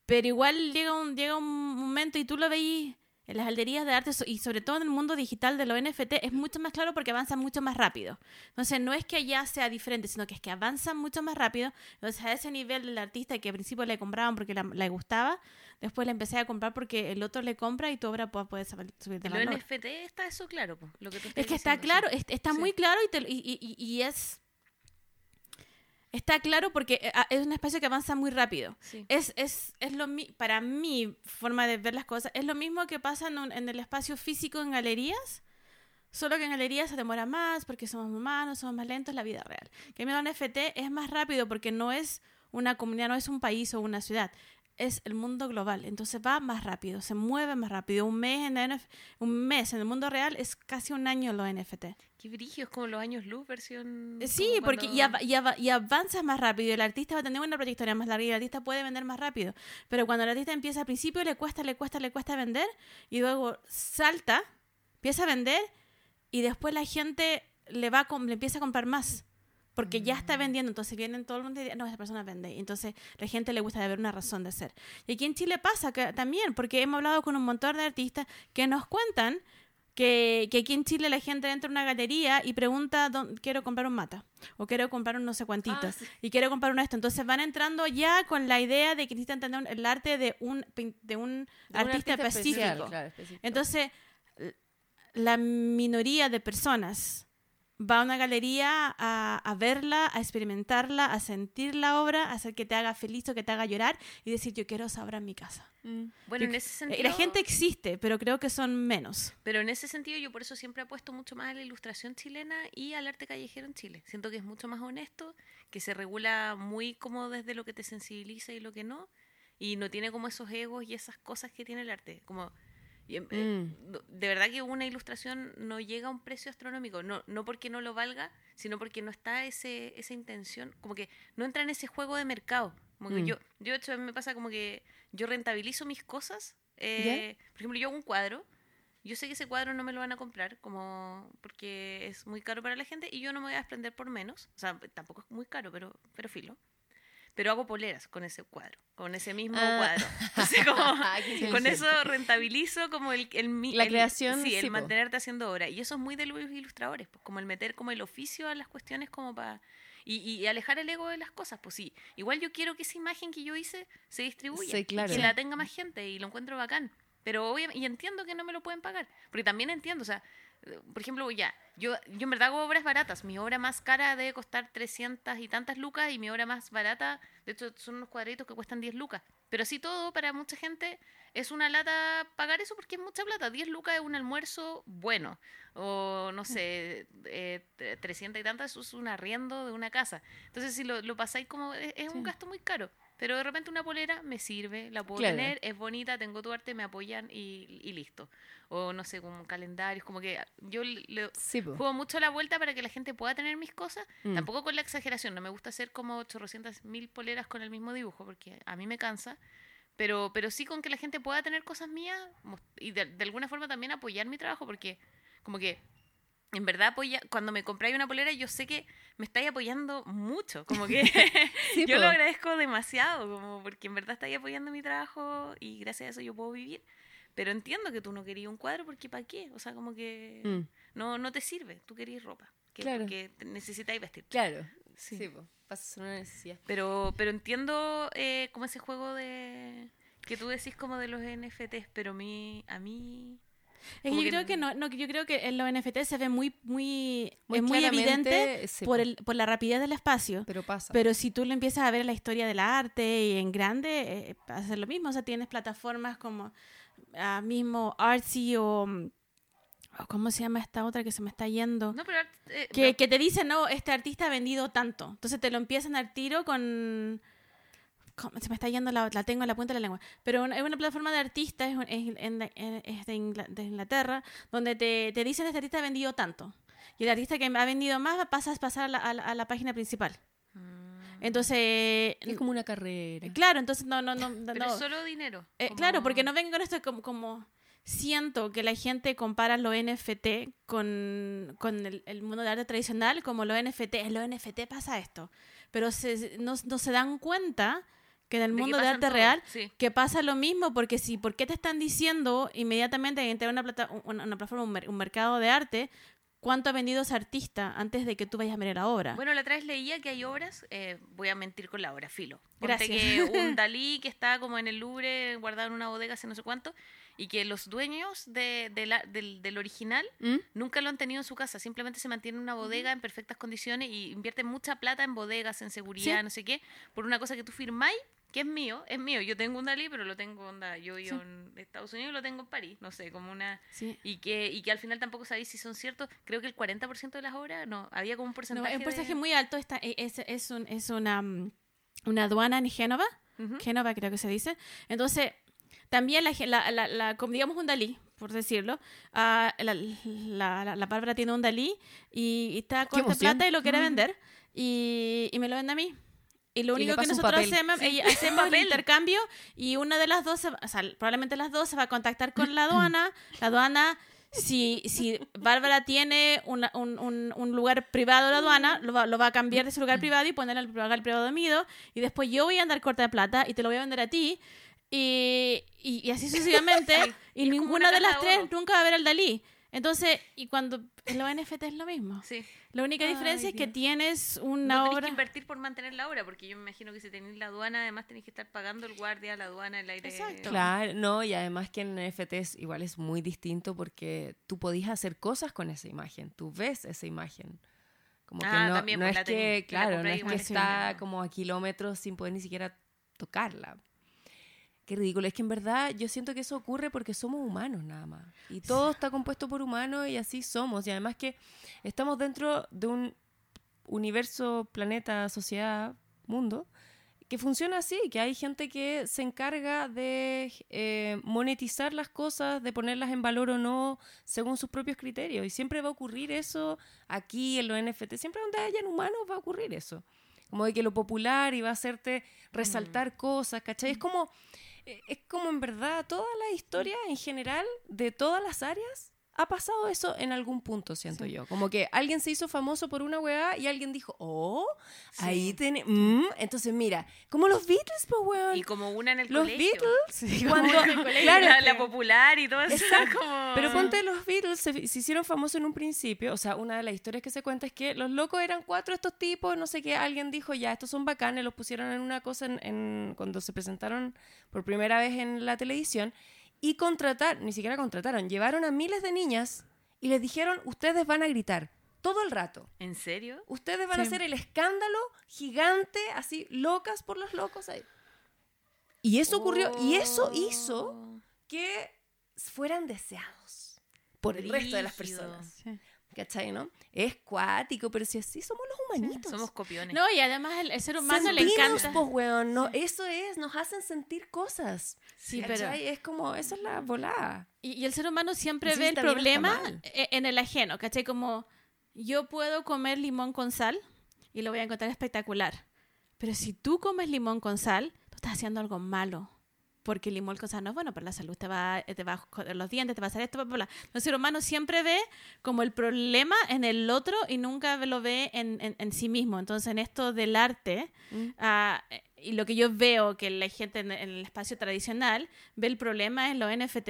Pero igual llega un, llega un momento y tú lo veis en las galerías de arte y sobre todo en el mundo digital de los NFT es mucho más claro porque avanzan mucho más rápido. Entonces no es que allá sea diferente, sino que es que avanzan mucho más rápido. Entonces a ese nivel el artista que al principio le compraban porque la- le gustaba, después le empecé a comprar porque el otro le compra y tu obra puede, puede subir de En lo valor. NFT está eso claro, lo que tú Es que está diciendo, claro, sí. está muy claro y, te y- y- y es... Está claro porque eh, ah, es un espacio que avanza muy rápido. Sí. Es, es, es lo mi- para mi forma de ver las cosas, es lo mismo que pasa en, un- en el espacio físico en galerías, solo que en galerías se demora más porque somos humanos, somos más lentos, la vida real. Que en NFT es más rápido porque no es una comunidad, no es un país o una ciudad, es el mundo global. Entonces va más rápido, se mueve más rápido. Un mes en, la NF un mes en el mundo real es casi un año los NFT. Qué brillo, es como los años luz versión... Eh, Sí, porque y, cuando- av- y av- y avanzas más rápido. El artista va a tener una trayectoria más larga y el artista puede vender más rápido. Pero cuando el artista empieza al principio, le cuesta, le cuesta, le cuesta vender y luego salta, empieza a vender y después la gente le va a le empieza a comprar más. Porque ya Mm. está vendiendo, entonces vienen todo el mundo y dicen, no, esa persona vende. Entonces la gente le gusta de ver una razón de ser. Y aquí en Chile pasa que, también, porque hemos hablado con un montón de artistas que nos cuentan que, que aquí en Chile la gente entra a una galería y pregunta, "Dó- quiero comprar un mata, o quiero comprar un no sé cuantito, Ah, sí. y quiero comprar un esto. Entonces van entrando ya con la idea de que necesitan tener el arte de un, de un, De un artista, específico. especial, claro, específico. Entonces, la minoría de personas va a una galería a, a verla, a experimentarla, a sentir la obra, a hacer que te haga feliz o que te haga llorar y decir, yo quiero esa obra en mi casa. Mm. Bueno, Yo- en ese Eh, sentido... La gente existe, pero creo que son menos. Pero en ese sentido yo por eso siempre apuesto mucho más a la ilustración chilena y al arte callejero en Chile. Siento que es mucho más honesto, que se regula muy como desde lo que te sensibiliza y lo que no, y no tiene como esos egos y esas cosas que tiene el arte. Como y, eh, Mm. de verdad que una ilustración no llega a un precio astronómico, no, no porque no lo valga, sino porque no está ese, esa intención, como que no entra en ese juego de mercado. Como que Mm. yo, yo de hecho a mí me pasa como que yo rentabilizo mis cosas. eh, por ejemplo, yo hago un cuadro yo sé que ese cuadro no me lo van a comprar como porque es muy caro para la gente y yo no me voy a desprender por menos. O sea, tampoco es muy caro, pero, pero filo. Pero hago poleras con ese cuadro, con ese mismo Ah. cuadro. Como, Ah, con eso rentabilizo como el, el mi- La el- creación, sí, el sí, po. mantenerte haciendo obra. Y eso es muy de los ilustradores, pues, como el meter como el oficio a las cuestiones como para... Y, y alejar el ego de las cosas, pues sí. Igual yo quiero que esa imagen que yo hice se distribuya. Sí, y claro. que Sí. la tenga más gente y lo encuentro bacán. Pero obviamente, y entiendo que no me lo pueden pagar. Porque también entiendo, o sea, por ejemplo, ya, yo, yo en verdad hago obras baratas. Mi obra más cara debe costar 300 y tantas lucas y mi obra más barata, de hecho, son unos cuadritos que cuestan 10 lucas. Pero así todo, para mucha gente, es una lata pagar eso porque es mucha plata. 10 lucas es un almuerzo bueno. O no sé, eh, tre- 300 y tantas es un arriendo de una casa. Entonces, si lo, lo pasáis como. Es, es un gasto muy caro. Pero de repente una polera me sirve, la puedo Claro. tener, es bonita, tengo tu arte, me apoyan y, y listo. O no sé, como calendarios, como que yo le, Sí, juego mucho la vuelta para que la gente pueda tener mis cosas. Mm. Tampoco con la exageración, no me gusta hacer como 800 mil poleras con el mismo dibujo, porque a mí me cansa. Pero, pero sí con que la gente pueda tener cosas mías y de, de alguna forma también apoyar mi trabajo, porque como que en verdad apoya, cuando me compráis una polera yo sé que me estáis apoyando mucho, como que Sí, yo po. lo agradezco demasiado, como porque en verdad estáis apoyando mi trabajo y gracias a eso yo puedo vivir. Pero entiendo que tú no querías un cuadro porque ¿para qué? O sea, como que Mm. no, no te sirve, tú querías ropa, que Claro. porque necesitáis vestir. Claro. Sí. Sí, po. Pasa a ser una necesidad. Pero, pero entiendo eh, como ese juego de que tú decís como de los NFTs, pero mí, a mí Es que yo que creo que no, no, yo creo que en los NFT se ve muy, muy, Muy es muy evidente por po. el, por la rapidez del espacio. Pero pasa. Pero si tú lo empiezas a ver en la historia del arte y en grande, eh, ser lo mismo. O sea, tienes plataformas como ah, mismo Artsy o, mm, o ¿Cómo se llama esta otra que se me está yendo? no, pero eh, que, que te dicen, no, este artista ha vendido tanto. Entonces te lo empiezan al tiro con... ¿cómo? Se me está yendo, la, la tengo en la punta de la lengua. Pero es una plataforma de artistas, es, es en- en- es de, Ingla- de Inglaterra, donde te, te dicen, este artista ha vendido tanto. Y el artista que ha vendido más pasas a pasar a la, a la- a la página principal. Mm, Entonces... es como una carrera. Claro, entonces no, no, no. no, pero no. es solo dinero. Eh, como- Claro, porque no vengan con esto como, como siento que la gente compara lo NFT con, con el, el mundo del arte tradicional como lo NFT. En lo NFT pasa esto, pero se, no, no se dan cuenta que en el de mundo pasan arte todo, real sí. que pasa lo mismo, porque si, ¿por qué te están diciendo inmediatamente que entre una, plata, una, una plataforma, un, mer- un mercado de arte, cuánto ha vendido ese artista antes de que tú vayas a ver la obra? Bueno, la otra vez leía que hay obras, eh, voy a mentir con la obra, filo. Ponte Gracias. que un Dalí que está como en el Louvre, guardado en una bodega, hace no sé cuánto, y que los dueños de, de la- del, del original ¿Mm? nunca lo han tenido en su casa, simplemente se mantiene en una bodega en perfectas condiciones y invierten mucha plata en bodegas, en seguridad, Sí. no sé qué, por una cosa que tú firmáis, que es mío, es mío. Yo tengo un Dalí, pero lo tengo, onda, yo vivo Sí. en Estados Unidos y lo tengo en París, no sé, como una... Sí. Y que, y que al final tampoco sabéis si son ciertos. Creo que el 40% de las obras, no, había como un porcentaje. un porcentaje de- muy alto. Está, e, es, es, un- es una, mm, una aduana en Génova. Ujú. Génova creo que se dice. Entonces, también la, la, la, la- como digamos un Dalí, por decirlo, ah, la, la, la, la Bárbara tiene un Dalí y, y está con emoción. plata y lo quiere Mm. vender y, y me lo vende a mí. Y lo Y único que pasa un nosotros hacemos, Sí, un hacemos el intercambio y una de las dos, se o sea, probablemente las dos se va a contactar con la aduana. La aduana, si, si Bárbara tiene una- un, un- un lugar privado de la aduana, lo va, lo va a cambiar de ese lugar privado y poner al lugar privado mío. Y después yo voy a andar corta de plata y te lo voy a vender a ti. Y, y, y así sucesivamente. Y y como ninguna una de las tres oro. nunca va a ver al Dalí. Entonces, y cuando en los NFT es lo mismo. Sí. La única Ay, diferencia es que Dios. tienes No una tenéis obra. que invertir por mantener la obra, porque yo me imagino que si tenéis la aduana, además tenéis que estar pagando el guardia, la aduana, el aire. Exacto. Claro, no, y además que en NFTs igual es muy distinto porque tú podías hacer cosas con esa imagen, tú ves esa imagen. Como que Ah, no, también, no pues, es la que, que la claro, no es que es está como a kilómetros sin poder ni siquiera tocarla. Qué ridículo, es que en verdad yo siento que eso ocurre porque somos humanos nada más. Y todo está compuesto por humanos y así somos. Y además que estamos dentro de un universo, planeta, sociedad, mundo, que funciona así, que hay gente que se encarga de eh, monetizar las cosas, de ponerlas en valor o no, según sus propios criterios. Y siempre va a ocurrir eso aquí en los NFT. Siempre donde hayan humanos va a ocurrir eso. Como de que lo popular y va a hacerte resaltar cosas, ¿cachai? Es como, es como en verdad toda la historia en general de todas las áreas ha pasado eso en algún punto, siento yo. Como que alguien se hizo famoso por una weá y alguien dijo, oh, ahí tiene. mm". Entonces, mira, como los Beatles, pues weón. Y como una en el Los colegio. Beatles, cuando. Claro, claro, la, popular y todo eso. Como- Pero ponte los Beatles, se, se hicieron famosos en un principio. O sea, una de las historias que se cuenta es que los locos eran cuatro de estos tipos, no sé qué. Alguien dijo, ya, estos son bacanes, los pusieron en una cosa en, en- cuando se presentaron por primera vez en la televisión. Y contrataron, ni siquiera contrataron, llevaron a miles de niñas y les dijeron, ustedes van a gritar todo el rato. ¿En serio? Ustedes van a hacer el escándalo gigante, así, locas por los locos ahí. Y eso ocurrió, y eso hizo Oh. que fueran deseados por el resto de las personas. Sí. ¿Cachai, no? Es cuático, pero si así somos los humanitos. Somos copiones. No, y además el, el ser humano le Sentimos, encanta. pues, weón. No, eso es, nos hacen sentir cosas. Sí, ¿Cachai? pero- Es como, esa es la volada. Y, y el ser humano siempre ve el problema e- en el ajeno, ¿cachai? Como yo puedo comer limón con sal y lo voy a encontrar espectacular. Pero si tú comes limón con sal, tú estás haciendo algo malo. Porque el limón con sal no es bueno para la salud, te va, te va a joder los dientes, te va a hacer esto, bla, bla, bla. El ser humano siempre ve como el problema en el otro y nunca lo ve en, en- en sí mismo. Entonces, en esto del arte, Mm. ah, y lo que yo veo que la gente en, en el espacio tradicional ve el problema en los NFT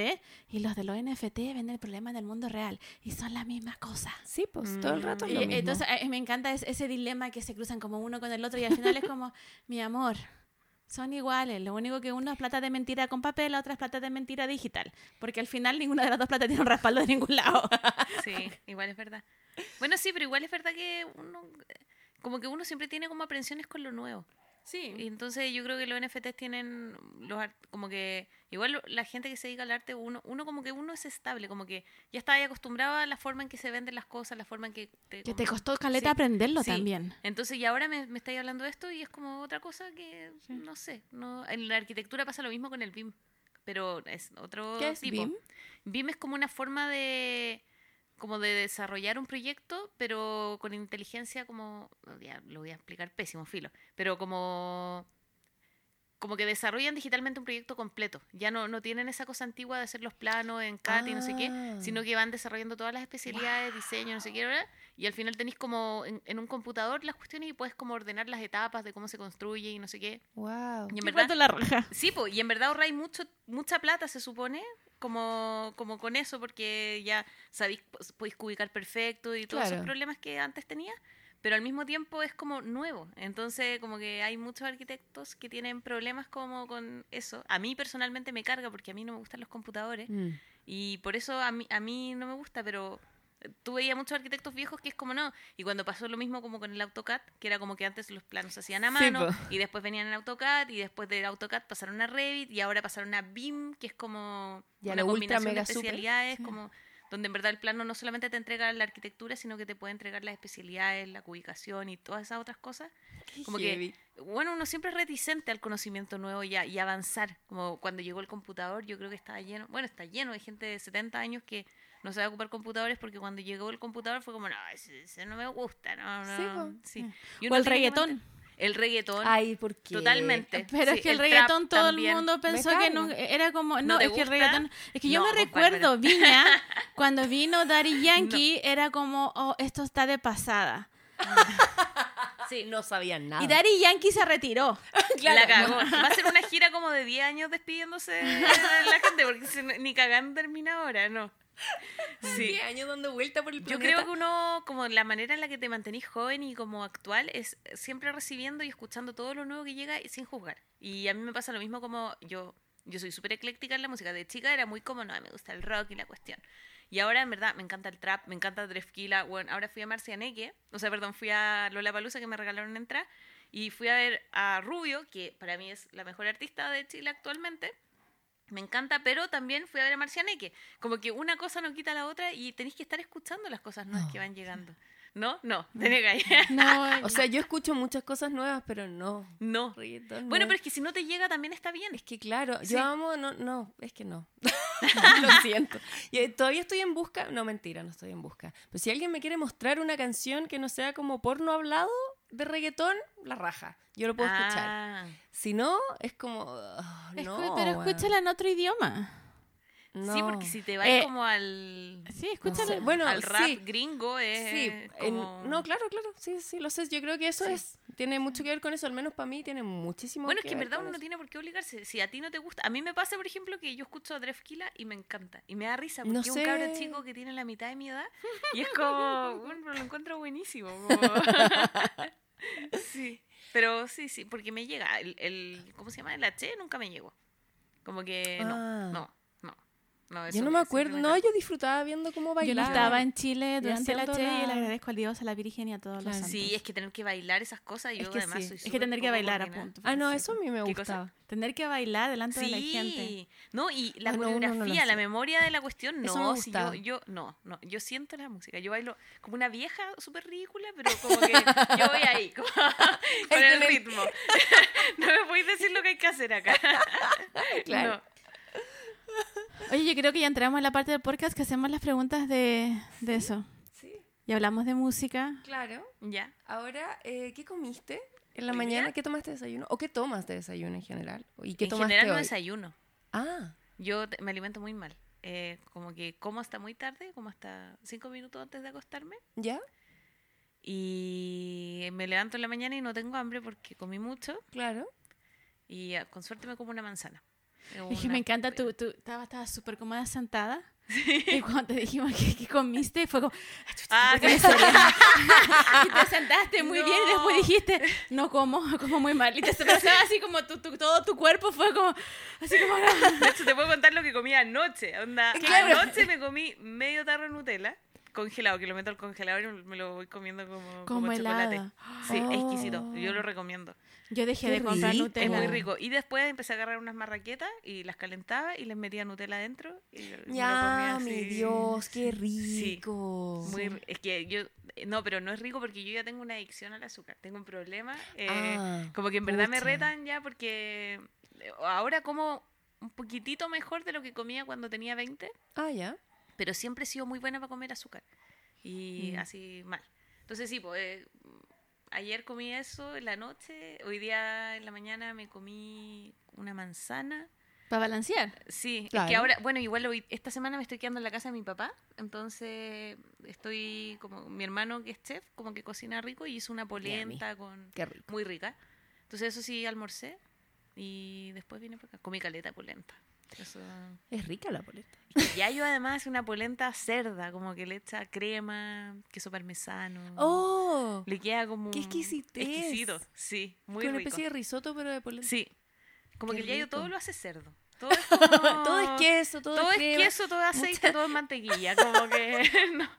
y los de los NFT ven el problema en el mundo real y son la misma cosa. Sí, pues, todo el rato es Y, lo mismo. entonces eh, me encanta es- ese dilema que se cruzan como uno con el otro y al final es como, mi amor, son iguales, lo único que uno es plata de mentira con papel, la otra es plata de mentira digital, porque al final ninguna de las dos plata tiene un respaldo de ningún lado. Sí, igual es verdad. Bueno, sí, pero igual es verdad que uno, como que uno siempre tiene como aprensiones con lo nuevo. Y Sí. entonces yo creo que los NFTs tienen los art- como que igual la gente que se dedica al arte uno uno como que uno es estable como que ya está ahí acostumbrado a la forma en que se venden las cosas la forma en que te, Que te costó caleta Sí, aprenderlo sí. también. entonces y ahora me, me estáis hablando de esto y es como otra cosa que no sé no en la arquitectura pasa lo mismo con el BIM pero es otro ¿Qué es tipo BIM? BIM es como una forma de como de desarrollar un proyecto, pero con inteligencia como ya lo voy a explicar pésimo filo, pero como como que desarrollan digitalmente un proyecto completo. Ya no, no tienen esa cosa antigua de hacer los planos en CAD y no sé qué, Ah. sino que van desarrollando todas las especialidades, diseño, no sé qué, ¿verdad? y al final tenéis como en, en un computador las cuestiones y puedes como ordenar las etapas de cómo se construye y no sé qué. Wow. Y en Qué verdad, la raja. Sí, po, y en verdad ahorráis mucho, mucha plata, se supone, como, como con eso, porque ya sabéis, pues, podéis ubicar perfecto y todos Claro. esos problemas que antes tenía, pero al mismo tiempo es como nuevo. Entonces, como que hay muchos arquitectos que tienen problemas como con eso. A mí personalmente me carga porque a mí no me gustan los computadores Mm. y por eso a mí, a mí no me gusta, pero tú veías muchos arquitectos viejos que es como no. Y cuando pasó lo mismo como con el AutoCAD, que era como que antes los planos se hacían a mano y después venían en AutoCAD y después del AutoCAD pasaron a Revit y ahora pasaron a BIM, que es como Ya una ultra, combinación de super. especialidades, como donde en verdad el plano no solamente te entrega la arquitectura, sino que te puede entregar las especialidades, la ubicación y todas esas otras cosas. Como que, bueno, uno siempre es reticente al conocimiento nuevo y, a- y avanzar. Como cuando llegó el computador, yo creo que estaba lleno, bueno, está lleno de gente de 70 años que no sabe ocupar computadores porque cuando llegó el computador fue como, no, ese, ese no me gusta, no, no. Sí, sí. Y O el reggaetón. El reggaetón. Ay, ¿por qué? Totalmente. Pero Sí, es que el, reggaetón todo también. el mundo pensó que no, era como, no, ¿No te es que el reggaetón, es que yo me recuerdo Viña cuando vino Daddy Yankee era como, oh, esto está de pasada. Sí, no sabían nada. Y Daddy Yankee se retiró. La cagó. Va a ser una gira como de 10 años despidiéndose de la gente porque si no- ni cagando termina ahora, no. Sí. 10 años dando vuelta por el Yo planeta. creo que uno, como la manera en la que te mantenís joven y como actual, es siempre recibiendo y escuchando todo lo nuevo que llega y sin juzgar. Y a mí me pasa lo mismo como yo, yo soy súper ecléctica en la música. De chica era muy como, no, me gusta el rock y la cuestión. Y ahora, en verdad, me encanta el trap, me encanta Drefkila. Bueno, ahora fui a Marcianeque, o sea, perdón, fui a Lola Palusa que me regalaron entrar. Y fui a ver a Rubio, que para mí es la mejor artista de Chile actualmente. Me encanta, pero también fui a ver a Marcianeque. Como que una cosa no quita la otra y tenéis que estar escuchando las cosas nuevas No. que van llegando. ¿No? No, te negáis. No, O sea, yo escucho muchas cosas nuevas, pero no. no. Reggaetón, Bueno, no. pero es que si no te llega también está bien. Es que claro, Sí. yo amo, no, no, es que no. Lo siento. Y, eh, todavía estoy en busca, no mentira, no estoy en busca. Pero si alguien me quiere mostrar una canción que no sea como porno hablado de reggaetón, la raja. Yo lo puedo escuchar. Ah. Si no, es como, ah, Escu- pero escúchala en otro idioma. No. Sí, porque si te vas Eh, como al, Sí, No escúchalo. sé. Bueno, al rap sí. gringo, es Sí, en- no, claro, claro, sí, sí, lo sé. Yo creo que eso Sí. es, tiene mucho que ver con eso, al menos para mí tiene muchísimo Bueno, es que en ver verdad uno no tiene por qué obligarse. Si a ti no te gusta. A mí me pasa, por ejemplo, que yo escucho a Drefkila y me encanta. Y me da risa porque No es un cabro chico que tiene la mitad de mi edad. Y es como. Bueno, lo encuentro buenísimo. como- sí. Pero sí, sí, porque me llega. El, el- ¿Cómo se llama? El H nunca me llegó. Como que no. Ah. No, no. No eso Yo no me acuerdo, me no, yo disfrutaba viendo cómo Yo bailaba. no estaba en Chile durante la Che y la- le agradezco al Dios, a la Virgen y a todos los santos. Sí, es que tener que bailar esas cosas. Yo Es que además sí. soy Es que tener que bailar a punto. Ah, no, eso a mí me gustaba. Tener que bailar delante de la gente. Sí, no, y la Ah, no, no coreografía, la memoria de la cuestión, Eso no, me si yo, yo, no, no, yo siento la música, yo bailo como una vieja súper ridícula, pero como que yo voy ahí, como- con el ritmo. no me podéis decir lo que hay que hacer acá. Claro. Oye, yo creo que ya entramos en la parte del podcast que hacemos las preguntas de, de eso. Sí, Y hablamos de música. claro. Ya. Ahora, eh, ¿qué comiste en la ¿Hoy mañana? día? ¿Qué tomaste de desayuno? ¿O qué tomas de desayuno en general? ¿Y qué en tomaste general no desayuno. Ah, Yo me alimento muy mal. Eh, como que como hasta muy tarde, como hasta cinco minutos antes de acostarme. ¿ya? Y me levanto en la mañana y no tengo hambre porque comí mucho. Claro. Y ah, con suerte me como una manzana. Es que me encanta, tú, tú estabas estaba súper cómoda sentada. Y cuando te dijimos que, que comiste, fue como... Ah, sí. salía. y te sentaste muy bien y después No. dijiste, no como, como muy mal. Y te sentaste así como tu, tu- todo tu cuerpo fue como... Así como... De hecho, te puedo contar lo que comí anoche. Onda, Claro. Anoche me comí medio tarro de Nutella congelado, que lo meto al congelador y me lo voy comiendo como, Como chocolate. Sí, es exquisito. Oh. Yo lo recomiendo. Yo dejé Qué de comprar rico. Nutella. Es muy rico. Y después empecé a agarrar unas marraquetas y las calentaba y les metía Nutella adentro. Y me lo Ya, mi. Dios, qué Sí. rico. Muy, es que yo, no, pero no es rico porque yo ya tengo una adicción al azúcar. Tengo un problema. eh, Ah, como que en verdad me retan ya porque eh, ahora como un poquitito mejor de lo que comía cuando tenía 20, Ah, ya. Pero siempre he sido muy buena para comer azúcar. Y Mm. así mal. Entonces sí, pues eh, ayer comí eso en la noche, hoy día en la mañana me comí una manzana. Para balancear. Sí, es que ahora, bueno, igual hoy- esta semana me estoy quedando en la casa de mi papá, entonces estoy como mi hermano que es chef, como que cocina rico y hizo una polenta con Qué rico. muy rica. Entonces eso sí almorcé y después vine para acá, comí caleta polenta. Eso. Es rica la polenta. Ya yo además una polenta cerda, como que le echa crema, queso parmesano. ¡Oh! Le queda como ¡Qué exquisitez! exquisito, sí, muy una rico. especie de risotto, pero de polenta. Sí. Como Qué que el yayo rico. todo lo hace cerdo. Todo es, como- todo es queso, todo, todo es es crema. queso, todo es aceite, todo es mantequilla, como que no.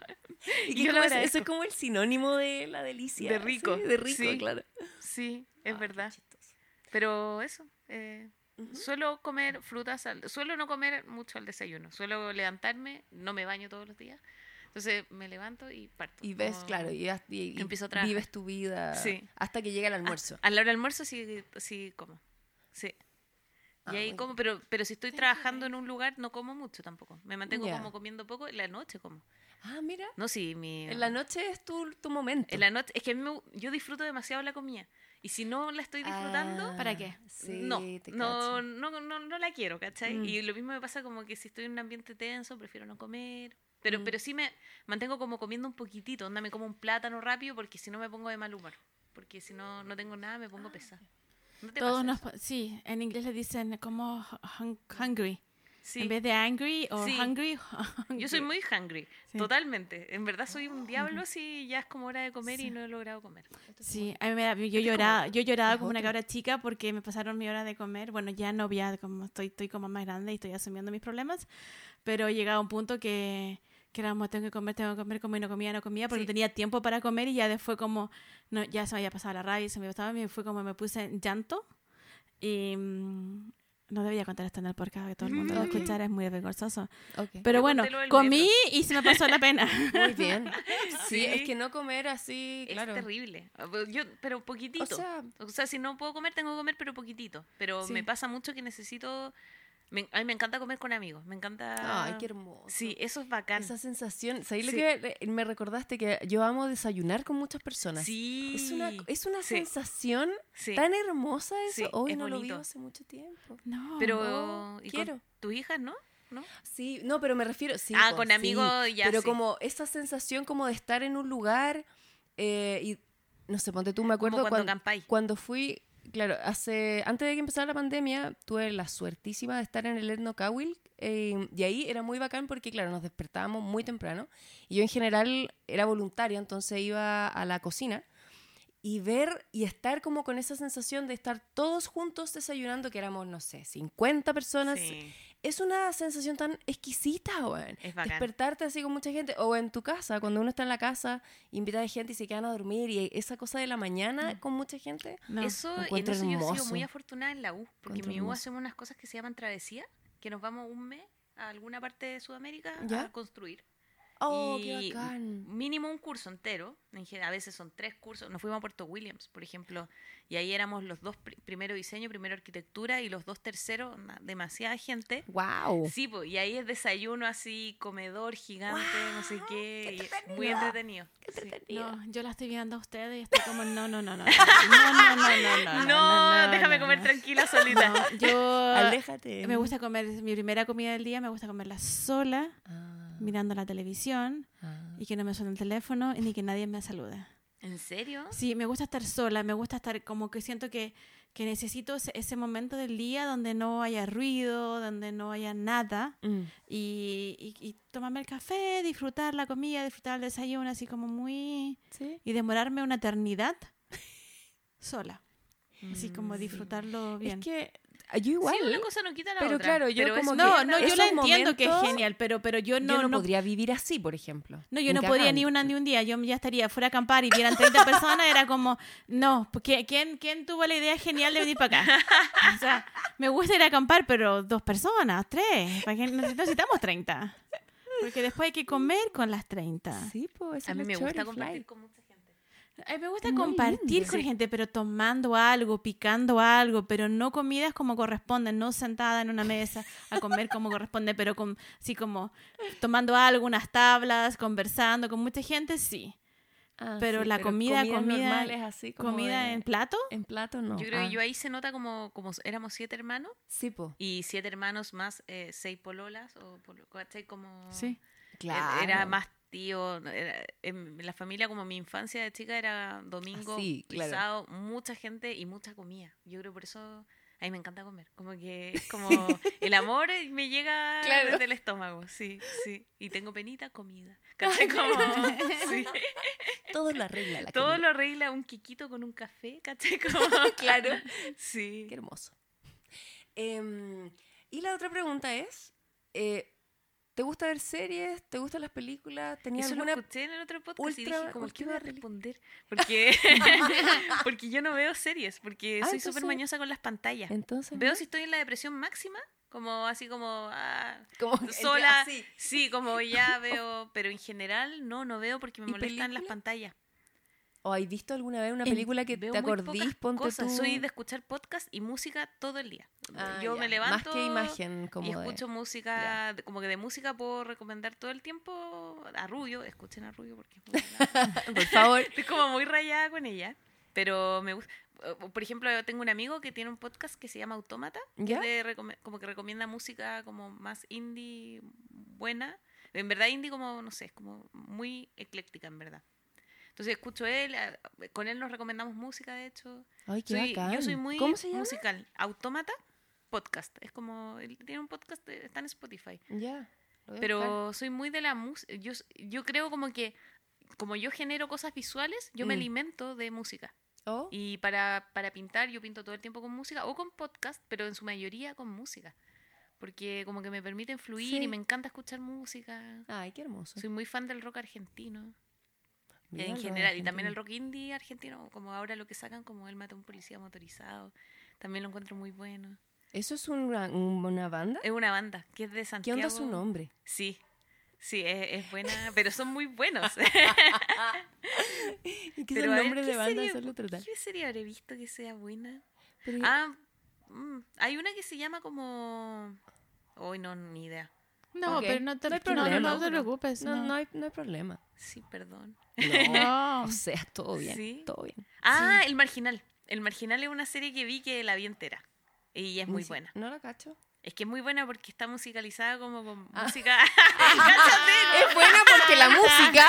Y que yo es- eso es como el sinónimo de la delicia. De rico, sí, de rico, sí. claro. Sí, es Ah, verdad. Pero eso, eh, Suelo comer frutas, al- suelo no comer mucho al desayuno, suelo levantarme, no me baño todos los días, entonces me levanto y parto. Y ves, como- claro, y, y- y empiezo a trabajar. vives tu vida Sí. hasta que llega el almuerzo. A la hora del almuerzo sí, sí como, sí. Ah, Y ahí muy como, pero, pero si estoy trabajando en un lugar no como mucho tampoco. Me mantengo como comiendo poco, en la noche como. Ah, mira. No, sí, mi... En la noche es tu, tu momento. En la noche, es que a mí me- yo disfruto demasiado la comida. Y si no la estoy disfrutando, Ah, ¿Para qué? Sí, no, te no, no, no, no la quiero, ¿cachai? Mm. Y lo mismo me pasa como que si estoy en un ambiente tenso, prefiero no comer. Pero, Mm. pero sí me mantengo como comiendo un poquitito, onda me como un plátano rápido porque si no me pongo de mal humor. Porque si no, no tengo nada, me Ah, pongo pesada. ¿No te Todos pasa nos... Sí, en inglés le dicen como hun- hungry. Sí. En vez de angry o Sí. hungry. Yo soy muy hungry, Sí. totalmente. En verdad soy un diablo si ya es como hora de comer y no he logrado comer. Sí, a mí me da, yo lloraba, yo lloraba como una cabra chica porque me pasaron mi hora de comer. Bueno, ya no ya como estoy, estoy como más grande y estoy asumiendo mis problemas, pero llegaba un punto que, que era como tengo que comer, tengo que comer, como y no comía, no comía, porque no tenía tiempo para comer y ya después como, no, ya se me había pasado la rabia se me estaba, y fue como me puse en llanto y mm, no debía contar esto en el podcast, que todo el mundo lo Ok. escuchara, es muy vergonzoso. Ok. Pero bueno, comí y se me pasó la pena. Muy bien. Sí, Sí. es que no comer así, claro. Es terrible. Yo, pero poquitito. O sea, O sea, si no puedo comer, tengo que comer, pero poquitito. Pero Sí. me pasa mucho que necesito... me- a mí me encanta comer con amigos. Me encanta... ay, qué hermoso. Sí, eso es bacán. Esa sensación, ¿sabes lo que me recordaste? Que yo amo desayunar con muchas personas. Sí. Es una, es una Sí. sensación Sí. tan hermosa eso. Sí, Hoy es no lo vivo hace mucho tiempo. No. Pero... ¿y con quiero. ¿Tus hijas, no? ¿no? Sí, no, pero me refiero. Sí, Ah, con sí, amigos, ya, Pero sí. como esa sensación como de estar en un lugar eh, y no sé, ponte tú, me acuerdo Como cuando cuando, cuando fui, claro, hace antes de que empezara la pandemia, tuve la suertísima de estar en el Etno Cawil eh, y ahí era muy bacán porque, claro, nos despertábamos muy temprano y yo en general era voluntaria, entonces iba a la cocina y ver y estar como con esa sensación de estar todos juntos desayunando, que éramos, no sé, 50 personas. Sí. Es una sensación tan exquisita, weón. Es bacán. Despertarte así con mucha gente. O en tu casa, cuando uno está en la casa, invita a gente y se quedan a dormir. Y esa cosa de la mañana con mucha gente. No. Eso, en eso yo he sido muy afortunada en la U, porque en mi U hermoso. hacemos unas cosas que se llaman travesía, que nos vamos un mes a alguna parte de Sudamérica ¿Ya? a construir. ¡Oh, Y qué bacán! Mínimo un curso entero, a veces son tres cursos. Nos fuimos a Puerto Williams, por ejemplo, y ahí éramos los dos, pri- primero diseño, primero arquitectura, y los dos terceros, demasiada gente. ¡Wow! Sí, pues, y ahí es desayuno así, comedor gigante, no sé qué, y muy entretenido! entretenido. sí. No, yo la estoy viendo a ustedes y estoy como, no, no, no, no. No, no, no, no, no. No, déjame no, comer no. tranquila solita. No, yo Aléjate. me gusta comer, mi primera comida del día me gusta comerla sola, Ah, mirando la televisión ah. y que no me suene el teléfono ni que nadie me salude. ¿En serio? Sí, me gusta estar sola, me gusta estar como que siento que, que necesito ese, ese momento del día donde no haya ruido, donde no haya nada Mm. y, y, y tomarme el café, disfrutar la comida, disfrutar el desayuno, así como muy... ¿Sí? y demorarme una eternidad sola. Así como disfrutarlo bien. Es que yo igual. Sí, una cosa no quita la pero otra. claro, yo pero es como un- que- no, no, yo la entiendo que es genial, pero, pero yo no, yo no, no, podría vivir así, por ejemplo. no, yo no podría ni una ni un día. Yo ya estaría fuera a acampar y vieran 30 personas, era como, no, porque ¿quién, ¿quién tuvo la idea genial de venir para acá? O sea, me gusta ir a acampar, pero dos personas, tres, ¿para qué necesitamos 30? Porque después hay que comer con las 30. Sí, pues A mí me gusta compartir con mucha gente. A mí me gusta Muy compartir lindo. con Sí. gente, pero tomando algo, picando algo, pero no comidas como corresponde, no sentada en una mesa a comer como corresponde, pero con, sí como tomando algo, unas tablas, conversando con mucha gente, sí. Ah, pero sí, la comida, comidas comida, normales así como comida de- en plato, en plato no. Yo creo Ah, que yo ahí se nota como, como éramos siete hermanos Sí, pues. y siete hermanos más eh, seis pololas o polo-. Como sí. Claro. era más tío era- en la familia como mi infancia de chica era domingo claro. sábado, mucha gente y mucha comida yo creo por eso a mí me encanta comer como que es como el amor me llega Claro. desde el estómago sí sí y tengo penita comida ¿cachai? como sí. Todo lo arregla la todo comida. lo arregla un quiquito con un café ¿cachai? como Claro. sí Qué hermoso. Em, y la otra pregunta es, eh, ¿te gusta ver series? ¿Te gustan las películas? ¿Tenías Eso alguna... lo escuché en el otro podcast y ultra- dije, como, ¿qué voy a responder? Porque, porque yo no veo series, porque Ah, soy súper mañosa con las pantallas. Entonces, Veo ¿no? si estoy en la depresión máxima, como así como ah, Como sola. así. Sí, como ya veo, pero en general no, no veo porque me ¿Y molestan las pantallas. ¿O has visto alguna vez una película que Veo te acordís? Ponte cosas. tú... Soy de escuchar podcast y música todo el día. Ah, yo ya. me levanto Más que imagen, como y de- escucho música, como que de música puedo recomendar todo el tiempo a Rubio, escuchen a Rubio porque es muy buena. Por favor. Estoy como muy rayada con ella. Pero me gusta. Por ejemplo, tengo un amigo que tiene un podcast que se llama Autómata, que ¿Ya? de recome- como que recomienda música como más indie buena. En verdad indie como, no sé, es como muy ecléctica en verdad. Entonces escucho él, con él nos recomendamos música, de hecho. Ay, qué Soy- bacán. yo soy muy ¿Cómo se llama? musical. Autómata podcast. Es como, él tiene un podcast, eh, está en Spotify. Ya. Pero soy muy de la música. Yo, yo creo como que, como yo genero cosas visuales, yo me Mm. alimento de música. Oh, Y para, para pintar, yo pinto todo el tiempo con música o con podcast, pero en su mayoría con música. Porque como que me permiten fluir Sí. y me encanta escuchar música. Ay, qué hermoso. Soy muy fan del rock argentino. En el general. Y también el rock indie argentino, como ahora lo que sacan, como él mata a un policía motorizado. También lo encuentro muy bueno. ¿Eso es una, un- una banda? Es una banda que es de ¿Qué Santiago. onda su nombre? Sí. Sí, es, es buena, pero son muy buenos. ¿Y qué es Pero el ver, nombre ¿qué de banda? serie- Hacerlo tratar. ¿Qué serie habré visto que sea buena? Pero- Ah, mm, hay una que se llama como... Hoy no, ni idea. No, pero no te, no hay no, no, problema. no te preocupes. no, No, no, hay, no hay problema. Sí, perdón. No. O sea, todo bien. Sí. Todo bien. Ah, El Marginal. El Marginal es una serie que vi que la vi entera. Y es muy buena. No la cacho. Es que es muy buena porque está musicalizada como con Ah. música. Es buena porque la música.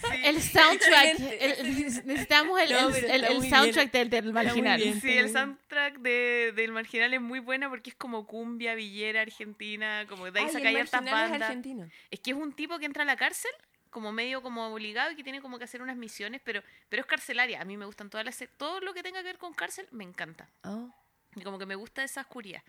sí. El soundtrack. El- necesitamos el, No, el- soundtrack del, del marginal. bien. Sí, el soundtrack de, del Marginal es muy buena porque es como cumbia, villera, argentina, como de ahí saca estas es bandas. argentino. Es que es un tipo que entra a la cárcel como medio como obligado y que tiene como que hacer unas misiones, pero, pero es carcelaria. A mí me gustan todas las... Todo lo que tenga que ver con cárcel me encanta. Oh. Y como que me gusta esa oscuridad.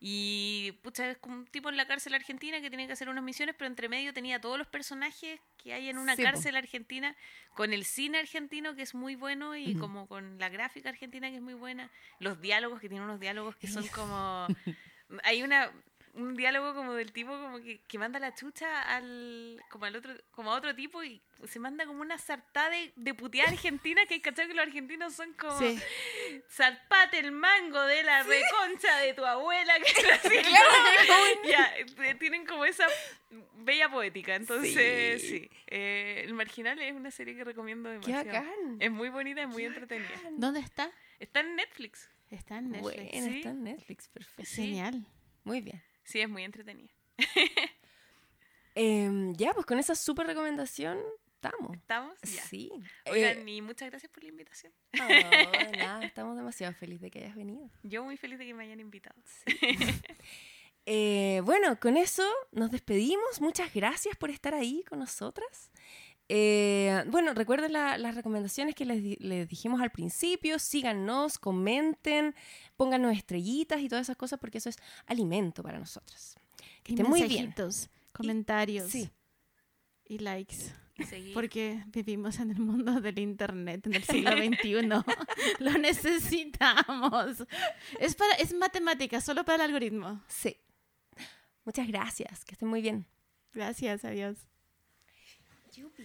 Y pucha, es como un tipo en la cárcel argentina que tiene que hacer unas misiones, pero entre medio tenía todos los personajes que hay en una Sí, po. cárcel argentina, con el cine argentino que es muy bueno y como con la gráfica argentina que es muy buena. Los diálogos, que tienen unos diálogos que son como... Hay una un diálogo como del tipo como que, que manda la chucha al como al otro como a otro tipo y se manda como una sartada de, de puteada argentina que hay que cachar que los argentinos son como Sí. zarpate el mango de la reconcha de tu abuela. Que así, ya, eh, tienen como esa bella poética. Entonces, Sí. sí. Eh, el Marginal es una serie que recomiendo ¡Qué demasiado. bacán! Es muy bonita, es muy entretenida. ¿Dónde está? Está en Netflix. Está en Netflix. Bueno, Sí. está en Netflix, perfecto. Sí. Genial. Muy bien. Sí, es muy entretenida. Em, ya, pues con esa súper recomendación estamos. ¿Estamos? Ya. Sí. Oigan, Eh, y muchas gracias por la invitación. oh, nada, estamos demasiado felices de que hayas venido. Yo muy feliz de que me hayan invitado. Eh, bueno, con eso nos despedimos. Muchas gracias por estar ahí con nosotras. Eh, bueno, recuerden la- las recomendaciones que les, di- les dijimos al principio. Síganos, comenten, pónganos estrellitas y todas esas cosas porque eso es alimento para nosotras. Que Y esté muy bien. comentarios Sí. y likes. Seguir. Porque vivimos en el mundo del internet en el siglo XXI. Lo necesitamos. Es, para, es matemática, solo para el algoritmo. Sí. Muchas gracias. Que estén muy bien. Gracias, adiós. Yupi.